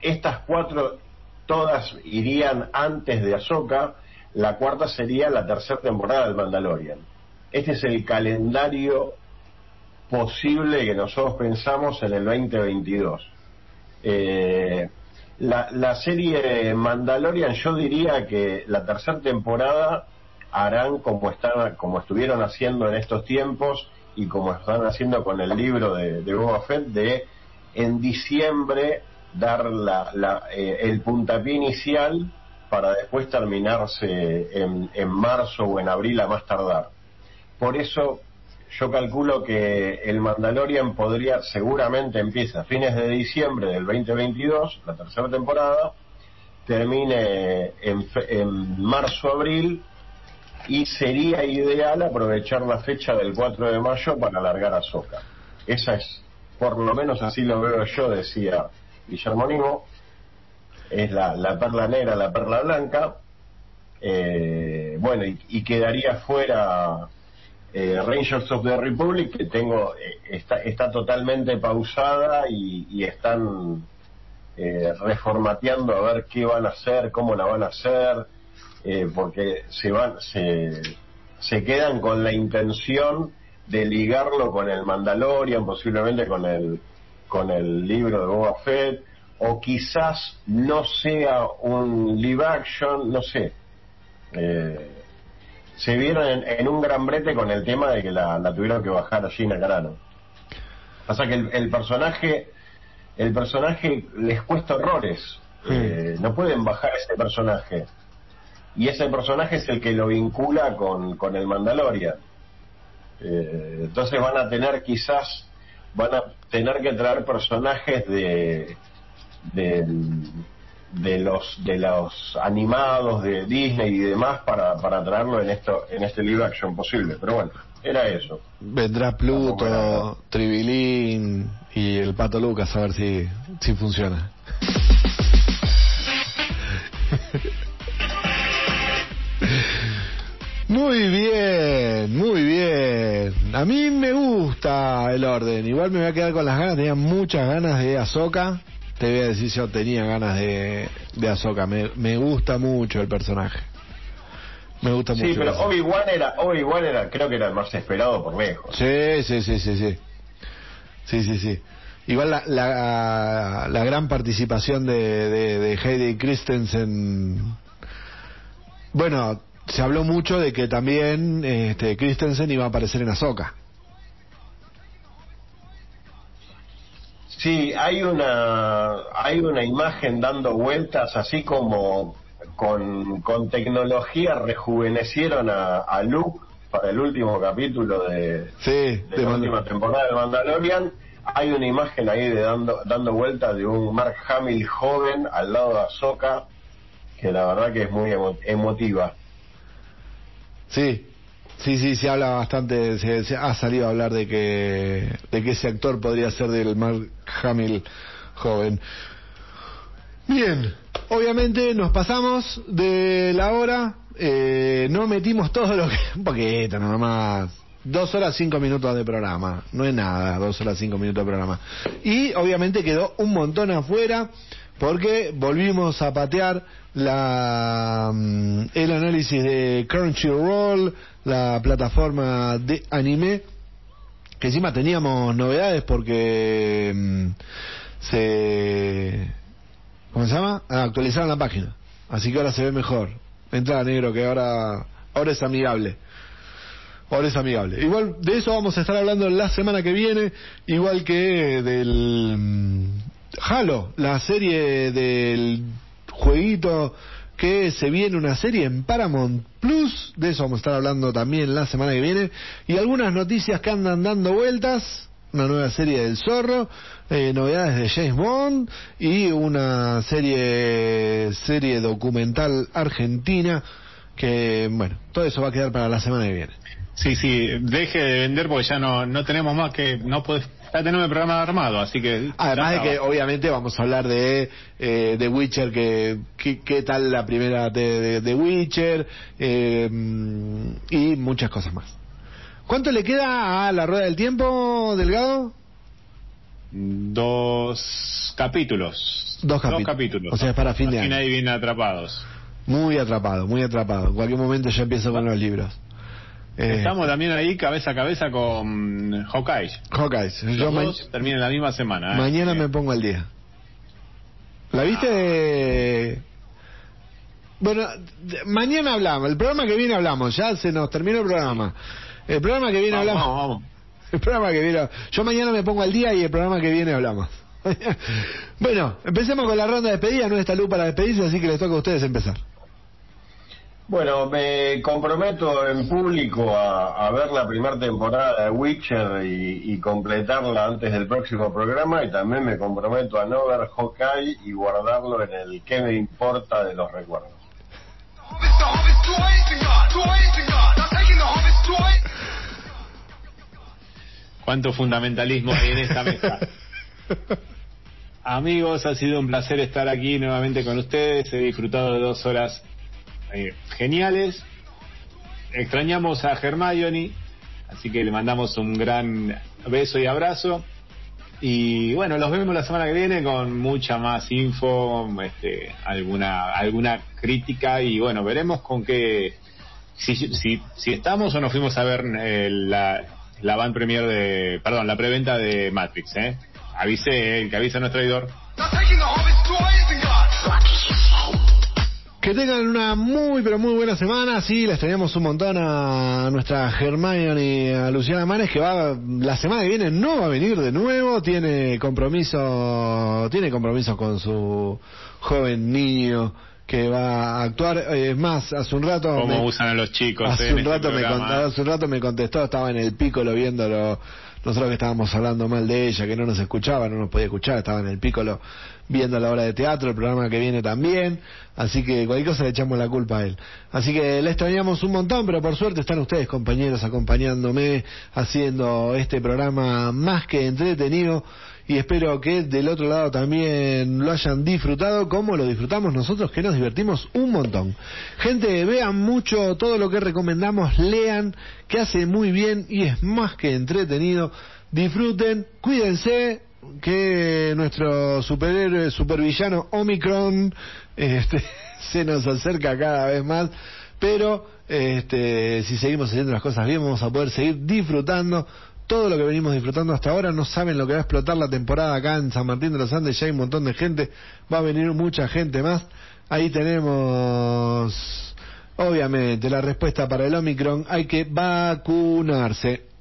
Speaker 2: Estas cuatro todas irían antes de Ahsoka. La cuarta sería la tercera temporada del Mandalorian. Este es el calendario posible que nosotros pensamos en el 2022. Eh, la, la serie Mandalorian, yo diría que la tercera temporada harán como están, como estuvieron haciendo en estos tiempos y como están haciendo con el libro de, de Boba Fett, de en diciembre dar la, la, eh, el puntapié inicial para después terminarse en, en marzo o en abril a más tardar. Por eso yo calculo que el Mandalorian podría, seguramente empieza a fines de diciembre del 2022, la tercera temporada, termine en, marzo-abril y sería ideal aprovechar la fecha del 4 de mayo para alargar a Soca. Esa es, por lo menos así lo veo yo, decía Guillermo Nimo, es la, la perla negra, la perla blanca, eh, bueno, y quedaría fuera eh, Rangers of the Republic que tengo eh, está, está totalmente pausada y, y están eh, reformateando a ver qué van a hacer, cómo la van a hacer, eh, porque se van se, se quedan con la intención de ligarlo con el Mandalorian, posiblemente con el con el libro de Boba Fett, o quizás no sea un live action, no sé. Eh, se vieron en, en un gran brete con el tema de que la, la tuvieron que bajar a Gina Carano. Pasa que el, el personaje, el personaje les cuesta horrores. Eh, no pueden bajar ese personaje. Y ese personaje es el que lo vincula con, con el Mandalorian. Eh, entonces van a tener quizás, van a tener que traer personajes de, de, de los de los animados de Disney y demás para, para traerlo en esto en este live action posible pero bueno era eso
Speaker 1: Vendrá Pluto,
Speaker 2: era-
Speaker 1: Tribilín y el Pato Lucas a ver si, si funciona. Muy bien, muy bien. A mí me gusta el orden. Igual me voy a quedar con las ganas. Tenía muchas ganas de Ahsoka. Te voy a decir, yo tenía ganas de, de Ahsoka. Me, me gusta mucho el personaje. Me gusta mucho.
Speaker 2: sí pero
Speaker 1: personaje.
Speaker 2: Obi Wan era Obi Wan era creo que era el más esperado por lejos
Speaker 1: Sí, sí, sí, sí, sí. Sí, sí, sí. Igual la, la, la gran participación de, de, de Heidi Christensen. Bueno, se habló mucho de que también este, Christensen iba a aparecer en Ahsoka.
Speaker 2: Sí, hay una hay una imagen dando vueltas así como con, con tecnología rejuvenecieron a, a Luke para el último capítulo de,
Speaker 1: Sí,
Speaker 2: de
Speaker 1: de
Speaker 2: la
Speaker 1: Mandal-
Speaker 2: última temporada de Mandalorian. Hay una imagen ahí de dando dando vueltas de un Mark Hamill joven al lado de Ahsoka que la verdad que es muy emo- emotiva.
Speaker 1: Sí, sí, sí, se habla bastante, se, ha salido a hablar de que, de que ese actor podría ser del Mark Hamill joven. Bien, obviamente nos pasamos de la hora, eh, no metimos todo lo que... Un poquito nomás. Dos horas cinco minutos de programa, no es nada, dos horas cinco minutos de programa. Y obviamente quedó un montón afuera porque volvimos a patear la, mm, el análisis de Crunchyroll, la plataforma de anime, que encima teníamos novedades porque mm, se... ¿Cómo se llama? Actualizaron la página. Así que ahora se ve mejor. Entra negro que ahora, ahora es amigable. Ahora es amigable. Igual de eso vamos a estar hablando la semana que viene, igual que del mm, Halo, la serie del jueguito que se viene una serie en Paramount Plus, de eso vamos a estar hablando también la semana que viene, y algunas noticias que andan dando vueltas, una nueva serie del zorro, eh, novedades de James Bond y una serie serie documental argentina que bueno, todo eso va a quedar para la semana que viene.
Speaker 3: Sí, sí, deje de vender porque ya no, no tenemos más que, no podemos ya tenemos el programa armado, así que...
Speaker 1: Además de que obviamente vamos a hablar de eh, Witcher, que, que- qué tal la primera de, de, de Witcher eh, y muchas cosas más. ¿Cuánto le queda a la rueda del tiempo, Delgado?
Speaker 3: Dos capítulos.
Speaker 1: Dos capítulos. O sea, es para fin de año.
Speaker 3: ahí viene atrapados.
Speaker 1: Muy atrapado, muy atrapado. En cualquier momento ya empiezo con los libros. Eh,
Speaker 3: Estamos también ahí cabeza a cabeza con Hawkeye.
Speaker 1: Hawkeyes. Yo
Speaker 3: Los
Speaker 1: ma-
Speaker 3: dos terminan la misma semana. ¿eh?
Speaker 1: mañana me pongo al día. ¿La viste? Bueno, mañana hablamos. El programa que viene hablamos. Ya se nos terminó el programa. El programa que viene
Speaker 3: Vamos,
Speaker 1: hablamos.
Speaker 3: vamos, vamos. (laughs)
Speaker 1: El programa que viene. Yo mañana me pongo al día y el programa que viene hablamos. (laughs) bueno, empecemos con la ronda de despedida. No está luz para despedirse, así que les toca a ustedes empezar.
Speaker 2: Bueno, me comprometo en público a, a ver la primera temporada de Witcher y, y completarla antes del próximo programa y también me comprometo a no ver Hawkeye y guardarlo en el que me importa de los recuerdos.
Speaker 3: Cuánto fundamentalismo hay en esta mesa. (laughs) Amigos, ha sido un placer estar aquí nuevamente con ustedes. He disfrutado de dos horas eh, geniales. Extrañamos a Hermione, así que le mandamos un gran beso y abrazo. Y bueno, los vemos la semana que viene con mucha más info, este, alguna alguna crítica y bueno, veremos con qué si, si, si estamos o nos fuimos a ver eh, la, la van premier de, perdón, la preventa de Matrix, ¿eh? Avise, el que avisa no es traidor.
Speaker 1: Que tengan una muy pero muy buena semana, sí, les teníamos un montón a nuestra Hermione y a Luciana Manes que va la semana que viene no va a venir de nuevo, tiene compromiso, tiene compromiso con su joven niño que va a actuar, eh, es más, hace un rato
Speaker 3: usan a los chicos.
Speaker 1: hace
Speaker 3: eh,
Speaker 1: un
Speaker 3: este
Speaker 1: rato me contó, hace un rato me contestó, estaba en el pícolo viéndolo, nosotros que estábamos hablando mal de ella, que no nos escuchaba, no nos podía escuchar, estaba en el pícolo viendo la obra de teatro, el programa que viene también, así que cualquier cosa le echamos la culpa a él. Así que le extrañamos un montón, pero por suerte están ustedes compañeros acompañándome, haciendo este programa más que entretenido y espero que del otro lado también lo hayan disfrutado como lo disfrutamos nosotros que nos divertimos un montón. Gente, vean mucho todo lo que recomendamos, lean, que hace muy bien y es más que entretenido. Disfruten, cuídense, que nuestro superhéroe, supervillano Omicron este, (laughs) se nos acerca cada vez más, pero este, si seguimos haciendo las cosas bien vamos a poder seguir disfrutando todo lo que venimos disfrutando hasta ahora. No saben lo que va a explotar la temporada acá en San Martín de los Andes, ya hay un montón de gente, va a venir mucha gente más. Ahí tenemos, obviamente, la respuesta para el Omicron, hay que vacunarse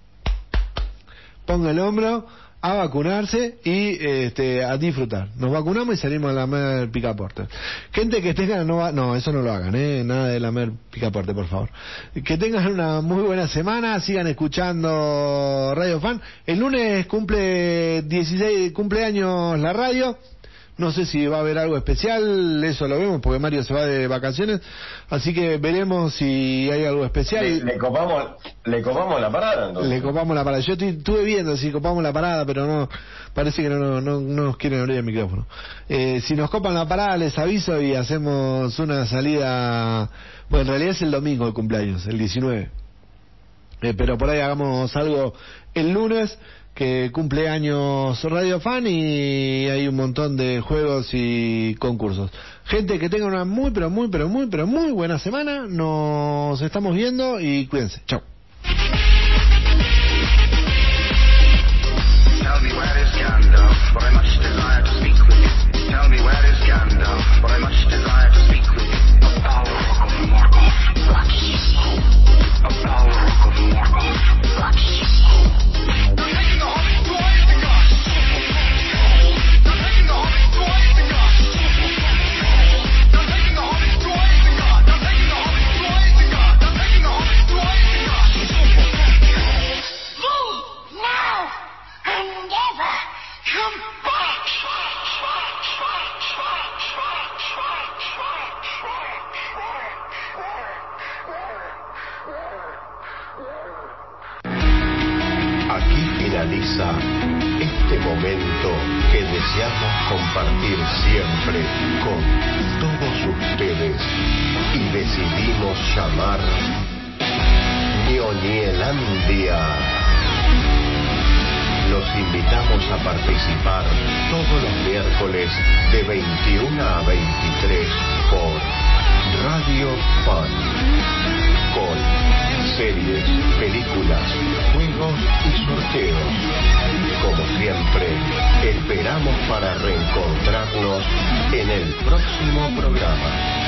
Speaker 1: ponga el hombro a vacunarse y este, a disfrutar. Nos vacunamos y salimos a lamer picaporte. Gente que tenga, no, no, eso no lo hagan, ¿eh? nada de lamer picaporte, por favor. Que tengan una muy buena semana, sigan escuchando Radio Fan. El lunes cumple 16 cumpleaños la radio. No sé si va a haber algo especial, eso lo vemos porque Mario se va de vacaciones, así que veremos si hay algo especial.
Speaker 2: Le, le copamos, le copamos la parada entonces.
Speaker 1: Le copamos la parada. Yo estuve viendo si copamos la parada, pero no, parece que no, no, no, no nos quieren abrir el micrófono. Eh, si nos copan la parada, les aviso y hacemos una salida. Bueno, en realidad es el domingo de cumpleaños, el 19. Eh, pero por ahí hagamos algo el lunes que cumple años Radio Fan y hay un montón de juegos y concursos. Gente que tenga una muy pero muy pero muy pero muy buena semana. Nos estamos viendo y cuídense. Chao.
Speaker 2: Deseamos compartir siempre con todos ustedes y decidimos llamar Ñoñelandia. Los invitamos a participar todos los miércoles de 21 a 23 por Radio Fun. Con series, películas, juegos y sorteos. Como siempre, esperamos para reencontrarnos en el próximo programa.